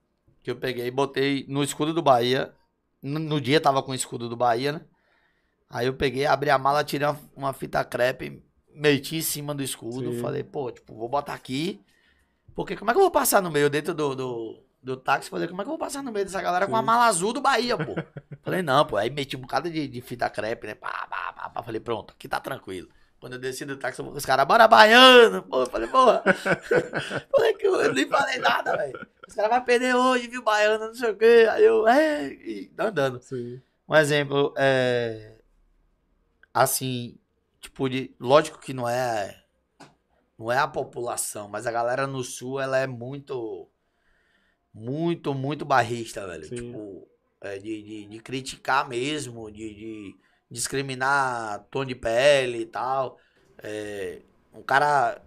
que eu peguei e botei no escudo do Bahia. No, no dia tava com o escudo do Bahia, né? Aí eu peguei, abri a mala, tirei uma, uma fita crepe, meti em cima do escudo.
Sim.
Falei, pô, tipo, vou botar aqui. Porque como é que eu vou passar no meio dentro do, do, do táxi? Falei, como é que eu vou passar no meio dessa galera com a
Sim.
mala azul do Bahia, pô? Falei, não, pô. Aí meti um bocado de, de fita crepe, né? Pá, pá, pá, pá. Falei, pronto, aqui tá tranquilo. Quando eu desci do táxi, eu os caras, bora baiano, pô. Eu falei, porra. falei que eu nem falei nada, velho. Os caras vão perder hoje, viu, baiano, não sei o quê. Aí eu, é, e andando.
Sim.
Um exemplo, é. Assim, tipo, de. Lógico que não é. Não é a população, mas a galera no sul, ela é muito. Muito, muito barrista, velho.
Sim.
Tipo, é, de, de, de criticar mesmo, de, de discriminar tom de pele e tal. É, um cara.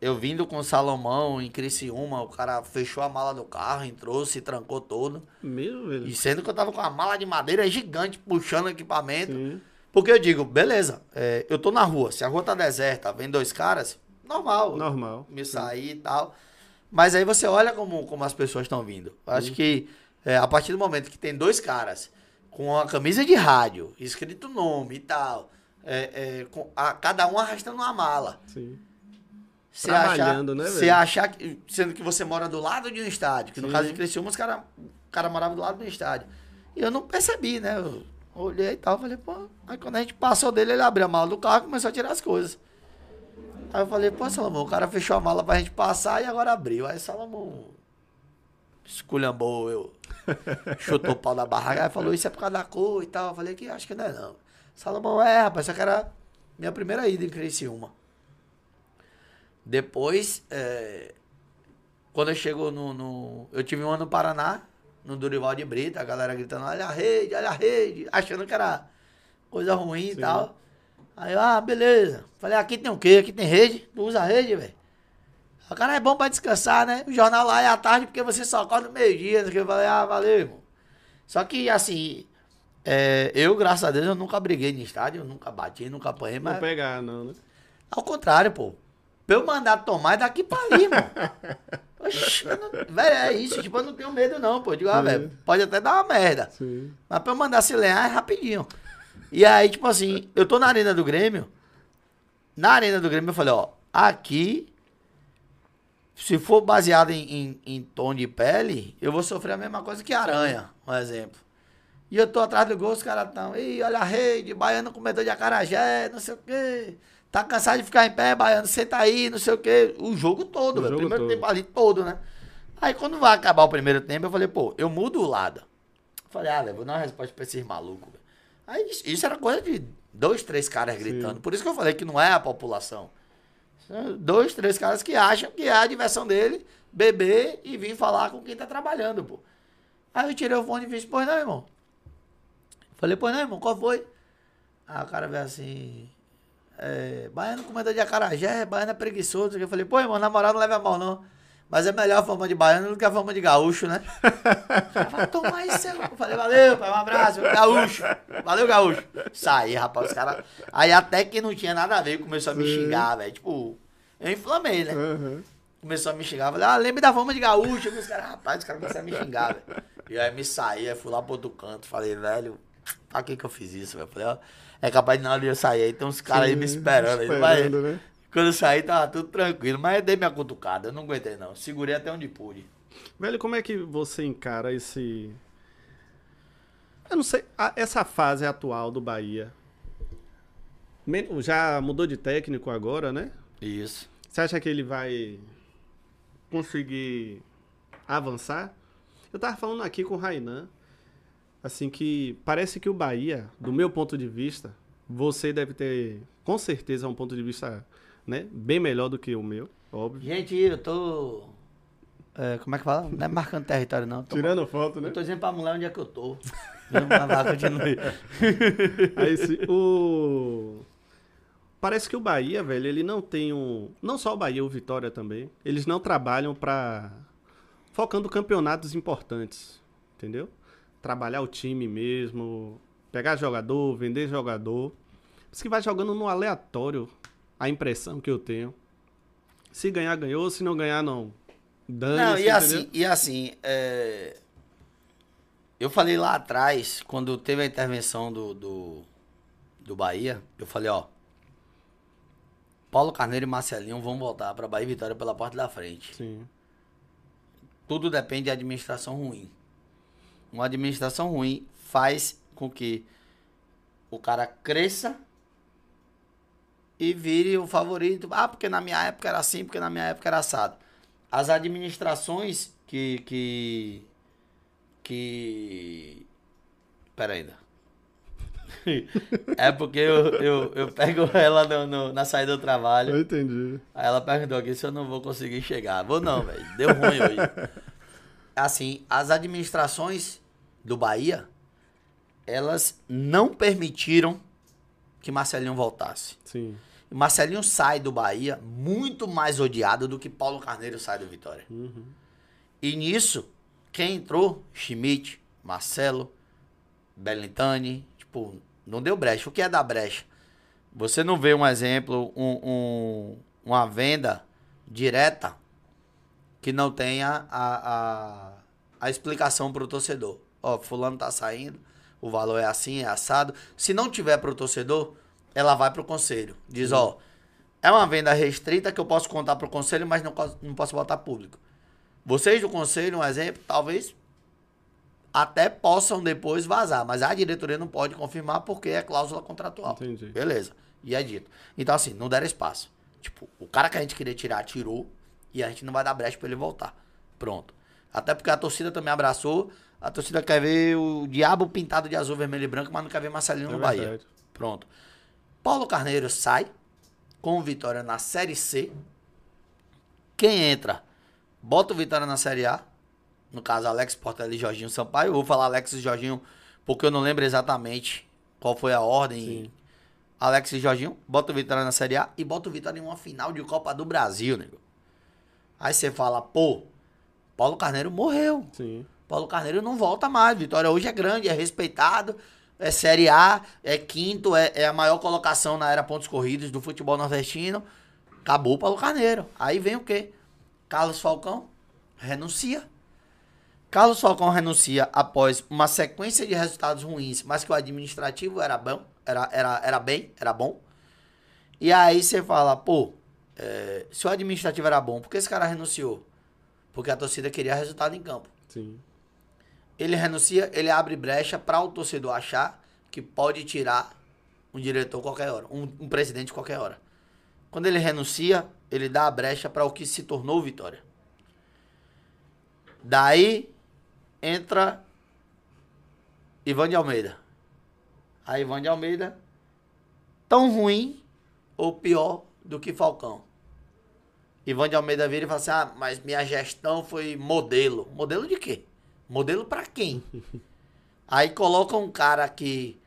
Eu vindo com o Salomão em Criciúma, o cara fechou a mala do carro, entrou, se trancou todo.
Mesmo, velho?
E sendo que eu tava com uma mala de madeira gigante puxando o equipamento.
Sim.
Porque eu digo, beleza, é, eu tô na rua, se a rua tá deserta, vem dois caras, normal.
Normal.
Me sair e tal. Mas aí você olha como, como as pessoas estão vindo. Eu Acho que é, a partir do momento que tem dois caras com uma camisa de rádio, escrito nome e tal, é, é, com a- cada um arrastando uma mala.
Sim.
Você
Trabalhando,
achar,
né,
Você
velho?
achar que, sendo que você mora do lado de um estádio, que no
Sim.
caso de Criciúma, os cara, o cara morava do lado do estádio. E eu não percebi, né? Eu olhei e tal, falei, pô. Aí quando a gente passou dele, ele abriu a mala do carro e começou a tirar as coisas. Aí eu falei, pô, Salomão, o cara fechou a mala pra gente passar e agora abriu. Aí Salomão esculhambou, eu chutou o pau da barraca, aí falou, isso é por causa da cor e tal. Eu falei que acho que não é não. Salomão, é, rapaz, essa que era minha primeira ida em Criciúma. Depois, é, quando eu chego no, no- Eu tive um ano no Paraná, no Durival de Brita, a galera gritando, olha a rede, olha a rede, achando que era coisa ruim e
Sim.
tal. Aí eu, ah, beleza. Falei, aqui tem o quê? Aqui tem rede? Tu usa rede, velho? O cara é bom pra descansar, né? O jornal lá é à tarde porque você só acorda no meio-dia. Eu falei, ah, valeu, irmão. Só que, assim, é, eu, graças a Deus, eu nunca briguei em estádio, eu nunca bati, nunca apanhei,
Não
mas
pegar, não, né?
ao contrário, pô. Pra eu mandar tomar é daqui pra ali, irmão. Oxi, não- velho, é isso. Tipo, eu não tenho medo, não, pô. Eu digo, ah, velho, pode até dar uma merda.
Sim.
Mas pra eu mandar se lenhar é rapidinho. E aí, tipo assim, eu tô na arena do Grêmio. Na arena do Grêmio eu falei, ó, aqui, se for baseado em, em, em tom de pele, eu vou sofrer a mesma coisa que aranha, um exemplo. E eu tô atrás do gol, os caras tão, ih, olha a rede, baiano comedor de acarajé, não sei o quê. Tá cansado de ficar em pé, baiano, senta aí, não sei o quê. O jogo todo,
O
velho.
jogo
Primeiro
todo.
tempo ali todo, né? Aí quando vai acabar o primeiro tempo, eu falei, pô, eu mudo o lado. Falei, ah, velho, vou dar uma resposta pra esses malucos. velho. Aí isso, isso era coisa de dois, três caras gritando. Por isso que eu falei que não é a população. São Dois, três caras que acham que é a diversão dele beber e vir falar com quem tá trabalhando, pô. Aí eu tirei o fone e fiz, pois não, irmão. Falei, pois não, irmão, qual foi? Aí o cara veio assim. É, baiano comedor de acarajé, baiano é preguiçoso. Eu falei, pô, irmão, na moral não leva a mal, não. Mas é melhor a forma de baiano do que a forma de gaúcho, né? Vai tomar isso. Eu falei, valeu, pai, um abraço, gaúcho. Valeu, gaúcho. Saí, rapaz, os caras. Aí até que não tinha nada a ver, começou a me
Sim.
xingar, velho. Tipo, eu inflamei, né?
Aham.
Começou a me xingar. Falei, ah, lembra da forma de gaúcho. Os caras, rapaz, os caras começaram a me xingar, velho. E aí me saí, aí fui lá pro outro canto. Falei, velho, pra que que eu fiz isso, velho? Falei, ó, é capaz de na hora de eu sair aí, tem uns caras aí me
Sim,
esperando. aí,
esperando, né?
Quando eu saí, tava tudo tranquilo. Mas eu dei minha cutucada, eu não aguentei não. Segurei até onde pude.
Velho, como é que você encara esse. Eu não sei, a- essa fase atual do Bahia. Já mudou de técnico agora, né?
Isso.
Você acha que ele vai conseguir avançar? Eu tava falando aqui com o Rainan, assim que parece que o Bahia, do meu ponto de vista, você deve ter com certeza um ponto de vista, né, bem melhor do que o meu, óbvio.
Gente, eu tô. é, como é que fala? Não é marcando território, não. Tô,
Tirando foto, né?
eu tô dizendo pra mulher onde é que eu tô. Mas vai, continue.
Aí se- o Parece que o Bahia, velho, ele não tem um, não só o Bahia, o Vitória também, eles não trabalham pra focando campeonatos importantes, entendeu? Trabalhar o time mesmo, pegar jogador, vender jogador. Por isso que vai jogando no aleatório, a impressão que eu tenho. Se ganhar, ganhou, se não ganhar, não. Dane
Não, e assim, e assim, é, eu falei lá atrás, quando teve a intervenção do, do, do Bahia, eu falei, ó, Paulo Carneiro e Marcelinho vão voltar pra Bahia Vitória pela porta da frente.
Sim.
Tudo depende de administração ruim. Uma administração ruim faz com que o cara cresça e vire o favorito. Ah, porque na minha época era assim, porque na minha época era assado. As administrações que. que. que. Pera ainda. é porque eu, eu, eu pego ela no- no- na saída do trabalho.
Eu entendi.
Aí ela perguntou aqui se eu não vou conseguir chegar. Vou não, velho. Deu ruim hoje. Assim, as administrações do Bahia, elas não permitiram que Marcelinho voltasse.
Sim.
Marcelinho sai do Bahia muito mais odiado do que Paulo Carneiro sai do Vitória.
Uhum.
E nisso, quem entrou? Schmidt, Marcelo, Bellintani, tipo, não deu brecha. O que é dar brecha? Você não vê um exemplo, um, um, uma venda direta que não tenha a, a, a explicação para o torcedor. Ó, fulano tá saindo, o valor é assim, é assado. Se não tiver para o torcedor, ela vai para o conselho. Diz, ó, é uma venda restrita que eu posso contar para o conselho, mas não, posso- não posso botar público. Vocês do conselho, um exemplo, talvez até possam depois vazar, mas a diretoria não pode confirmar porque é cláusula contratual.
Entendi.
Beleza. E é dito. Então, assim, não deram espaço. Tipo, o cara que a gente queria tirar, tirou. E a gente não vai dar brecha pra ele voltar. Pronto. Até porque a torcida também abraçou. A torcida quer ver o diabo pintado de azul, vermelho e branco, mas não quer ver Marcelinho
É
no Bahia.
verdade.
Pronto. Paulo Carneiro sai com o Vitória na Série C. Quem entra? Bota o Vitória na Série A. No caso, Alex Portela e Jorginho Sampaio. Eu vou falar Alex e Jorginho porque eu não lembro exatamente qual foi a ordem.
Sim.
Alex e Jorginho, bota o Vitória na Série A e bota o Vitória em uma final de Copa do Brasil, nego. Aí você fala, pô, Paulo Carneiro morreu.
Sim.
Paulo Carneiro não volta mais. Vitória hoje é grande, é respeitado, é Série A, é quinto, é, é a maior colocação na era pontos corridos do futebol nordestino. Acabou o Paulo Carneiro. Aí vem o quê? Carlos Falcão renuncia. Carlos Falcão renuncia após uma sequência de resultados ruins, mas que o administrativo era bom, era, era, era bem, era bom. E aí você fala, pô, é, se o administrativo era bom, por que esse cara renunciou? Porque a torcida queria resultado em campo.
Sim.
Ele renuncia, ele abre brecha para o torcedor achar que pode tirar um diretor qualquer hora, um, um presidente qualquer hora. Quando ele renuncia, ele dá a brecha para o que se tornou Vitória. Daí entra Ivan de Almeida. A Ivan de Almeida, tão ruim ou pior do que Falcão. Ivan de Almeida vira e fala assim: ah, mas minha gestão foi modelo. Modelo de quê? Modelo pra quem? Aí coloca um cara que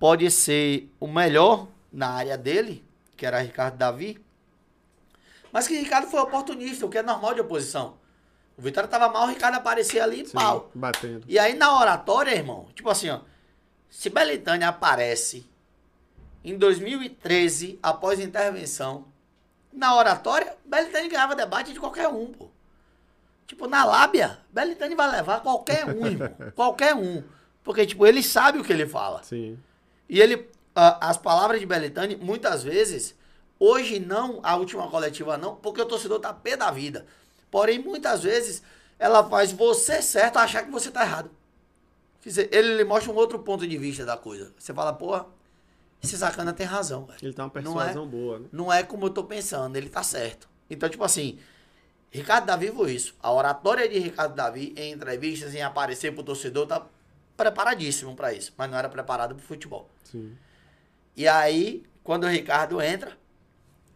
pode ser o melhor na área dele, que era Ricardo Davi, mas que Ricardo foi oportunista, o que é normal de oposição. O Vitória tava mal, o Ricardo aparecia ali e pau.
Batendo.
E aí na oratória, irmão, tipo assim, ó, se Belitânia aparece em 2013, após a intervenção, na oratória, Belitânia ganhava debate de qualquer um, pô. Tipo, na lábia, Belitânia vai levar qualquer um, irmão. qualquer um. Porque, tipo, ele sabe o que ele fala.
Sim.
E ele, as palavras de Belitani, muitas vezes, hoje não, a última coletiva não, porque o torcedor tá pé da vida. Porém, muitas vezes, ela faz você certo achar que você tá errado. Quer dizer, ele lhe mostra um outro ponto de vista da coisa. Você fala, porra, esse sacana tem razão, velho.
Ele tem uma
é?
persuasão boa, né?
Não é como eu tô pensando, ele tá certo. Então, tipo assim, Ricardo Davi foi isso. A oratória de Ricardo Davi em entrevistas, em aparecer pro torcedor, tá preparadíssimo pra isso. Mas não era preparado pro futebol.
Sim.
E aí, quando o Ricardo entra,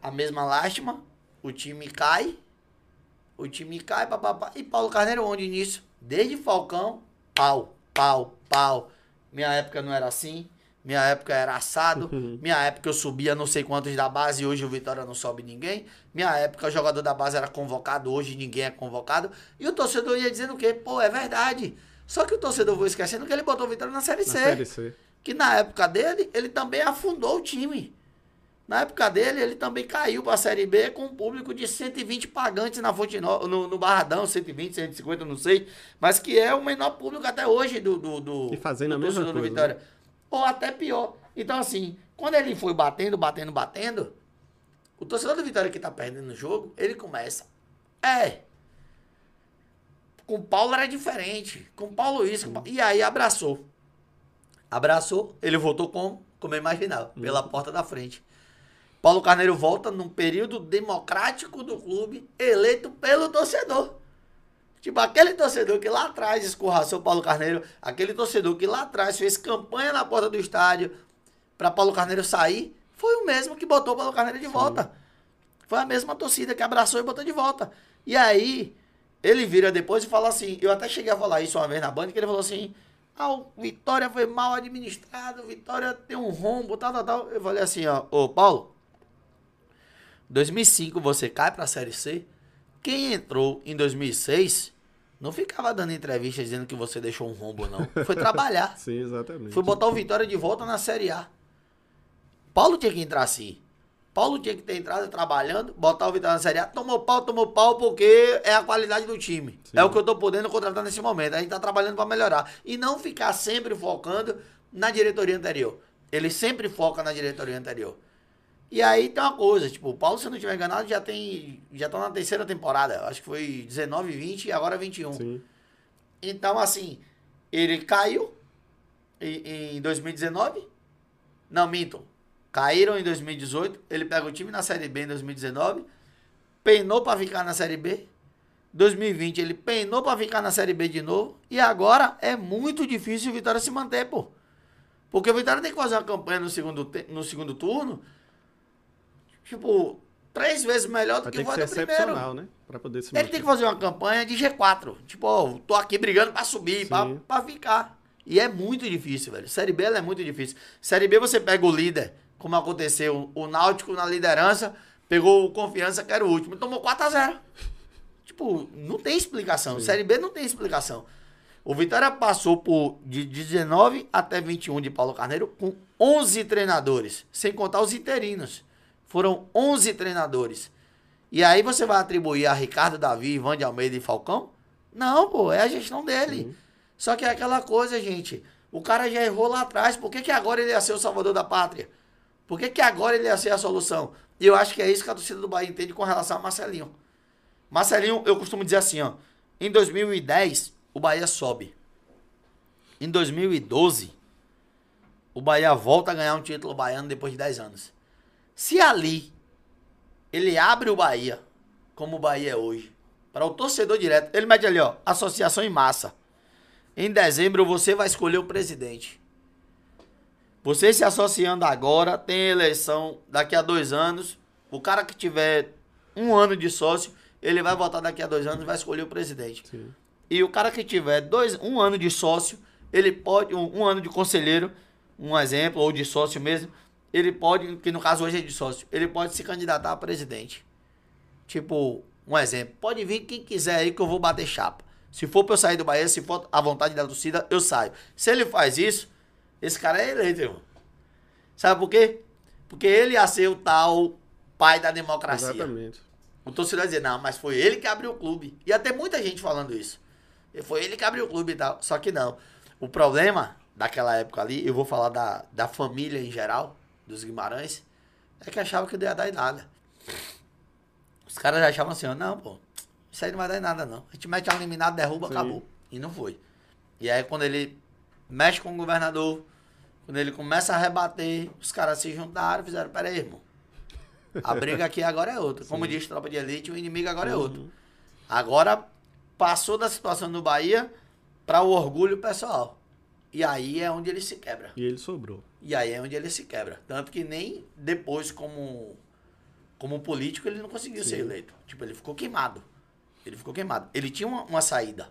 a mesma lástima, o time cai, o time cai, papapá, e Paulo Carneiro onde nisso? Desde Falcão, pau, pau, pau. Minha época não era assim, minha época era assado, minha época eu subia não sei quantos da base e hoje o Vitória não sobe ninguém. Minha época o jogador da base era convocado, hoje ninguém é convocado. E o torcedor ia dizendo o quê? Pô, é verdade. Só que o torcedor foi esquecendo que ele botou o Vitória na Série
Na
C
Série C.
que na época dele, ele também afundou o time. Na época dele, ele também caiu para a Série B com um público de 120 pagantes na Fonte Nova, no, no Barradão, 120, 150, não sei, mas que é o menor público até hoje do, do, do,
E fazendo
do
a mesma
torcedor do
coisa,
Vitória. Ou até pior. Então, assim, quando ele foi batendo, batendo, batendo, o torcedor do Vitória que tá perdendo o jogo, ele começa. É. Com o Paulo era diferente. Com o Paulo isso. Paulo- E aí abraçou. Abraçou, ele voltou como? Como eu imaginava, pela porta da frente. Paulo Carneiro volta num período democrático do clube, eleito pelo torcedor. Tipo, aquele torcedor que lá atrás escorraçou Paulo Carneiro, aquele torcedor que lá atrás fez campanha na porta do estádio para Paulo Carneiro sair, foi o mesmo que botou Paulo Carneiro de volta. Foi a mesma torcida que abraçou e botou de volta. E aí, ele vira depois e fala assim, eu até cheguei a falar isso uma vez na banda, que ele falou assim, ah, o Vitória foi mal administrado, Vitória tem um rombo, tal, tal, tal. Eu falei assim, ó, ô Paulo, 2005 você cai pra Série C, quem entrou em 2006 não ficava dando entrevista dizendo que você deixou um rombo, não. Foi trabalhar.
Sim, exatamente.
Foi botar o Vitória de volta na Série A. Paulo tinha que entrar assim. Paulo tinha que ter entrado trabalhando, botar o Vitória na Série A. Tomou pau, tomou pau, porque é a qualidade do time.
Sim.
É o que eu tô podendo contratar nesse momento. A gente tá trabalhando para melhorar. E não ficar sempre focando na diretoria anterior. Ele sempre foca na diretoria anterior. E aí tem uma coisa, tipo, o Paulo, se eu não estiver enganado, já tem. Já tá na terceira temporada. Acho que foi 19, 20 e agora 21.
Sim.
Então, assim, ele caiu em, em 2019. Não, minto. Caíram em 2018. Ele pega o time na Série B em 2019. Penou pra ficar na Série B. 2020 ele penou pra ficar na Série B de novo. E agora é muito difícil o Vitória se manter, pô. Porque o Vitória tem que fazer uma campanha no segundo, no segundo turno. Tipo, três vezes melhor do que
que ser
no primeiro.
excepcional, né? Pra poder se
Ele tem que fazer uma campanha de G4. Tipo, ó, tô aqui brigando pra subir, pra,
Sim.
pra ficar. E é muito difícil, velho. Série B ela é muito difícil. Série B você pega o líder, como aconteceu, o Náutico na liderança, pegou o Confiança, que era o último, tomou 4x0. Tipo, não tem explicação. Série B não tem explicação. O Vitória passou por de 19 até 21 de Paulo Carneiro com 11 treinadores, sem contar os interinos. Foram 11 treinadores. E aí você vai atribuir a Ricardo Davi, Ivan de Almeida e Falcão? Não, pô, é a gestão dele.
Sim.
Só que é aquela coisa, gente. O cara já errou lá atrás. Por que, que agora ele ia ser o salvador da pátria? Por que, que agora ele ia ser a solução? E eu acho que é isso que a torcida do Bahia entende com relação a Marcelinho. Marcelinho, eu costumo dizer assim, ó. Em 2010, o Bahia sobe. Em 2012, o Bahia volta a ganhar um título baiano depois de 10 anos. Se ali ele abre o Bahia, como o Bahia é hoje, para o torcedor direto, ele mete ali, ó, associação em massa. Em dezembro você vai escolher o presidente. Você se associando agora, tem eleição daqui a dois anos. O cara que tiver um ano de sócio, ele vai votar daqui a dois anos e vai escolher o presidente.
Sim.
E o cara que tiver dois, um ano de sócio, ele pode, um, um ano de conselheiro, um exemplo, ou de sócio mesmo, ele pode, que no caso hoje é de sócio, ele pode se candidatar a presidente. Tipo, um exemplo, pode vir quem quiser aí que eu vou bater chapa. Se for pra eu sair do Bahia, se for a vontade da torcida, eu saio. Se ele faz isso, esse cara é eleito, irmão. Sabe por quê? Porque ele ia ser o tal pai da democracia.
Exatamente.
O torcedor vai dizer, não, mas foi ele que abriu o clube. Ia ter muita gente falando isso. E Foi ele que abriu o clube e tal. Só que não. O problema daquela época ali, eu vou falar da, da família em geral, dos Guimarães, é que achava que não ia dar em nada. Os caras achavam assim, ó, não, pô, isso aí não vai dar em nada, não. A gente mete a eliminada, derruba,
Sim.
acabou. E não foi. E aí quando ele mexe com o governador, quando ele começa a rebater, os caras se juntaram e fizeram, peraí, irmão. A briga aqui agora é outra. Como diz tropa de elite, o inimigo agora é outro. Agora passou da situação no Bahia para o orgulho pessoal. E aí é onde ele se quebra.
E ele sobrou.
E aí é onde ele se quebra. Tanto que nem depois, como, como político, ele não conseguiu ser
Sim.
eleito. Tipo, ele ficou queimado. Ele ficou queimado. Ele tinha uma, uma saída.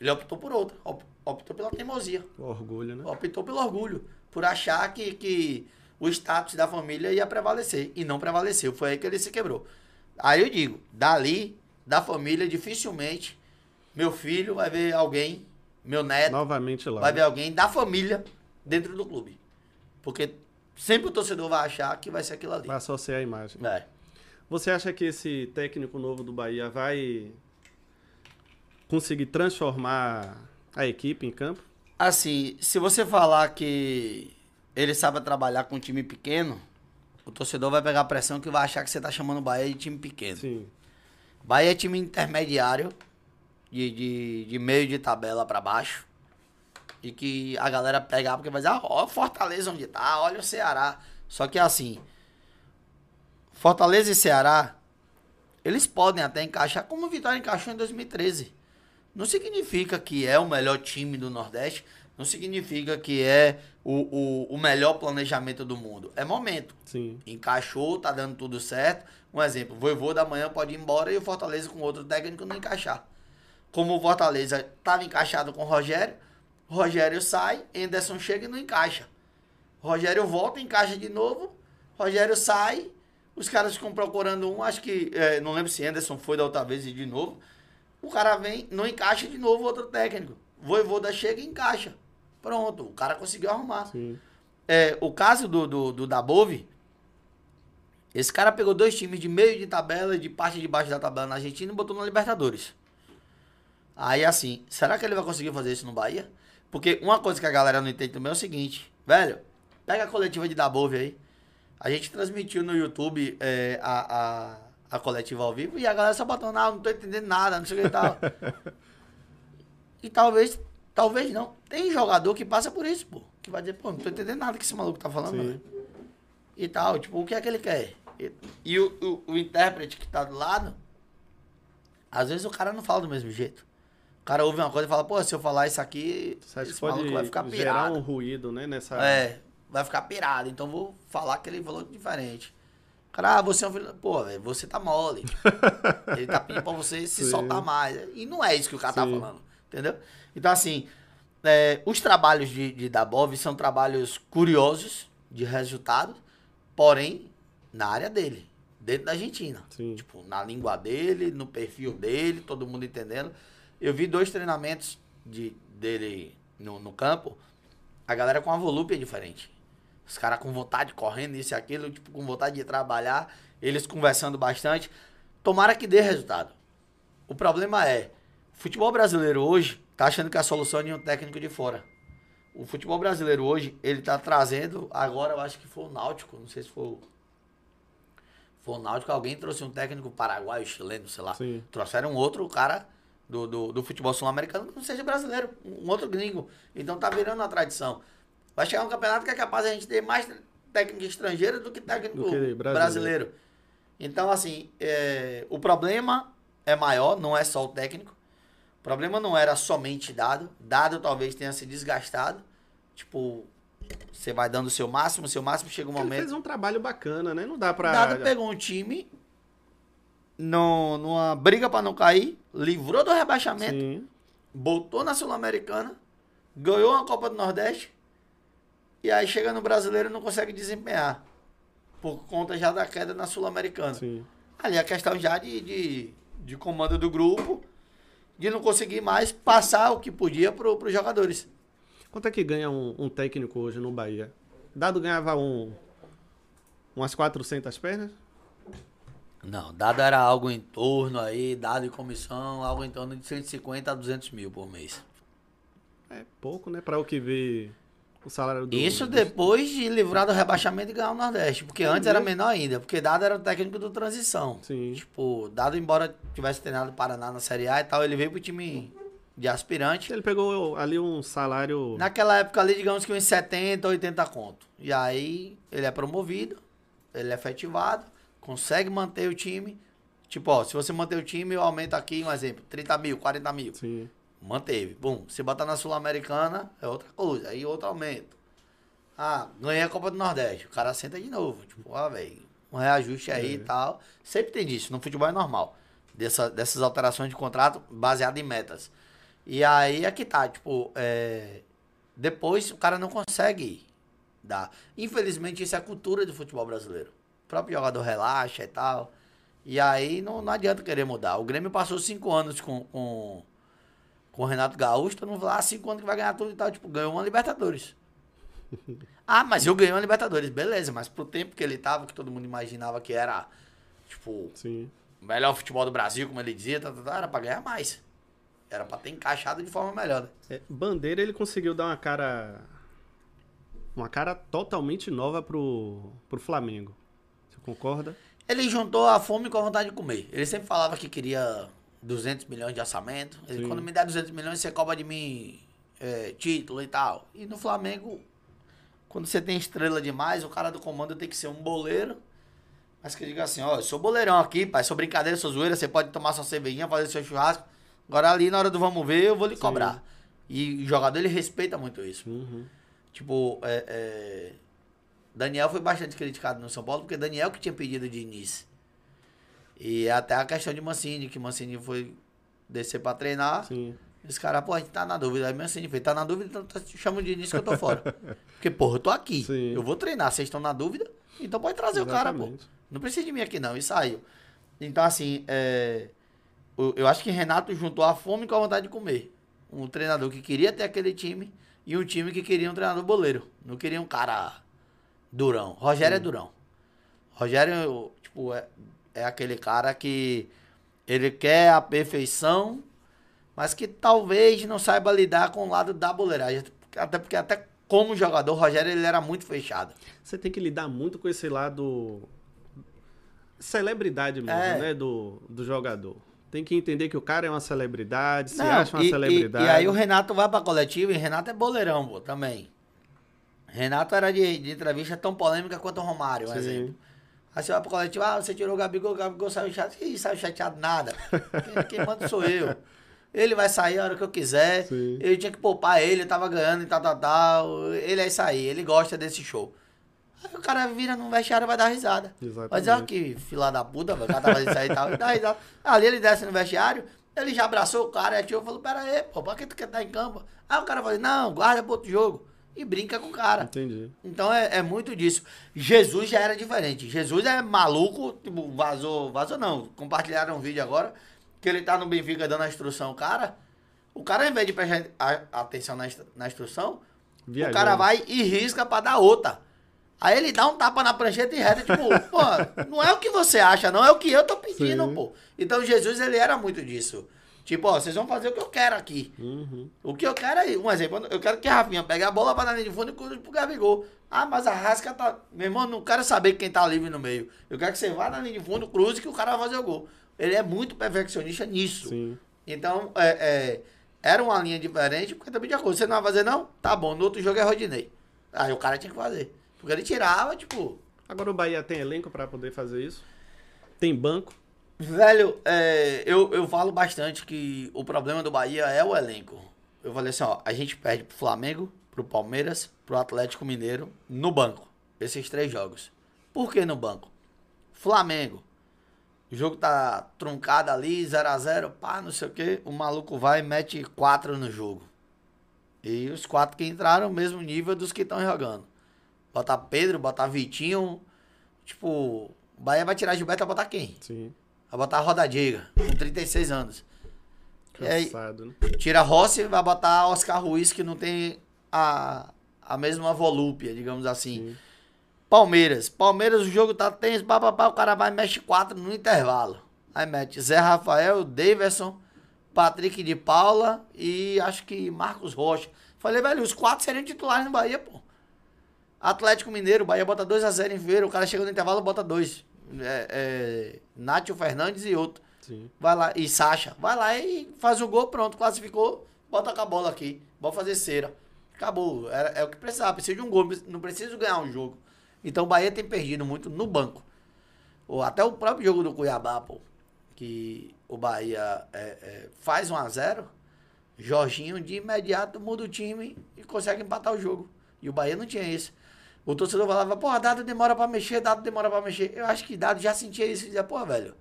Ele optou por outra. Op- Optou pela teimosia.
O orgulho, né?
Optou pelo orgulho. Por achar que, que o status da família ia prevalecer. E não prevaleceu. Foi aí que ele se quebrou. Aí eu digo, dali, da família, dificilmente, meu filho vai ver alguém, meu neto,
Novamente lá.
vai ver alguém da família dentro do clube. Porque sempre o torcedor vai achar que vai ser aquilo ali.
Vai associar a imagem.
É.
Você acha que esse técnico novo do Bahia vai conseguir transformar a equipe em campo?
Assim, se você falar que ele sabe trabalhar com um time pequeno, o torcedor vai pegar a pressão que vai achar que você tá chamando o Bahia de time pequeno.
Sim.
Bahia é time intermediário, de, de, de meio de tabela pra baixo. E que a galera pegar porque vai dizer, ah, ó, Fortaleza onde tá, olha o Ceará. Só que assim, Fortaleza e Ceará, eles podem até encaixar como o Vitória encaixou em 2013. Não significa que é o melhor time do Nordeste, não significa que é o, o, o melhor planejamento do mundo. É momento
Sim.
encaixou, tá dando tudo certo. Um exemplo, o Vovô da manhã pode ir embora e o Fortaleza com outro técnico não encaixar. Como o Fortaleza estava encaixado com o Rogério, o Rogério sai, Anderson chega e não encaixa. O Rogério volta, encaixa de novo, Rogério sai, os caras ficam procurando um, acho que, é, não lembro se Anderson foi da outra vez e de novo. O cara vem, não encaixa de novo outro técnico. Voivoda chega e encaixa. Pronto, o cara conseguiu arrumar. É, o caso do, do, do Dabove, Esse cara pegou dois times de meio de tabela de parte de baixo da tabela na Argentina e botou na Libertadores. Aí assim, será que ele vai conseguir fazer isso no Bahia? Porque uma coisa que a galera não entende também é o seguinte, velho, pega a coletiva de Dabove aí. A gente transmitiu no YouTube é, a, a, a, coletiva ao vivo e a galera só botando, ah, não tô entendendo nada, não sei o que e tal. e talvez, talvez não. Tem jogador que passa por isso, pô. Que vai dizer, pô, não tô entendendo nada que esse maluco tá falando, né? E tal, tipo, o que é que ele quer? E, e o, o, o intérprete que tá do lado, às vezes o cara não fala do mesmo jeito. O cara ouve uma coisa e fala, pô, se eu falar isso aqui, esse
pode vai ficar pirado. gerar um ruído, né, nessa...
É, vai ficar pirado, então vou falar que ele falou diferente. Cara, ah, você é um filho... Pô, véio, você tá mole. ele tá pedindo pra você se Sim. soltar mais. E não é isso que o cara tá Sim. tá falando, entendeu? Então, assim, é, os trabalhos de, de Dabov são trabalhos curiosos, de resultado, porém, na área dele, dentro da Argentina.
Sim.
Tipo, na língua dele, no perfil dele, todo mundo entendendo. Eu vi dois treinamentos de, dele no, no campo, a galera com uma volúpia diferente. Os caras com vontade, correndo, isso e aquilo, tipo, com vontade de trabalhar, eles conversando bastante. Tomara que dê resultado. O problema é, o futebol brasileiro hoje tá achando que a solução é um técnico de fora. O futebol brasileiro hoje, ele tá trazendo, agora eu acho que foi o Náutico, não sei se foi o foi o Náutico, alguém trouxe um técnico paraguaio, chileno, sei lá.
Sim.
Trouxeram outro cara do, do, do futebol sul-americano que não seja brasileiro, um outro gringo. Então tá virando uma tradição. Vai chegar um campeonato que é capaz de a gente ter mais técnico estrangeiro do que técnico do que brasileiro. brasileiro. Então, assim, é, o problema é maior, não é só o técnico. O problema não era somente dado. Dado talvez tenha se desgastado. Tipo, você vai dando o seu máximo, o seu máximo chega um momento. Ele
fez um trabalho bacana, né? Não dá pra.
Dado pegou um time no, numa briga para não cair, livrou do rebaixamento, Sim. botou na Sul-Americana, ganhou a Copa do Nordeste, e aí chega no brasileiro e não consegue desempenhar. Por conta já da queda na Sul-Americana. Ali a questão já de, de, de, comando do grupo, de não conseguir mais passar o que podia para os jogadores.
Quanto é que ganha um, um, técnico hoje no Bahia? Dado ganhava um, umas 400 pernas?
Não, dado era algo em torno aí, dado em comissão, algo em torno de 150 a 200 mil por mês.
É pouco, né? Para o que vê o salário do.
Isso depois de livrar do rebaixamento e ganhar o Nordeste. Porque antes era menor ainda. Porque Dado era o técnico do transição.
Sim.
Tipo, Dado, embora tivesse treinado o Paraná na Série A e tal, ele veio pro time de aspirante.
Ele pegou ali um salário.
Naquela época ali, digamos que uns 70, 80 conto. E aí ele é promovido, ele é efetivado consegue manter o time. Tipo, ó, se você manter o time, eu aumento aqui, um exemplo, 30 mil, 40 mil.
Sim.
Manteve. Bom, se botar na Sul-Americana, é outra coisa. Aí outro aumento. Ah, ganhei a Copa do Nordeste. O cara senta de novo. Tipo, ah, velho, um reajuste aí é. e tal. Sempre tem disso. No futebol é normal. Dessa, dessas alterações de contrato baseado em metas. E aí é que tá, tipo, é... depois o cara não consegue dar. Infelizmente, isso é a cultura do futebol brasileiro próprio jogador relaxa e tal. E aí não, não adianta querer mudar. O Grêmio passou cinco anos com, com, com o Renato Gaúcho, todo mundo falou, ah, cinco anos que vai ganhar tudo e tal. Tipo, ganhou uma Libertadores. ah, mas eu ganhei uma Libertadores, beleza, mas pro tempo que ele tava, que todo mundo imaginava que era, tipo,
Sim.
o melhor futebol do Brasil, como ele dizia, tá, tá, tá, era pra ganhar mais. Era pra ter encaixado de forma melhor. Né?
É, Bandeira, ele conseguiu dar uma cara. Uma cara totalmente nova pro, pro Flamengo. Concorda?
Ele juntou a fome com a vontade de comer. Ele sempre falava que queria 200 milhões de orçamento. Ele, quando me der 200 milhões, você cobra de mim é, título e tal. E no Flamengo, quando você tem estrela demais, o cara do comando tem que ser um boleiro. Mas que diga assim, ó, eu sou boleirão aqui, pai, sou brincadeira, sou zoeira, você pode tomar sua cervejinha, fazer seu churrasco. Agora ali, na hora do vamos ver, eu vou lhe Sim. cobrar. E o jogador, ele respeita muito isso.
Uhum.
Tipo, é, é, Daniel foi bastante criticado no São Paulo, porque Daniel que tinha pedido de início. E até a questão de Mancini, que Mancini foi descer pra treinar.
Sim.
Esse cara, pô, a gente tá na dúvida. Aí Mancini fez, tá na dúvida, então tá, chama de início que eu tô fora. porque, porra, eu tô aqui.
Sim.
Eu vou treinar, vocês estão na dúvida, então pode trazer Exatamente. o cara, pô. Não precisa de mim aqui não, e saiu. Então, assim, é, eu acho que Renato juntou a fome com a vontade de comer. Um treinador que queria ter aquele time e um time que queria um treinador boleiro. Não queria um cara Durão. Rogério é Sim. é Durão. Rogério, tipo, é, é aquele cara que ele quer a perfeição, mas que talvez não saiba lidar com o lado da boleiragem. Até porque até como jogador, o Rogério ele era muito fechado.
Você tem que lidar muito com esse lado celebridade mesmo,
É.
né, do, do jogador. Tem que entender que o cara é uma celebridade, se
Não,
acha uma
e, e-
celebridade.
E, aí o Renato vai pra coletiva e Renato é boleirão, pô, também. Renato era de, de entrevista tão polêmica quanto o Romário, um
Sim.
exemplo. Aí você vai pra coletiva, ah, você tirou o Gabigol, o Gabigol saiu chateado. Ih, saiu chateado nada. Quem, quem manda sou eu. Ele vai sair a hora que eu quiser.
Sim.
Eu tinha que poupar ele, eu tava ganhando e tal, tal, tal. Ele é isso aí, ele gosta desse show. Aí o cara vira no vestiário e vai dar risada.
Exatamente.
Mas olha que fila da puta, o cara tava isso aí e tal. E dá risada. Ali ele desce no vestiário, ele já abraçou o cara, e atirou e falou: Pera aí, pô, pra que tu quer estar em campo? Aí o cara falou: Não, guarda pro outro jogo. E brinca com o cara.
Entendi.
Então é, é muito disso. Jesus já era diferente. Jesus é maluco, tipo, vazou, vazou não. Compartilharam um vídeo agora, que ele tá no Benfica dando a instrução, ao cara. O cara, ao invés de prestar atenção na, na instrução,
Viajando.
o cara vai e risca pra dar outra. Aí ele dá um tapa na prancheta e reta, tipo, pô, não é o que você acha, não, é o que eu tô pedindo,
Sim.
pô. Então Jesus, ele era muito disso. Tipo, ó, vocês vão fazer o que eu quero aqui.
Uhum.
O que eu quero é, um exemplo, eu quero que a Rafinha pegue a bola pra na linha de fundo e cruze pro Gabigol. Ah, mas a Rasca tá. Meu irmão, não quero saber quem tá livre no meio. Eu quero que você vá na linha de fundo, cruze que o cara vai fazer o gol. Ele é muito perfeccionista nisso.
Sim.
Então, é, é, era uma linha diferente, porque também de acordo. Você não vai fazer, não? Tá bom, no outro jogo é Rodinei. Aí o cara tinha que fazer. Porque ele tirava, tipo.
Agora o Bahia tem elenco pra poder fazer isso? Tem banco?
Velho, é, eu, eu falo bastante que o problema do Bahia é o elenco. Eu falei assim, ó, a gente perde pro Flamengo, pro Palmeiras, pro Atlético Mineiro no banco. Esses três jogos. Por que no banco? Flamengo. O jogo tá truncado ali, 0x0, pá, não sei o quê. O maluco vai e mete quatro no jogo. E os quatro que entraram, mesmo nível dos que estão jogando. Botar Pedro, botar Vitinho. Tipo, o Bahia vai tirar Gilberto, vai botar quem?
Sim.
Vai botar a Roda Diga, com 36 anos. E
Cansado, né?
tira Rossi, vai botar Oscar Ruiz, que não tem a, a mesma volúpia, digamos assim.
Sim.
Palmeiras. Palmeiras, o jogo tá tenso, pá, pá, pá, o cara vai e mexe quatro no intervalo. Aí mete Zé Rafael, Daverson, Patrick de Paula e acho que Marcos Rocha. Falei, velho, os quatro seriam titulares no Bahia, pô. Atlético Mineiro, o Bahia bota 2x0 em feira, o cara chega no intervalo bota dois. É, é, Nátio Fernandes e outro.
Sim.
Vai lá, e Sacha, vai lá e faz o gol, pronto, classificou, bota com a bola aqui, bora fazer cera. Acabou, é, é o que precisava, precisa de um gol, não preciso ganhar um jogo. Então o Bahia tem perdido muito no banco. Ou até o próprio jogo do Cuiabá, pô, que o Bahia é, é, faz 1 a 0 Jorginho de imediato muda o time e consegue empatar o jogo. E o Bahia não tinha isso. O torcedor falava, porra, dado demora pra mexer, dado demora pra mexer. Eu acho que dado já sentia isso e dizia, pô, velho.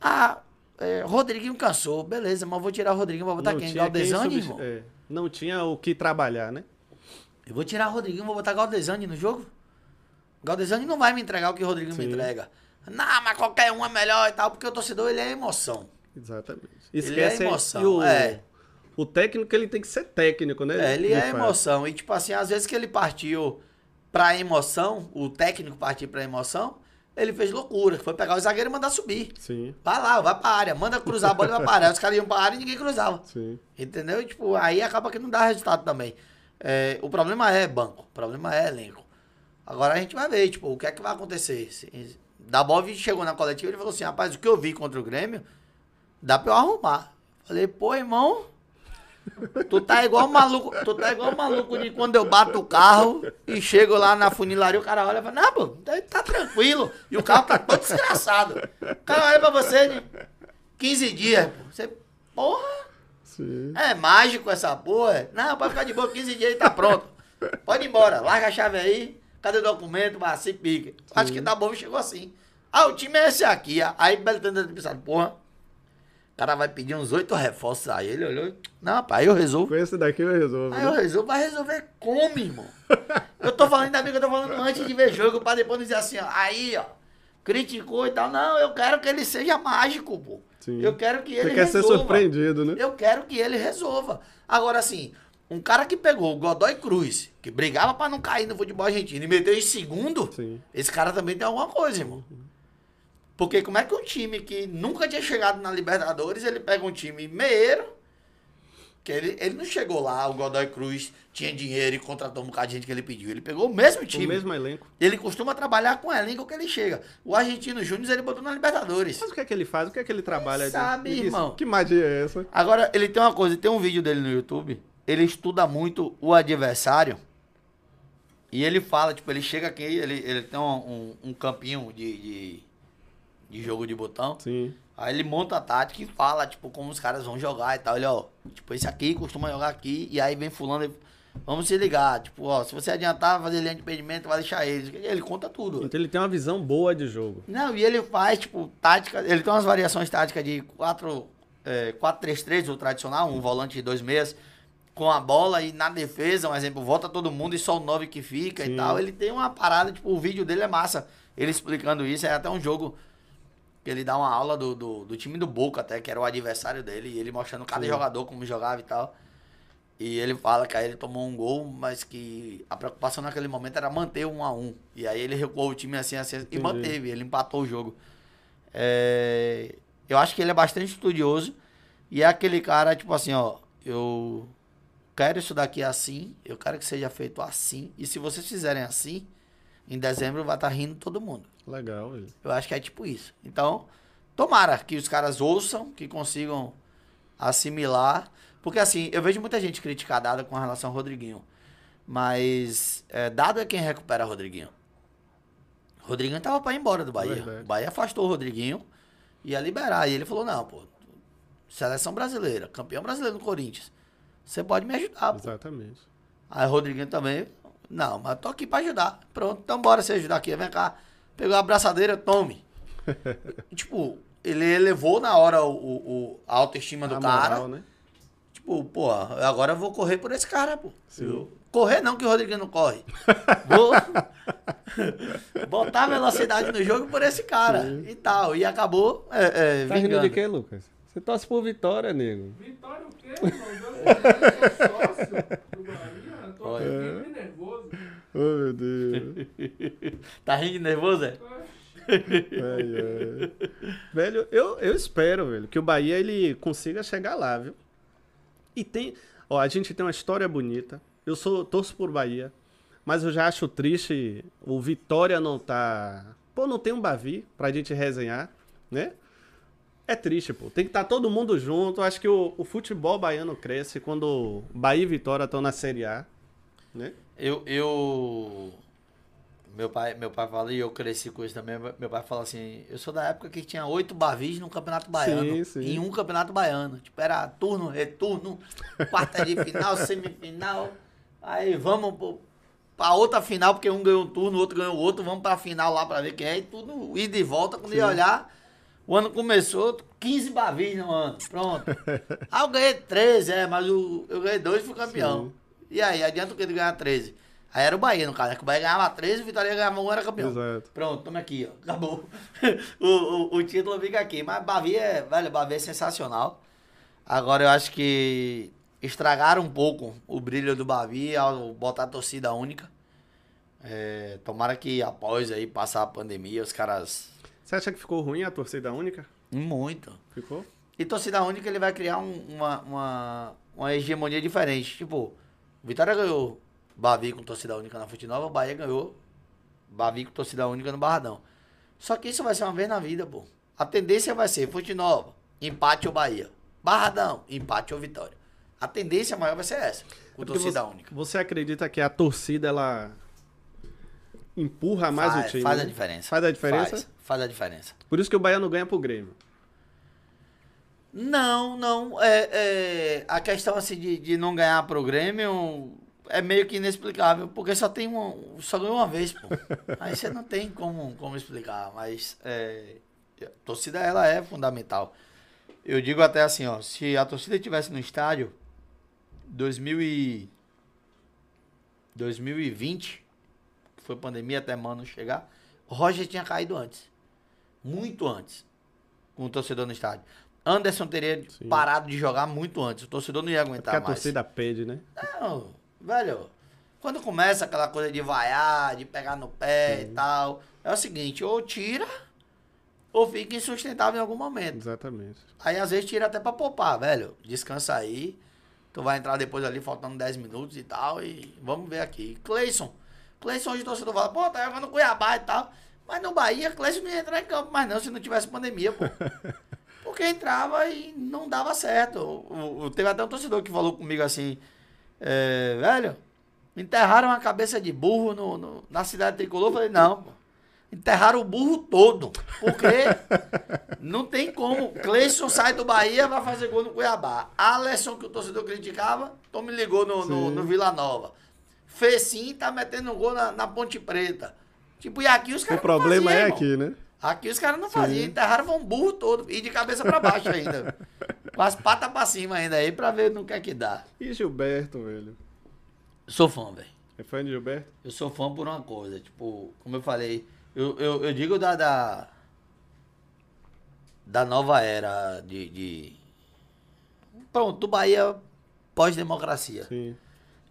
Ah, é, Rodriguinho cansou, beleza, mas vou tirar o Rodriguinho, vou botar
Não
quem? Galdesani, irmão?
é, não tinha o que trabalhar, né?
Eu vou tirar o Rodriguinho, vou botar Galdesani no jogo? Galdesani não vai me entregar o que o Rodriguinho me entrega. Não, mas qualquer um é melhor e tal, porque o torcedor, ele é emoção.
Exatamente.
Ele
Esquece
é
aí-
emoção,
e o,
é.
o técnico, ele tem que ser técnico, né?
É, ele é
fato.
emoção. E, tipo assim, às vezes que ele partiu pra emoção, o técnico partiu pra emoção, ele fez loucura, foi pegar o zagueiro e mandar subir.
Sim,
Vai lá, vai pra área, manda cruzar a bola e vai pra área. Os caras iam pra área e ninguém cruzava.
sim.
Entendeu? E, tipo, aí acaba que não dá resultado também. É, o problema é banco, o problema é elenco. Agora a gente vai ver, tipo, o que é que vai acontecer. Dabov chegou na coletiva e falou assim, rapaz, o que eu vi contra o Grêmio, dá pra eu arrumar. Falei, pô, irmão, tu tá igual maluco, tu tá igual maluco de quando eu bato o carro e chego lá na funilaria, o cara olha e fala, não, pô, tá, tá tranquilo. E o carro tá todo desgraçado. O cara olha pra você de 15 dias, pô. Você, porra...
Sim.
É mágico essa porra. Não, pode ficar de boa, 15 dias e tá pronto. Pode ir embora, larga a chave aí. Cadê o documento? Vai, se pique. Acho que tá bom, chegou assim. Ah, o time é esse aqui. Aí Beltrano pensado, porra, cara vai pedir uns oito reforços aí. Ele olhou, não, rapaz, aí eu resolvo.
Com esse daqui eu resolvo.
Aí eu
né?
resolvo, vai resolver como, irmão? Eu tô falando ainda bem que eu tô falando antes de ver jogo, pra depois dizer assim, ó, aí, ó, criticou e tal. Não, eu quero que ele seja mágico, pô.
Sim.
Eu quero que ele
Você quer ser
resolva.
surpreendido, né?
Eu quero que ele resolva. Agora, assim, Um cara que pegou o Godoy Cruz, que brigava pra não cair no futebol argentino e meteu em segundo,
Sim.
esse cara também tem alguma coisa, irmão. Porque como é que um time que nunca tinha chegado na Libertadores, ele pega um time meieiro, que ele, ele não chegou lá, o Godoy Cruz tinha dinheiro e contratou um bocado de gente que ele pediu. Ele pegou o mesmo time.
O mesmo elenco.
Ele costuma trabalhar com o elenco que ele chega. O Argentino Júnior ele botou na Libertadores.
Mas o que é que ele faz? O que é que ele trabalha?
Quem sabe, irmão?
Que magia é essa?
Agora, ele tem uma coisa, tem um vídeo dele no YouTube, ele estuda muito o adversário e ele fala, tipo, ele chega aqui, ele, ele tem um, um, um campinho de, de, de jogo de botão,
Sim.
aí ele monta a tática e fala, tipo, como os caras vão jogar e tal. Ele, ó, tipo, esse aqui costuma jogar aqui, e aí vem fulano, e, vamos se ligar, tipo, ó, se você adiantar, fazer linha de impedimento, vai deixar eles. Ele conta tudo.
Então ele tem uma visão boa de jogo.
Não, e ele faz, tipo, tática. Ele tem umas variações táticas de 4, é, 4-3-3, o tradicional, um volante de dois meias, com a bola e na defesa, um exemplo, volta todo mundo e só o 9 que fica
Sim.
e tal. Ele tem uma parada, tipo, o vídeo dele é massa. Ele explicando isso, é até um jogo ele dá uma aula do, do, do time do Boca, até, que era o adversário dele, e ele mostrando cada
Sim.
jogador como jogava e tal. E ele fala que aí ele tomou um gol, mas que a preocupação naquele momento era manter um a um. E aí ele recuou o time assim, assim, e
Entendi.
manteve, ele empatou o jogo. É, Eu acho que ele é bastante estudioso e é aquele cara, tipo assim, ó, eu quero isso daqui assim, eu quero que seja feito assim, e se vocês fizerem assim, em dezembro vai estar rindo todo mundo.
Legal, velho.
Eu acho que é tipo isso. Então, tomara que os caras ouçam, que consigam assimilar. Porque assim, eu vejo muita gente criticar Dado com relação ao Rodriguinho. Mas é, Dado é quem recupera Rodriguinho. Rodriguinho tava pra ir embora do Bahia.
Verdade.
O Bahia afastou o Rodriguinho, ia liberar. E ele falou, não, pô, seleção brasileira, campeão brasileiro do Corinthians. Você pode me ajudar, pô.
Exatamente.
Aí o Rodriguinho também, não, mas eu tô aqui pra ajudar. Pronto, então bora você ajudar aqui. Vem cá. Pegou a abraçadeira, tome. E, tipo, ele elevou na hora o, o- o- a autoestima do
A
cara.
moral, né?
Tipo, pô, agora eu vou correr por esse cara, pô.
Sim.
Eu- Correr não, que o Rodriguinho não corre. Vou botar velocidade no jogo por esse cara. E tal. E acabou é, é,
Tá rindo
vingando.
de quê, Lucas? Você torce por vitória, nego.
Vitória o quê, irmão? Eu sou sócio do tô
Olha.
aqui nervoso.
Oh, meu Deus.
Tá rindo nervoso, é?
Ai, ai. Velho, eu, eu espero, velho, que o Bahia ele consiga chegar lá, viu? E tem. Ó, a gente tem uma história bonita. Eu sou torço por Bahia, mas eu já acho triste o Vitória não tá. Pô, não tem um Bavi pra gente resenhar, né? É triste, pô. Tem que estar todo mundo junto. Acho que o, o futebol baiano cresce quando Bahia e Vitória estão na Série A, né?
Eu, eu. Meu pai, meu pai fala, e eu cresci com isso também. Meu pai fala assim: eu sou da época que tinha oito bavis no Campeonato Baiano.
Sim, sim.
Em um Campeonato Baiano. Tipo, era turno, retorno, quarta de final, semifinal. Aí vamos pro, pra outra final, porque um ganhou um turno, o outro ganhou outro. Vamos pra final lá pra ver quem é. E tudo ida e volta. Quando ia olhar, o ano começou, 15 bavis no ano. Pronto. Ah, eu ganhei 13, é, mas o, eu ganhei dois e fui campeão.
Sim.
E aí, adianta o que de ganhar 13? Aí era o Bahia, no caso, né? Que o Bahia ganhava 13, o Vitória ganhava um, era campeão.
Exato.
Pronto, toma aqui, ó. Acabou. o, o, o título fica aqui. Mas Bavi é, velho, Bavi é sensacional. Agora eu acho que estragaram um pouco o brilho do Bavi ao botar a torcida única. É, tomara que após aí passar a pandemia, os caras.
Você acha que ficou ruim a torcida única?
Muito.
Ficou?
E torcida única ele vai criar um- uma, uma, uma hegemonia diferente. Tipo, Vitória ganhou Bavi com torcida única na Fute Nova, o Bahia ganhou Bavi com torcida única no Barradão. Só que isso vai ser uma vez na vida, pô. A tendência vai ser Fute Nova, empate ou Bahia. Barradão, empate ou Vitória. A tendência maior vai ser essa, com
É
torcida
você,
única.
Você acredita que a torcida ela empurra mais
faz,
o time?
faz a
né?
diferença.
Faz a diferença?
Faz, faz a diferença.
Por isso que o Bahia não ganha pro Grêmio.
Não, não. É, é, a questão assim de, de não ganhar pro Grêmio é meio que inexplicável, porque só tem uma, só ganhou uma vez, pô. Aí você não tem como, como explicar, mas é, a torcida ela é fundamental. Eu digo até assim, ó, se a torcida estivesse no estádio 2000 e 2020, que foi pandemia até mano chegar, o Roger tinha caído antes. Muito antes com o torcedor no estádio. Anderson teria
Sim.
parado de jogar muito antes. O torcedor não ia
Porque
aguentar
a
mais.
torcida pede, né?
Não, velho. Quando começa aquela coisa de vaiar, de pegar no pé e tal, é o seguinte, ou tira, ou fica insustentável em algum momento.
Exatamente.
Aí às vezes tira até pra poupar, velho. Descansa aí. Tu vai entrar depois ali, faltando 10 minutos e tal. E vamos ver aqui. Cleison. Cleison hoje o torcedor fala, pô, tá jogando Cuiabá e tal. Mas no Bahia, Cleison não ia entrar em campo mais não, se não tivesse pandemia, pô. Porque entrava e não dava certo. O, o- teve até um torcedor que falou comigo assim, é, velho, enterraram a cabeça de burro no, no- na cidade tricolor. Eu falei, não, pô. Enterraram o burro todo. Porque não tem como. Cleison sai do Bahia, vai fazer gol no Cuiabá. Alisson, que o torcedor criticava, então me ligou no, no, no Vila Nova. Fecim tá metendo gol na, na Ponte Preta. Tipo, e aqui os
O
caras. não
problema
faziam,
é
irmão.
aqui, né?
Aqui os caras não faziam. Enterraram um burro todo. E de cabeça pra baixo ainda. Com as patas pra cima ainda aí, pra ver no que é que dá.
E Gilberto, velho?
Sou fã, velho.
É fã de Gilberto?
Eu sou fã por uma coisa, tipo, como eu falei, eu, eu, eu digo da, da. da nova era de. de... Pronto, do Bahia pós-democracia.
Sim.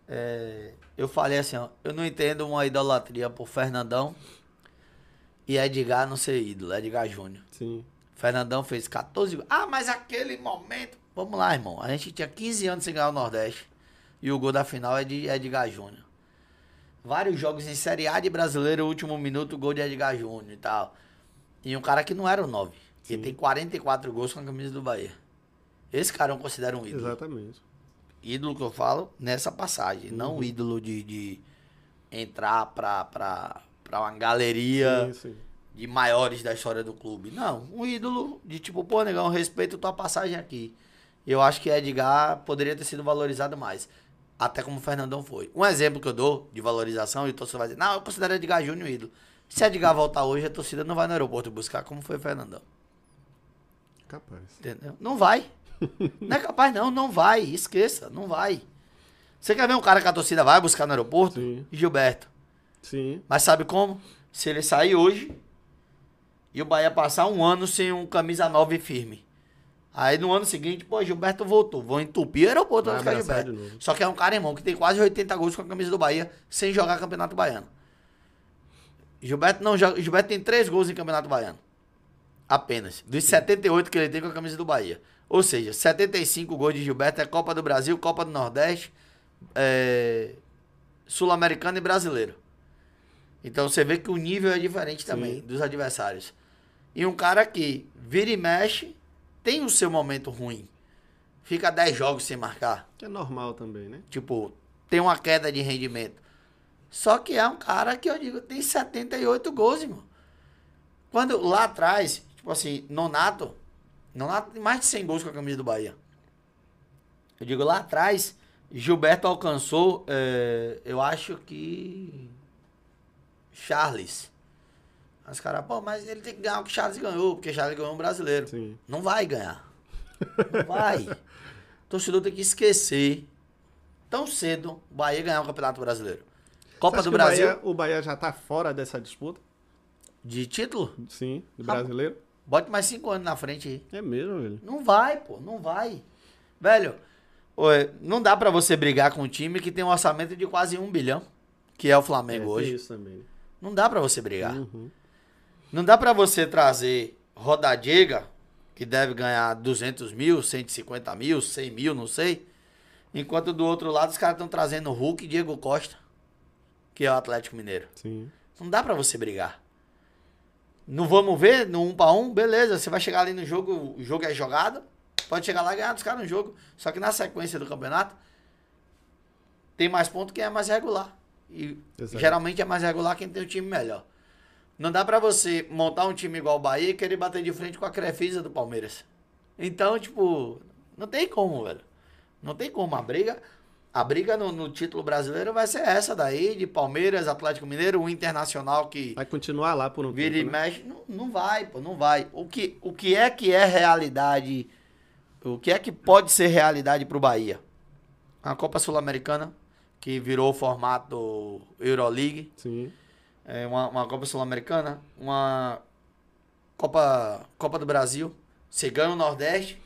É, eu falei assim, ó, eu não entendo uma idolatria por Fernandão e Edgar não ser ídolo, Edgar Júnior.
Sim.
Fernandão fez 14 gols. Ah, mas aquele momento. Vamos lá, irmão. A gente tinha 15 anos sem ganhar o Nordeste. E o gol da final é de Edgar Júnior. Vários jogos em Série A de brasileiro, último minuto, gol de Edgar Júnior e tal. E um cara que não era o 9. Ele
Sim.
tem 44 gols com a camisa do Bahia. Esse cara eu considero um ídolo.
Exatamente.
Ídolo que eu falo nessa passagem. Não ídolo de, de entrar pra, pra, pra uma galeria
Sim, sim.
de maiores da história do clube. Não, um ídolo de tipo, pô, negão, respeito tua passagem aqui. Eu acho que Edgar poderia ter sido valorizado mais. Até como o Fernandão foi. Um exemplo que eu dou de valorização, e o torcedor vai dizer, não, eu considero Edgar Júnior ídolo. Se Edgar voltar hoje, a torcida não vai no aeroporto buscar como foi o Fernandão.
Capaz.
Entendeu? Não vai. Não é capaz, não, não vai. Esqueça, não vai. Você quer ver um cara que a torcida vai buscar no aeroporto?
Sim.
Gilberto.
Sim.
Mas sabe como? Se ele sair hoje e o Bahia passar um ano sem um camisa 9 firme. Aí no ano seguinte, pô, Gilberto voltou. Vou entupir o aeroporto
abraçar
Gilberto. Só que é um cara, irmão, que tem quase 80 gols com a camisa do Bahia sem jogar Campeonato Baiano. Gilberto não joga. Gilberto tem 3 gols em Campeonato Baiano. Apenas. Dos 78 que ele tem com a camisa do Bahia. Ou seja, 75 gols de Gilberto é Copa do Brasil, Copa do Nordeste, é, Sul-Americano e Brasileiro. Então você vê que o nível é diferente também dos adversários. E um cara que vira e mexe, tem o seu momento ruim. Fica 10 jogos sem marcar.
Que é normal também, né?
Tipo, tem uma queda de rendimento. Só que é um cara que eu digo, tem 78 gols, irmão. Quando lá atrás, tipo assim, Nonato, Nonato tem mais de 100 gols com a camisa do Bahia. Eu digo, lá atrás, Gilberto alcançou, eh, eu acho que. Charles. Os caras, pô, mas ele tem que ganhar o que Charles ganhou, porque Charles ganhou um brasileiro.
Sim.
Não vai ganhar. Não vai. O torcedor tem que esquecer tão cedo o Bahia ganhar o Campeonato Brasileiro. Copa do
que o
Brasil
Bahia, o Bahia já tá fora dessa disputa?
de título?
Sim,
Ah,
brasileiro?
Bote mais cinco anos na frente aí.
É mesmo, velho.
Não vai, pô, não vai. Velho, não dá pra você brigar com um time que tem um orçamento de quase um bilhão, que é o Flamengo
é, tem
hoje.
isso também.
Não dá pra você brigar.
Uhum.
Não dá pra você trazer Rodadiega, que deve ganhar 200 mil, 150 mil, 100 mil, não sei. Enquanto do outro lado os caras estão trazendo Hulk e Diego Costa, que é o Atlético Mineiro.
Sim.
Não dá pra você brigar. Não vamos ver no 1 um para 1, um, beleza. Você vai chegar ali no jogo, o jogo é jogado. Pode chegar lá e ganhar dos caras no jogo. Só que na sequência do campeonato, tem mais ponto quem é mais regular. E
Exato.
geralmente é mais regular quem tem o time melhor. Não dá pra você montar um time igual o Bahia e querer bater de frente com a Crefisa do Palmeiras. Então, tipo, não tem como, velho. Não tem como. A briga, a briga no, no título brasileiro vai ser essa daí, de Palmeiras, Atlético Mineiro, o Internacional que
Vai continuar lá por um
vira e
tempo, né?
mexe. Não, não vai, pô, não vai. O que, o que é que é realidade? O que é que pode ser realidade pro Bahia? A Copa Sul-Americana, que virou o formato Euroleague.
Sim.
É uma, uma Copa Sul-Americana, uma Copa, Copa do Brasil. Você ganha o Nordeste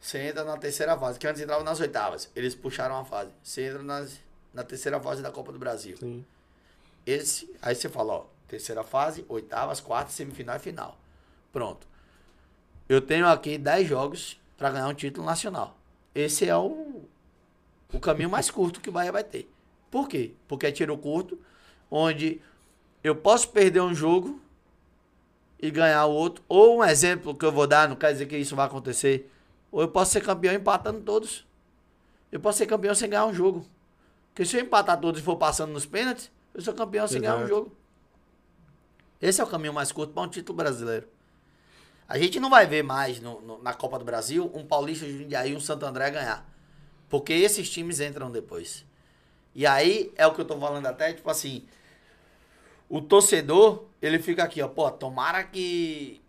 Você entra na terceira fase, que antes entrava nas oitavas. Eles puxaram a fase. Você entra nas, na terceira fase da Copa do Brasil.
Sim.
Esse, aí você fala, ó, terceira fase, oitavas, quartas, semifinal e final. Pronto. Eu tenho aqui 10 jogos pra ganhar um título nacional. Esse é o, o caminho mais curto que o Bahia vai ter. Por quê? Porque é tiro curto, onde eu posso perder um jogo e ganhar o outro. Ou um exemplo que eu vou dar, não quer dizer que isso vai acontecer. Ou eu posso ser campeão empatando todos. Eu posso ser campeão sem ganhar um jogo. Porque se eu empatar todos e for passando nos pênaltis, eu sou campeão sem ganhar um
Exato.
jogo. Esse é o caminho mais curto para um título brasileiro. A gente não vai ver mais no- no- na Copa do Brasil um Paulista de Jundiaí e um Santo André ganhar. Porque esses times entram depois. E aí é o que eu tô falando até, tipo assim, o torcedor, ele fica aqui, ó, pô, tomara que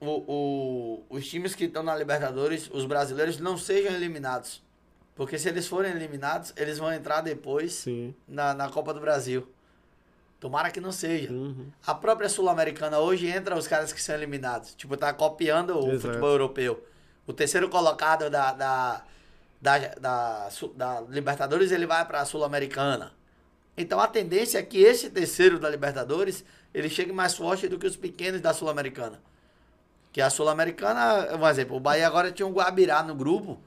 o, o- os times que estão na Libertadores, os brasileiros, não sejam eliminados. Porque se eles forem eliminados, eles vão entrar depois na, na Copa do Brasil. Tomara que não seja.
Uhum.
A própria Sul-Americana hoje entra os caras que são eliminados. Tipo, tá copiando o
Exato.
futebol europeu. O terceiro colocado da, da, da, da, da Libertadores, ele vai pra Sul-Americana. Então a tendência é que esse terceiro da Libertadores, ele chegue mais forte do que os pequenos da Sul-Americana. Que a Sul-Americana, um exemplo, o Bahia agora tinha um Guabirá no grupo.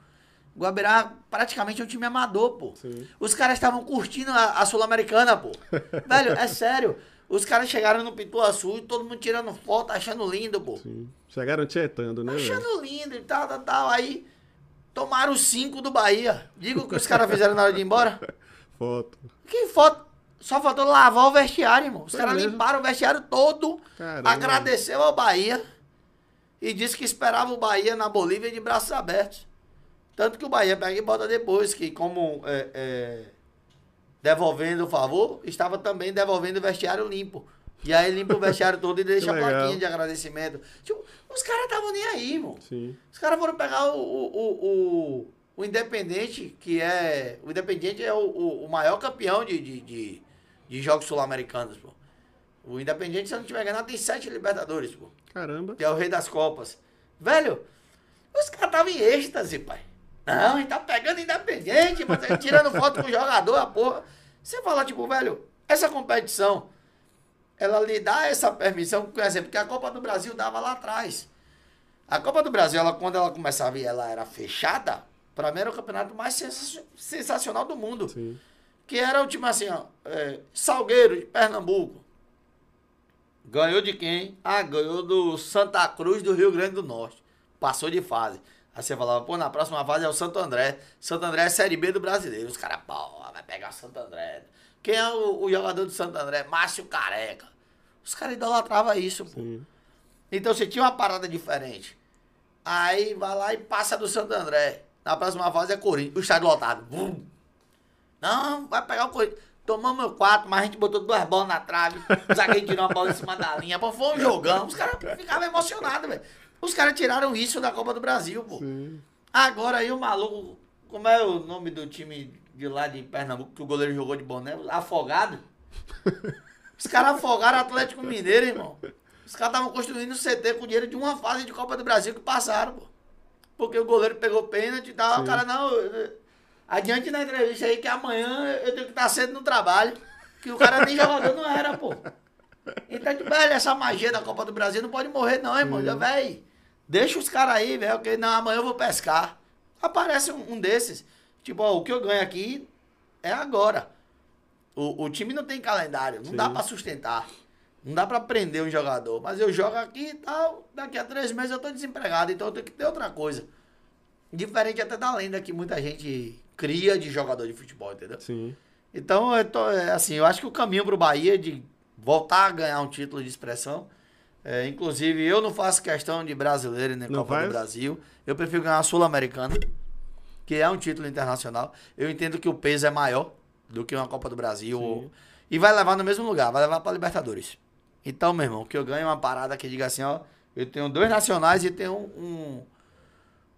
O Guabirá praticamente é um time amador, pô.
Sim.
Os caras estavam curtindo a, a Sul-Americana, pô. Velho, é sério. Os caras chegaram no Pituaçu e todo mundo tirando foto, achando lindo, pô.
Sim. Chegaram tietando, né, velho?
Achando lindo e tal, tal, tal. Aí tomaram cinco do Bahia. Diga o que os caras fizeram na hora de ir embora.
Foto.
Que foto. Só faltou lavar o vestiário, irmão. Os caras limparam o vestiário todo.
Caramba.
Agradeceu ao Bahia. E disse que esperava o Bahia na Bolívia de braços abertos. Tanto que o Bahia pega e bota depois, que como é, é, devolvendo o favor, estava também devolvendo o vestiário limpo. E aí limpa o vestiário todo e deixa a plaquinha de agradecimento. Tipo, os caras estavam nem aí, irmão.
Sim.
Os caras foram pegar o, o, o, o, Independente, que é. O Independente é o, o, maior campeão de, de, de, de jogos sul-americanos, pô. O Independente, se eu não tiver enganado, tem sete Libertadores, pô.
Caramba.
Que é o rei das Copas. Velho, os caras estavam em êxtase, pai. Não, a gente tá pegando Independente, mas tirando foto com o jogador, a porra. Você fala, tipo, velho, essa competição, ela lhe dá essa permissão, por exemplo, que a Copa do Brasil dava lá atrás. A Copa do Brasil, ela, quando ela começava e ela era fechada, pra mim era o campeonato mais sensa- sensacional do mundo.
Sim.
Que era o time assim, ó. é, Salgueiro, de Pernambuco. Ganhou de quem? Ah, ganhou do Santa Cruz do Rio Grande do Norte. Passou de fase. Aí você falava, pô, na próxima fase é o Santo André. Santo André é Série B do brasileiro. Os caras, pô, vai pegar Santo André. Quem é o, o jogador do Santo André? Márcio Careca. Os caras idolatravam isso, pô.
Sim.
Então você tinha uma parada diferente. Aí vai lá e passa do Santo André. Na próxima fase é Corinthians. O estádio lotado. Vum. Não, vai pegar o Corinthians. Tomamos meu quatro, mas a gente botou duas bolas na trave. O zagueiro tirou uma bola em cima da linha. Pô, foi um jogão. Os caras ficavam emocionados, velho. Os caras tiraram isso da Copa do Brasil, pô.
Sim.
Agora aí o maluco. Como é o nome do time de lá de Pernambuco que o goleiro jogou de boné? Afogado. Os caras afogaram o Atlético Mineiro, irmão. Os caras estavam construindo o CT com dinheiro de uma fase de Copa do Brasil que passaram, pô. Porque o goleiro pegou pênalti e tal. O cara, não. Adiante na entrevista aí que amanhã eu tenho que estar cedo no trabalho. Que o cara nem jogador não era, pô. Então, velho, essa magia da Copa do Brasil não pode morrer, não, irmão. Já, velho. Deixa os caras aí, velho. Que não, amanhã eu vou pescar. Aparece um, um desses. Tipo, ó, o que eu ganho aqui é agora. O, o time não tem calendário, não
Sim.
dá pra sustentar. Não dá pra prender um jogador. Mas eu jogo aqui e tal, daqui a três meses eu tô desempregado, então eu tenho que ter outra coisa. Diferente até da lenda que muita gente cria de jogador de futebol, entendeu?
Sim.
Então, eu tô, é, assim, eu acho que o caminho pro Bahia é de voltar a ganhar um título de expressão. é, inclusive, eu não faço questão de brasileiro nem
Não
Copa
faz?
do Brasil. Eu prefiro ganhar a Sul-Americana, que é um título internacional. Eu entendo que o peso é maior do que uma Copa do Brasil. Ou- e vai levar no mesmo lugar, vai levar pra Libertadores. Então, meu irmão, que eu ganho é uma parada que diga assim, ó, eu tenho dois nacionais e tenho um,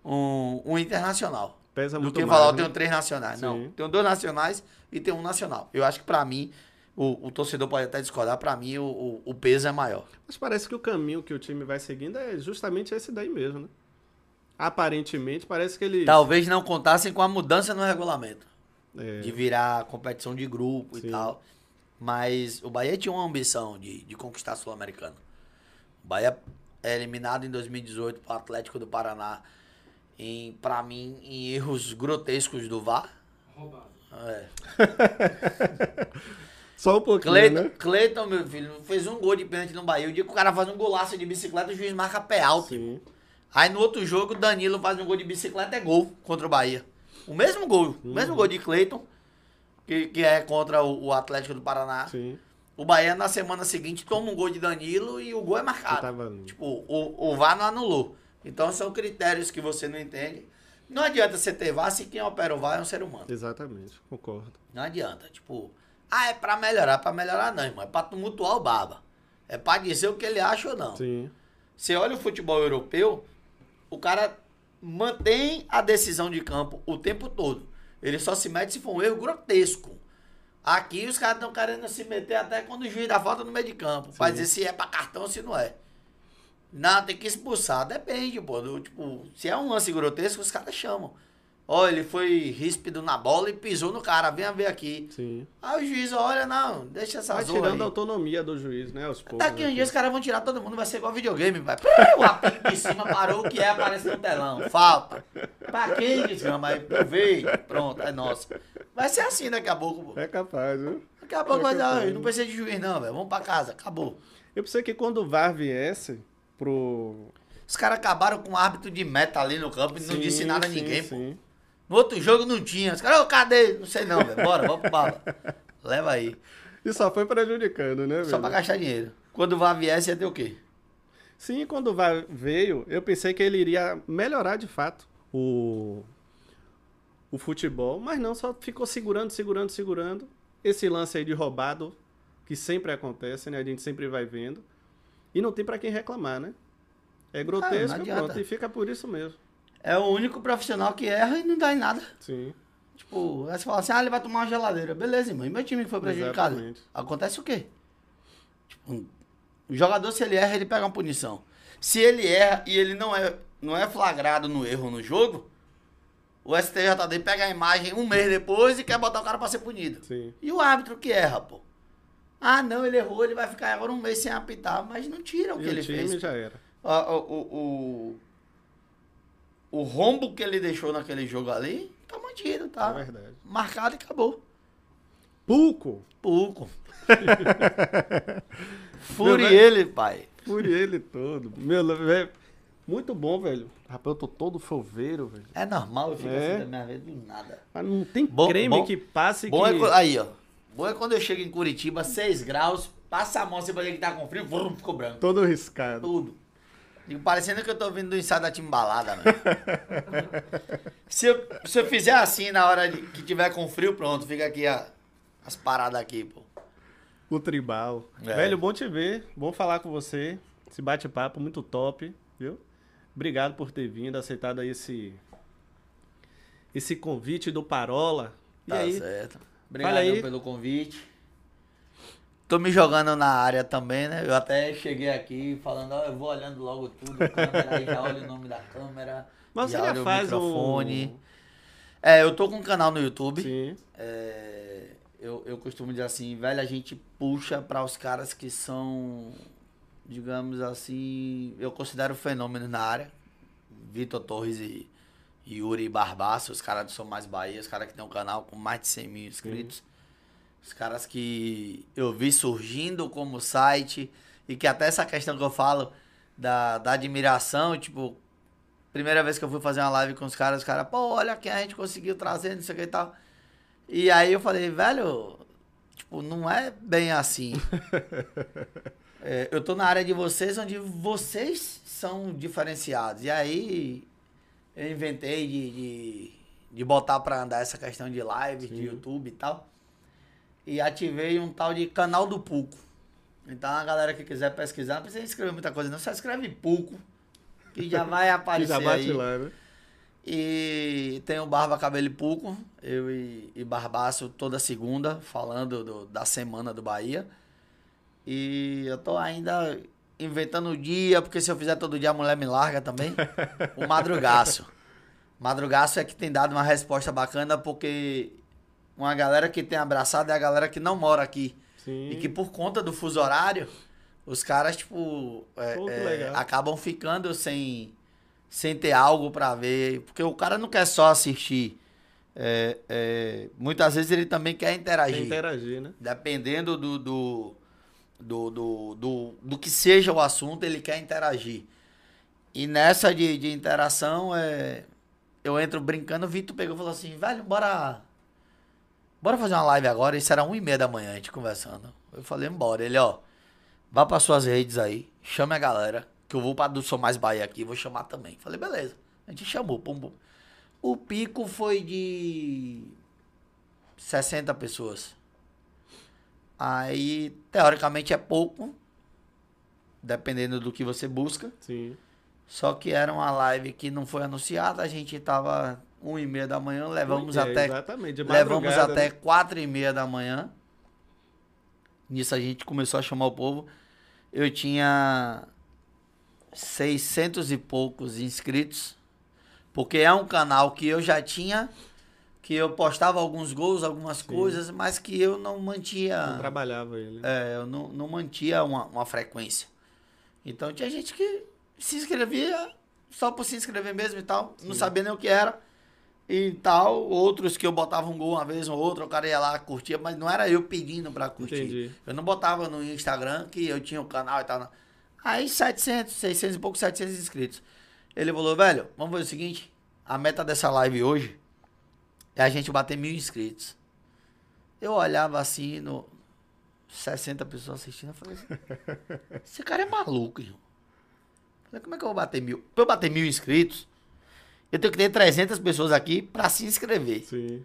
um, um internacional.
Pesa
Do
muito
que
mais.
falar, eu
né?
tenho três nacionais.
Sim.
Não, tenho dois nacionais e tenho um nacional. Eu acho que pra mim, o, o torcedor pode até discordar, pra mim o, o, o peso é maior.
Mas parece que o caminho que o time vai seguindo é justamente esse daí mesmo, né? Aparentemente, parece que eles.
Talvez não contassem com a mudança no regulamento.
É,
De virar competição de grupo
Sim.
e tal. Mas o Bahia tinha uma ambição de, de conquistar a Sul-Americana. O Bahia é eliminado em 2018 para o Atlético do Paraná. Em, pra mim, em erros grotescos do VAR.
Roubado.
É.
Só um pouquinho,
Cleiton,
né?
Cleiton, meu filho, fez um gol de pênalti no Bahia. O dia que o cara faz um golaço de bicicleta, o juiz marca pé alto.
Sim.
Aí no outro jogo, o Danilo faz um gol de bicicleta, é gol contra o Bahia. O mesmo gol, o
Uhum.
mesmo gol de Cleiton, que, que é contra o, o Atlético do Paraná.
Sim.
O Bahia na semana seguinte toma um gol de Danilo e o gol é marcado.
Tava.
Tipo, o, o VAR não anulou. Então são critérios que você não entende. Não adianta você ter VAR se quem opera o VAR é um ser humano.
Exatamente, concordo.
Não adianta. Tipo, ah, é pra melhorar. Pra melhorar não, irmão. É pra tumultuar o baba. É pra dizer o que ele acha ou não.
Sim.
Você olha o futebol europeu, o cara mantém a decisão de campo o tempo todo. Ele só se mete se for um erro grotesco. Aqui os caras estão querendo se meter até quando o juiz dá falta no meio de campo. Pra
Sim.
dizer se é pra cartão ou se não é. Não, tem que expulsar. Depende, pô. do- tipo, se é um lance grotesco, os caras chamam. Ó, ele foi ríspido na bola e pisou no cara. Venha ver aqui.
Sim.
Aí o juiz olha, não, deixa essa
Vai tirando
aí.
a autonomia do juiz, né? Aos poucos.
Daqui um
aqui.
dia os caras vão tirar todo mundo, vai ser igual videogame, vai. O apito de cima parou, o que é aparece no telão. Falta. Pra quem desgrama? Aí aproveita. Pronto, é nosso. Vai ser assim daqui a pouco, pô.
É capaz, viu?
Daqui a pouco
É
vai dar, não precisa de juiz não, velho. Vamos pra casa, acabou.
Eu pensei que quando o VAR viesse pro.
Os caras acabaram com o árbitro de meta ali no campo e não
Sim,
disse nada a
sim,
ninguém, pô. No outro jogo não tinha. Os caras, ô, cadê? Não sei não, velho. Bora, vamos pro bala. Leva aí.
E só foi prejudicando, né,
Só
velho?
pra gastar dinheiro. Quando o VAR viesse, ia ter o quê?
Sim, quando o VAR veio, eu pensei que ele iria melhorar de fato o, o futebol, mas não, só ficou segurando, segurando, segurando. Esse lance aí de roubado, que sempre acontece, né? A gente sempre vai vendo. E não tem pra quem reclamar, né? É grotesco,
adianta.
pronto, e fica por isso mesmo.
É o único profissional que erra e não dá em nada.
Sim.
Tipo, aí você fala assim, ah, ele vai tomar uma geladeira. Beleza, irmão. E meu time que foi prejudicado?
Exatamente.
Acontece o quê? Tipo, o jogador, se ele erra, ele pega uma punição. Se ele erra e ele não é, não é flagrado no erro no jogo, o STJD pega a imagem um mês depois e quer botar o cara pra ser punido.
Sim.
E o árbitro que erra, pô? Ah, não, ele errou, ele vai ficar agora um mês sem apitar, mas não tira o
E
que ele
o time
fez.
já era.
O, o, o, o rombo que ele deixou naquele jogo ali, tá mantido, tá?
É verdade.
Marcado e acabou.
Pulco!
Pouco. Fure
Meu, vai-
ele, pai.
Por ele todo. Meu, velho. Muito bom, velho. Rapaz, eu tô todo folveiro, velho.
É normal, eu fico
É.
assim da minha vida do nada.
Mas não tem
Bom-
creme
bom-
que passe
Bom
que...
é, aí, ó. Bom é quando eu chego em Curitiba, 6 graus, passa a mão, você vai ver que tá com frio, vrum, ficou branco.
Todo riscado.
Tudo. Digo, parecendo que eu tô vindo do ensaio da timbalada, velho. se, eu, se eu fizer assim na hora de, que tiver com frio, pronto, fica aqui a, as paradas aqui, pô.
O tribal.
É.
Velho, bom te ver. Bom falar com você. Esse bate-papo muito top, viu? Obrigado por ter vindo, aceitado aí esse esse convite do Parola. E
Tá
aí,
certo. Obrigado
aí.
pelo convite. Tô me jogando na área também, né? Eu até cheguei aqui falando, ó, eu vou olhando logo tudo, câmera, aí já olho o nome da câmera.
Mas
já olho o microfone.
um...
É, eu tô com um canal no YouTube.
Sim,
É, eu, eu costumo dizer assim, velho, a gente puxa para os caras que são, digamos assim, eu considero fenômenos na área. Vitor Torres e Yuri Barbaço, os caras do São Mais Bahia, os caras que tem um canal com mais de 100 mil inscritos. Os caras que eu vi surgindo como site e que até essa questão que eu falo da, da admiração, tipo, primeira vez que eu fui fazer uma live com os caras, os caras, pô, olha quem a gente conseguiu trazer, não sei o que e tal. E aí eu falei, velho, tipo, não é bem assim. É, eu tô na área de vocês onde vocês são diferenciados. E aí eu inventei de, de, de botar pra andar essa questão de live, de
Sim.
YouTube e tal. E ativei um tal de canal do Puco. Então a galera que quiser pesquisar, não precisa escrever muita coisa, não. Só escreve Puco, que já vai
que
aparecer
já bate
aí.
lá, né?
E tem o Barba Cabelo e Puco, eu e, e Barbaço toda segunda, falando do- da semana do Bahia. E eu tô ainda inventando o dia, porque se eu fizer todo dia a mulher me larga também. o madrugaço. Madrugaço é que tem dado uma resposta bacana, porque uma galera que tem abraçado é a galera que não mora aqui.
Sim.
E que por conta do fuso horário, os caras, tipo, é, é, acabam ficando sem, sem ter algo pra ver. Porque o cara não quer só assistir. É, é, muitas vezes ele também quer interagir.
interagir, né?
Dependendo do, do, do, do, do, do que seja o assunto, ele quer interagir. E nessa de, de interação, é, eu entro brincando, o Vitor pegou e falou assim, velho, bora. Bora fazer uma live agora. Isso era uma e meia da manhã, a gente conversando. Eu falei, bora. Ele, ó, vá para suas redes aí, chame a galera, que eu vou pra do Sou Mais Bahia aqui, vou chamar também. Falei, beleza. A gente chamou, pum, pum. O pico foi de 60 pessoas. Aí, teoricamente, é pouco, dependendo do que você busca.
Sim.
Só que era uma live que não foi anunciada, a gente tava um e meia da manhã, levamos
É,
até levamos até
né?
quatro e meia da manhã. Nisso a gente começou a chamar o povo. Eu tinha 600 e poucos inscritos, porque é um canal que eu já tinha, que eu postava alguns gols, algumas coisas, mas que eu não mantinha.
Não trabalhava ele.
É, eu não, não mantinha uma, uma frequência. Então tinha gente que se inscrevia só por se inscrever mesmo e tal, não sabia nem o que era e tal. Outros que eu botava um gol uma vez ou outra, o cara ia lá, curtia, mas não era eu pedindo pra curtir.
Entendi.
Eu não botava no Instagram que eu tinha o canal e tal. Aí 700, 600 e pouco, 700 inscritos. Ele falou, velho, vamos fazer o seguinte, a meta dessa live hoje é a gente bater mil inscritos. Eu olhava assim, no 60 pessoas assistindo, eu falei assim, esse cara é maluco, irmão. Falei, como é que eu vou bater mil? Pra eu bater mil inscritos, eu tenho que ter 300 pessoas aqui pra se inscrever.
Sim.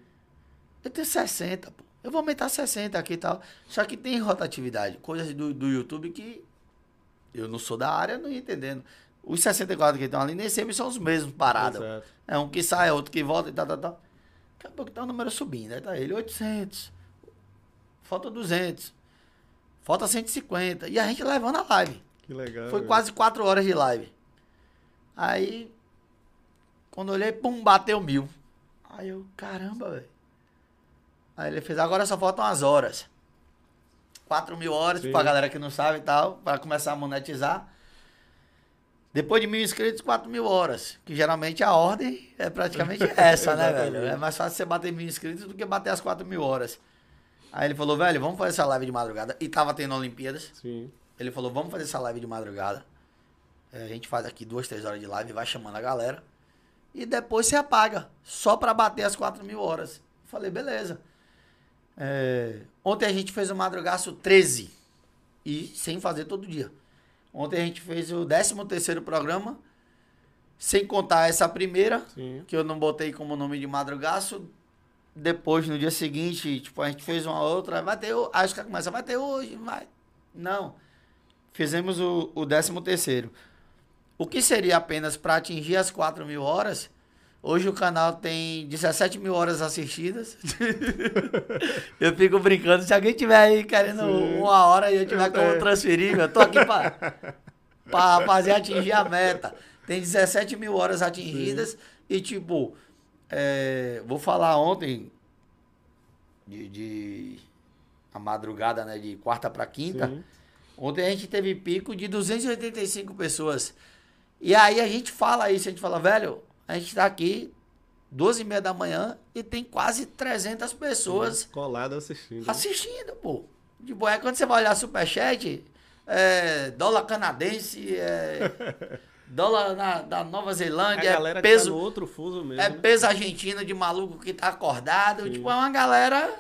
Eu tenho 60, pô. Eu vou aumentar 60 aqui e tal. Só que tem rotatividade. Coisas do, do YouTube que eu não sou da área, não ia entendendo. Os 64 que estão ali nem sempre são os mesmos parados.
Exato.
É um que sai, outro que volta e tal, tal, tal. Daqui a pouco tá o número subindo. Aí tá ele, 800. Falta 200. Falta 150. E a gente levando a live.
Que legal.
Foi
velho.
quase 4 horas de live. Aí, quando olhei, pum, bateu mil. Aí eu, caramba, velho. Aí ele fez, agora só faltam as horas. 4 mil horas,
Sim.
pra galera que não sabe e tal, pra começar a monetizar. Depois de mil inscritos, 4 mil horas. Que geralmente a ordem é praticamente essa, né, velho? É mais fácil você bater mil inscritos do que bater as 4 mil horas. Aí ele falou, velho, vamos fazer essa live de madrugada. E tava tendo Olimpíadas.
Sim.
Ele falou, vamos fazer essa live de madrugada. É, a gente faz aqui duas, três horas de live, vai chamando a galera. E depois você apaga, só pra bater as 4 mil horas. Falei, beleza. É, ontem a gente fez o madrugaço 13. E sem fazer todo dia. Ontem a gente fez o 13 terceiro programa. Sem contar essa primeira,
Sim.
que eu não botei como nome de madrugaço. Depois, no dia seguinte, tipo, a gente fez uma outra, vai ter, ho- aí os caras começam, vai ter hoje, vai. Não. Fizemos o, o 13 terceiro. O que seria apenas para atingir as 4 mil horas, hoje o canal tem 17 mil horas assistidas. eu fico brincando, se alguém tiver aí querendo
Sim.
uma hora e eu tiver como transferir, eu tô aqui pra, pra fazer atingir a meta. Tem 17 mil horas atingidas e, tipo, é, vou falar ontem de, de a madrugada, né, de quarta para quinta.
Sim.
Ontem a gente teve pico de 285 pessoas. E aí a gente fala isso, a gente fala, velho, a gente tá aqui 12 e meia da manhã e tem quase 300 pessoas
Colado assistindo.
assistindo, pô. De boa, é quando você vai olhar superchat, é, dólar canadense, é, dólar na, da Nova Zelândia, é peso,
tá outro fuso mesmo.
é
né?
peso argentino de maluco que tá acordado.
Sim.
Tipo, é uma galera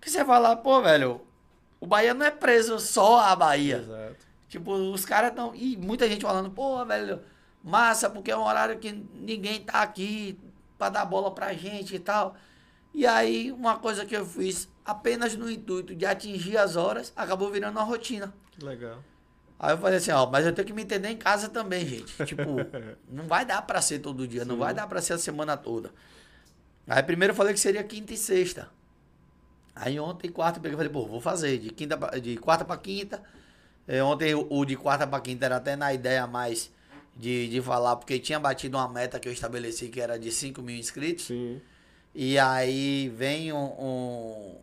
que você fala, pô, velho, o Bahia não é preso só a Bahia.
Exato.
Tipo, os caras estão. E muita gente falando, pô, velho, massa, porque é um horário que ninguém tá aqui pra dar bola pra gente e tal. E aí, uma coisa que eu fiz apenas no intuito de atingir as horas, acabou virando uma rotina.
Que legal.
Aí eu falei assim, ó, mas eu tenho que me entender em casa também, gente. Tipo, não vai dar pra ser todo dia, não
Sim.
vai dar pra ser a semana toda. Aí primeiro eu falei que seria quinta e sexta. Aí ontem, quarta, eu peguei e falei, pô, vou fazer de, quinta de quarta pra quinta. É, ontem o, o de quarta pra quinta era até na ideia mais de, de falar, porque tinha batido uma meta que eu estabeleci que era de 5 mil inscritos.
Sim.
E aí vem um, um,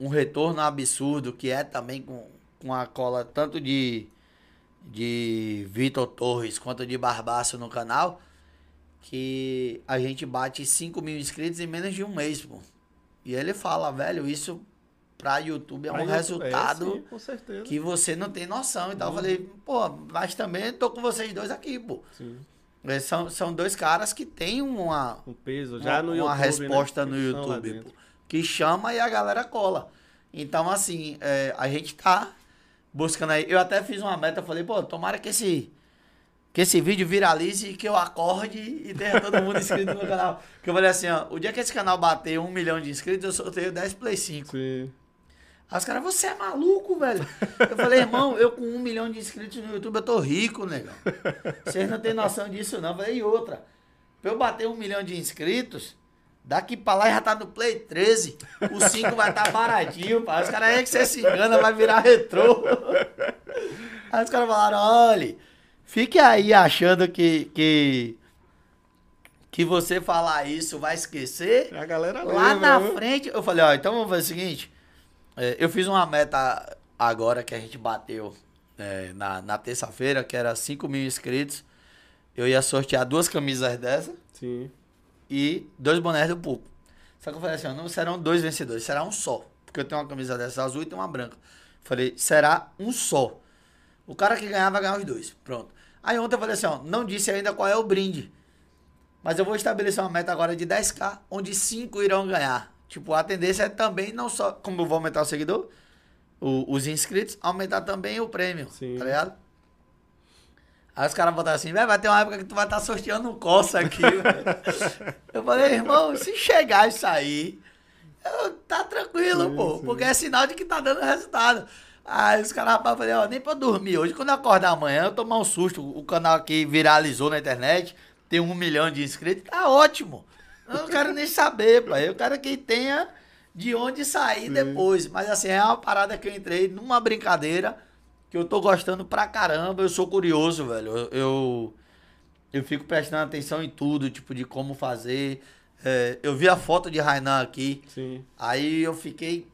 um retorno absurdo, que é também com, com a cola tanto de, de Vitor Torres quanto de Barbaço no canal, que a gente bate 5 mil inscritos em menos de um mês, pô. E ele fala, velho, isso pra YouTube é um
Aí eu-
resultado
é, sim,
que você não tem noção. Então eu
Uhum.
falei, pô, mas também tô com vocês dois aqui, pô.
Sim.
Eles São, são dois caras que têm uma,
Um peso já
uma,
no
uma
YouTube.
resposta
né?
no YouTube, pô, que chama e a galera cola. Então, assim, é, a gente tá buscando aí. Eu até fiz uma meta, falei, pô, tomara que esse, que esse vídeo viralize e que eu acorde e tenha todo mundo inscrito no canal. Que eu falei assim, ó, o dia que esse canal bater um milhão de inscritos, eu sorteio 10 Play 5.
Sim.
Aí os caras, você é maluco, velho? Eu falei, irmão, eu com um milhão de inscritos no YouTube, eu tô rico, negão. Vocês não têm noção disso, não. Eu falei, e outra? Pra eu bater um milhão de inscritos, daqui pra lá já tá no Play 13. O 5 vai estar tá baratinho, pá. Os caras é que você se engana, vai virar retrô. Aí os caras falaram, olha, fique aí achando que, que, que você falar isso vai esquecer.
A galera
Lá
lembra,
na
viu?
frente, eu falei, ó, então vamos fazer o seguinte. É, eu fiz uma meta agora que a gente bateu é, na, na terça-feira, que era 5 mil inscritos. Eu ia sortear duas camisas dessa
Sim.
e dois bonés do Pupo. Só que eu falei assim, ó, não serão dois vencedores, será um só. Porque eu tenho uma camisa dessa azul e tenho uma branca. Falei, será um só. O cara que ganhar vai ganhar os dois. Pronto. Aí ontem eu falei assim, ó, não disse ainda qual é o brinde. Mas eu vou estabelecer uma meta agora de 10k, onde 5 irão ganhar. Tipo, a tendência é também, não só, como eu vou aumentar o seguidor, o- os inscritos, aumentar também o prêmio.
Sim.
Tá ligado? Aí os caras botaram assim, vai ter uma época que tu vai estar sorteando um Corsa aqui. Eu falei, irmão, se chegar isso aí, eu- tá tranquilo,
Sim,
pô.
sim.
Porque é sinal de que tá dando resultado. Aí os caras rapaz, eu falei, ó, nem pra dormir hoje. Quando eu acordar amanhã, eu tomar um susto. O canal aqui viralizou na internet, tem um milhão de inscritos, tá ótimo. Eu não quero nem saber, pai. Eu quero que tenha de onde sair
Sim.
depois. Mas assim, é uma parada que eu entrei numa brincadeira que eu tô gostando pra caramba. Eu sou curioso, velho. Eu, eu, eu fico prestando atenção em tudo, tipo, de como fazer. É, eu vi a foto de Rainan aqui.
Sim.
Aí eu fiquei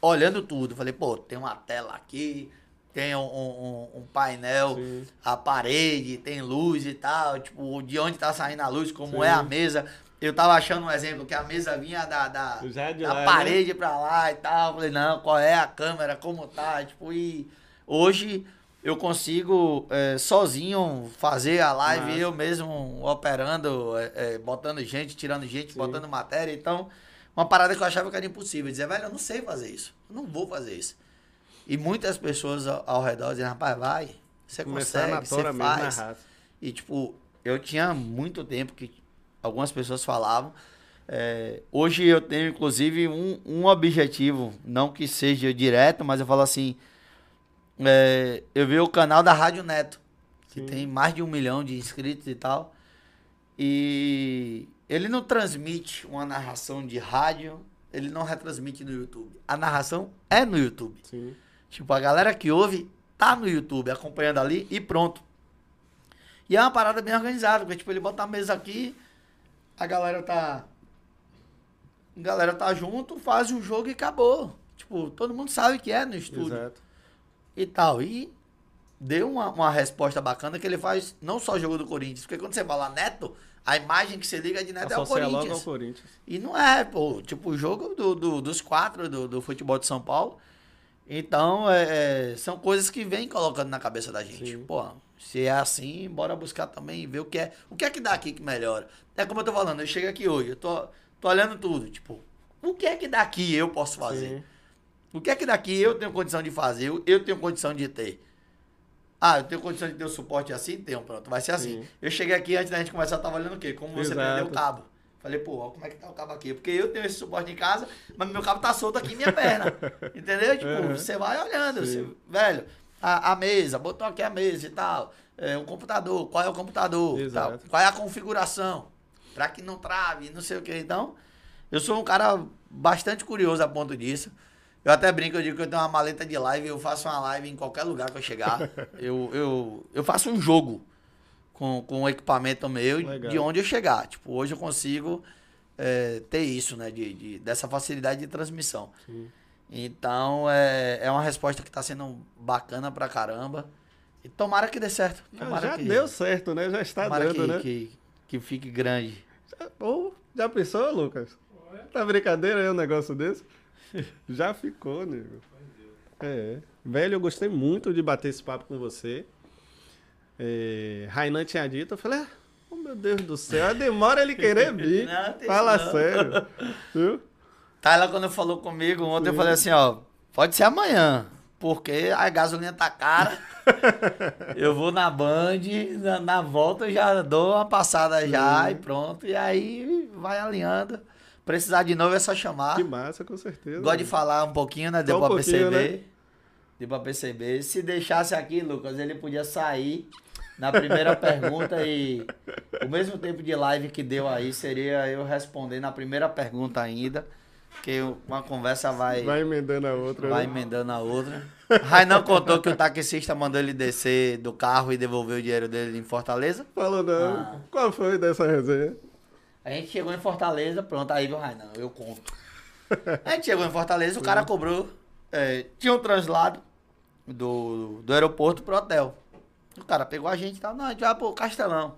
olhando tudo. Falei, pô, tem uma tela aqui, tem um, um- um painel,
Sim.
a parede, tem luz e tal. Tipo, de onde tá saindo a luz, como
Sim.
é a mesa. Eu tava achando um exemplo que a mesa vinha da, da,
é
da
lá, né?
parede pra lá e tal. Falei, não, qual é a câmera, como tá? Tipo, e hoje eu consigo é, sozinho fazer a live,
Massa.
eu mesmo operando, é, é, botando gente, tirando gente,
Sim.
botando matéria. Então, uma parada que eu achava que era impossível. Dizer, velho, eu não sei fazer isso. Eu não vou fazer isso. E muitas pessoas ao, ao redor dizem, rapaz, vai. Você
Começar
consegue, você
na
faz. E, tipo, eu tinha muito tempo que algumas pessoas falavam. é, hoje eu tenho, inclusive, um, um objetivo, não que seja direto, mas eu falo assim. é, eu vi o canal da Rádio Neto, que
Sim.
tem mais de um milhão de inscritos e tal. E ele não transmite uma narração de rádio, ele não retransmite no YouTube. A narração é no YouTube.
Sim.
Tipo, a galera que ouve tá no YouTube acompanhando ali e pronto. E é uma parada bem organizada, porque tipo, ele bota a mesa aqui, a galera tá. A galera tá junto, faz o jogo e acabou. Tipo, todo mundo sabe que é no estúdio
Exato.
e tal. E deu uma, uma resposta bacana que ele faz não só jogo do Corinthians, porque quando você fala Neto, a imagem que você liga de Neto é o
Associa logo
Corinthians.
ao Corinthians.
E não é, pô, tipo, o jogo do, do- dos quatro do, do futebol de São Paulo. Então, é, é, são coisas que vem colocando na cabeça da gente.
Sim.
Pô, se é assim, bora buscar também e ver o que é. O que é que dá aqui que melhora? É como eu tô falando, eu chego aqui hoje, eu tô, tô olhando tudo, tipo, o que é que daqui eu posso fazer?
Sim.
O que é que daqui eu tenho condição de fazer? Eu, eu tenho condição de ter. Ah, eu tenho condição de ter o suporte assim? Tenho, pronto, vai ser assim.
Sim.
Eu cheguei aqui, antes da gente começar, eu tava olhando o quê? Como você
Exato.
prendeu o cabo. Falei, pô, como é que tá o cabo aqui? Porque eu tenho esse suporte em casa, mas meu cabo tá solto aqui em minha perna. Entendeu? Tipo,
Uhum.
você vai olhando, você- velho, a, a mesa, botou aqui a mesa e tal. É, o computador, qual é o computador?
Exato.
Tal, qual é a configuração? Pra que não trave, não sei o que. Então, eu sou um cara bastante curioso a ponto disso. Eu até brinco, eu digo que eu tenho uma maleta de live, eu faço uma live em qualquer lugar que eu chegar. eu, eu, eu faço um jogo com, com o equipamento meu
Legal.
de onde eu chegar. Tipo, hoje eu consigo é, ter isso, né? De, de- dessa facilidade de transmissão. Então, é, é uma resposta que tá sendo bacana pra caramba. E tomara que dê certo. Tomara
já
que,
deu certo, né? Já está dando,
que,
né?
que, que fique grande.
Ou, já pensou, Lucas? Tá brincadeira aí um negócio desse? Já ficou, nego. É. Velho, eu gostei muito de bater esse papo com você. É, Rainan tinha dito, eu falei, ah, oh meu Deus do céu, demora ele querer vir. Fala
não.
sério. Viu?
Tyler, quando falou comigo ontem, eu
Sim.
falei assim, ó, pode ser amanhã, porque a gasolina tá cara. eu vou na Band, na, na volta eu já dou uma passada já e pronto. E aí vai alinhando. Precisar de novo é só chamar.
Que massa, com certeza.
Gosto de falar um pouquinho, né? Deu
um
pra perceber.
né?
Deu pra perceber. Se deixasse aqui, Lucas, ele podia sair na primeira pergunta e o mesmo tempo de live que deu aí seria eu responder na primeira pergunta ainda. Porque uma conversa vai,
Vai emendando a outra.
vai
né?
emendando a outra. Rainan contou que o taxista mandou ele descer do carro e devolver o dinheiro dele em Fortaleza.
Falou não.
Ah.
Qual foi dessa resenha?
A gente chegou em Fortaleza, pronto, aí viu, Rainan, eu conto. A gente chegou em Fortaleza, o cara cobrou. é, tinha um translado do, do aeroporto pro hotel. O cara pegou a gente e tal, não, a gente vai pro Castelão.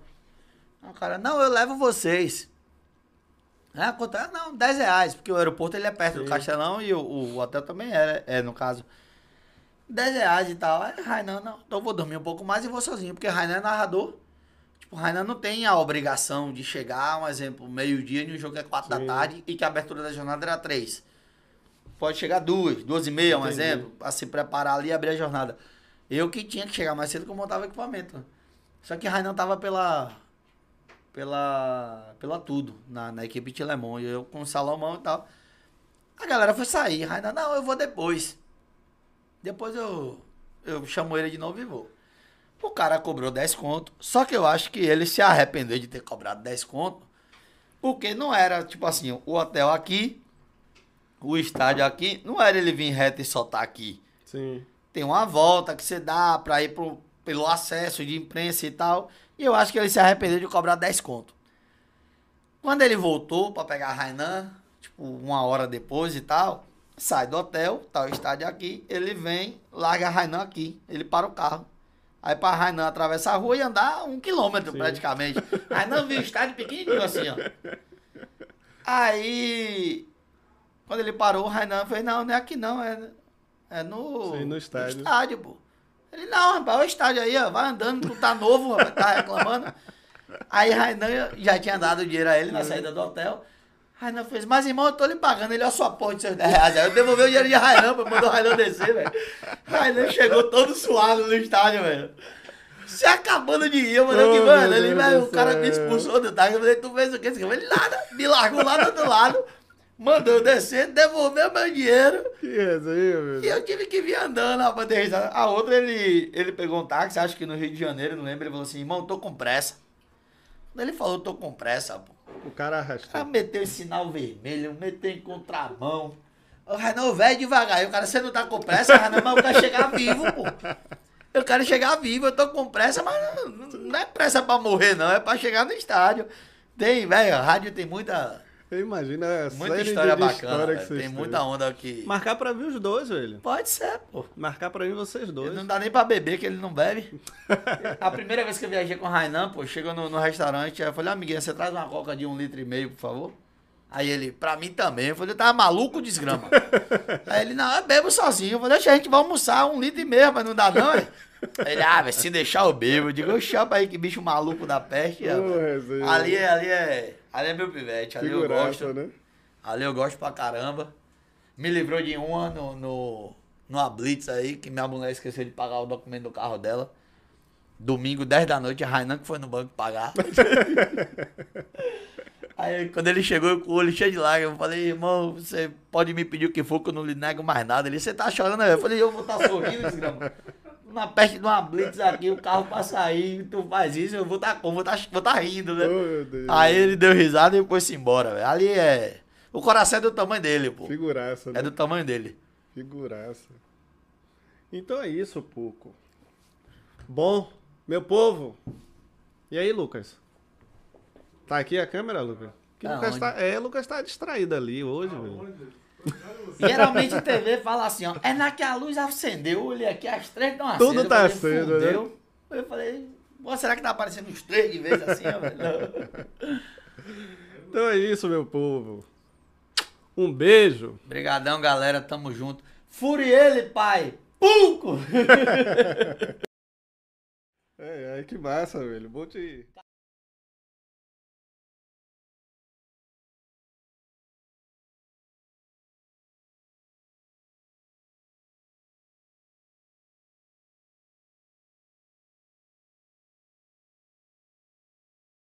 O cara, não, eu levo vocês. Ah, quanto é? Não, 10 reais, porque o aeroporto ele é perto do
Sim.
Castelão e o, o hotel também é, é, no caso. 10 reais e tal. Aí, Rainan, não, então eu vou dormir um pouco mais e vou sozinho, porque Rainan é narrador. Tipo, Rainan não tem a obrigação de chegar, um exemplo, meio-dia e o jogo é 4 da tarde e que a abertura da jornada era 3. Pode chegar duas, duas e meia, um
Entendi.
exemplo, pra se preparar ali e abrir a jornada. Eu que tinha que chegar mais cedo que eu montava equipamento. Só que Rainan tava pela. Pela. pela tudo, na, na equipe de Lemon. E eu com o Salomão e tal. A galera foi sair. Rainan, não, eu vou depois. Depois eu. eu chamo ele de novo e vou. O cara cobrou 10 conto. Só que eu acho que ele se arrependeu de ter cobrado 10 conto. Porque não era, tipo assim, o hotel aqui, o estádio aqui, não era ele vir reto e soltar aqui.
Sim.
Tem uma volta que você dá pra ir pro, pelo acesso de imprensa e tal. E eu acho que ele se arrependeu de cobrar 10 conto. Quando ele voltou pra pegar a Rainan, tipo, uma hora depois e tal, sai do hotel, tá o estádio aqui, ele vem, larga a Rainan aqui, ele para o carro. Aí pra Rainan atravessar a rua e andar um quilômetro
Sim.
praticamente. Rainan viu o estádio pequenininho assim, ó. Aí, quando ele parou, o Rainan fez, não, não é aqui não, é, é no,
Sim, no estádio.
estádio, pô. Ele, não, rapaz, olha o estádio aí, ó, vai andando, tu tá novo, rapaz, tá reclamando. Aí Rainan já tinha dado dinheiro a ele na saída do hotel. Rainan fez, mas irmão, eu tô lhe pagando. Ele, ó, sua porra de seus 10 reais. Aí eu devolvi o dinheiro de Rainan, mandou o Rainan descer, velho. Rainan chegou todo suado no estádio, velho. Se acabando de ir, eu falei que,
Oh,
mano, ele, velho, o cara me expulsou do táxi. Eu falei, tu fez o quê? Ele, nada, me largou lá do outro lado, mandou descer, devolveu meu dinheiro.
Que resenha, meu.
E eu tive que vir andando, rapaz, risada. A outra, ele, ele pegou um táxi, acho que no Rio de Janeiro, não lembro, ele falou assim, irmão, tô com pressa. Quando ele falou, tô com pressa, pô.
O cara
O
arrastou.
cara meteu em sinal vermelho, meteu em contramão. O Renan, velho, devagar. Aí o cara, você não tá com pressa, Renan, mas eu quero chegar vivo, pô. Eu quero chegar vivo, eu tô com pressa, mas não, não é pressa pra morrer, não, é pra chegar no estádio. Tem, velho, a rádio tem muita,
Eu imagino a
muita história
de, de
bacana,
história que
Tem
têm.
muita onda aqui.
Marcar pra ver os dois, velho.
Pode ser, pô.
Marcar pra mim vocês dois.
Não dá nem pra beber, que ele não bebe. A primeira vez que eu viajei com o Rainan, pô, chegou no, no restaurante, aí eu falei, amiguinha, você traz uma coca de um litro e meio, por favor? Aí ele, pra mim também. Eu falei, tava maluco, desgrama. Aí ele, não, eu bebo sozinho. Eu falei, deixa a gente vai almoçar um litro e meio, mas não dá não? Aí Ele, ah, velho, se deixar eu bebo. Eu digo, eu chapa aí que bicho maluco da peste. Rapaz.
resenha.
ali, é, ali é. Ali é meu pivete, ali eu gosto.
né?
Ali eu gosto pra caramba. Me livrou de uma no, no, numa blitz aí, que minha mulher esqueceu de pagar o documento do carro dela. Domingo, 10 da noite, a Rainan que foi no banco pagar. aí quando ele chegou com o olho cheio de lágrimas, eu falei, irmão, você pode me pedir o que for que eu não lhe nego mais nada. Ele, você tá chorando aí? Eu falei, eu vou estar sorrindo, desgrama. Uma peste de uma blitz aqui, o carro pra sair, tu faz isso, eu vou estar? Vou estar vou tá rindo, né?
Oh.
Aí ele deu risada e foi-se embora, velho. Ali é. O coração é do tamanho dele, pô.
Figuraça, né?
É do tamanho dele.
Figuraça. Então é isso, Puco. Bom, meu povo. E aí, Lucas? Tá aqui a câmera, Lucas? Que
Tá
Lucas tá, é, Lucas tá distraído ali hoje,
Tá
velho.
Geralmente a TV fala assim, ó, é na que a luz acendeu, eu olhei aqui, as três estão acesas.
Tudo tá aceso, né?
Eu falei, será que tá aparecendo uns três de vez assim, ó, velho?
Então é isso, meu povo. Um beijo.
Obrigadão, galera, tamo junto. Fure ele, pai! Puco!
É, é que massa, velho. Bom te.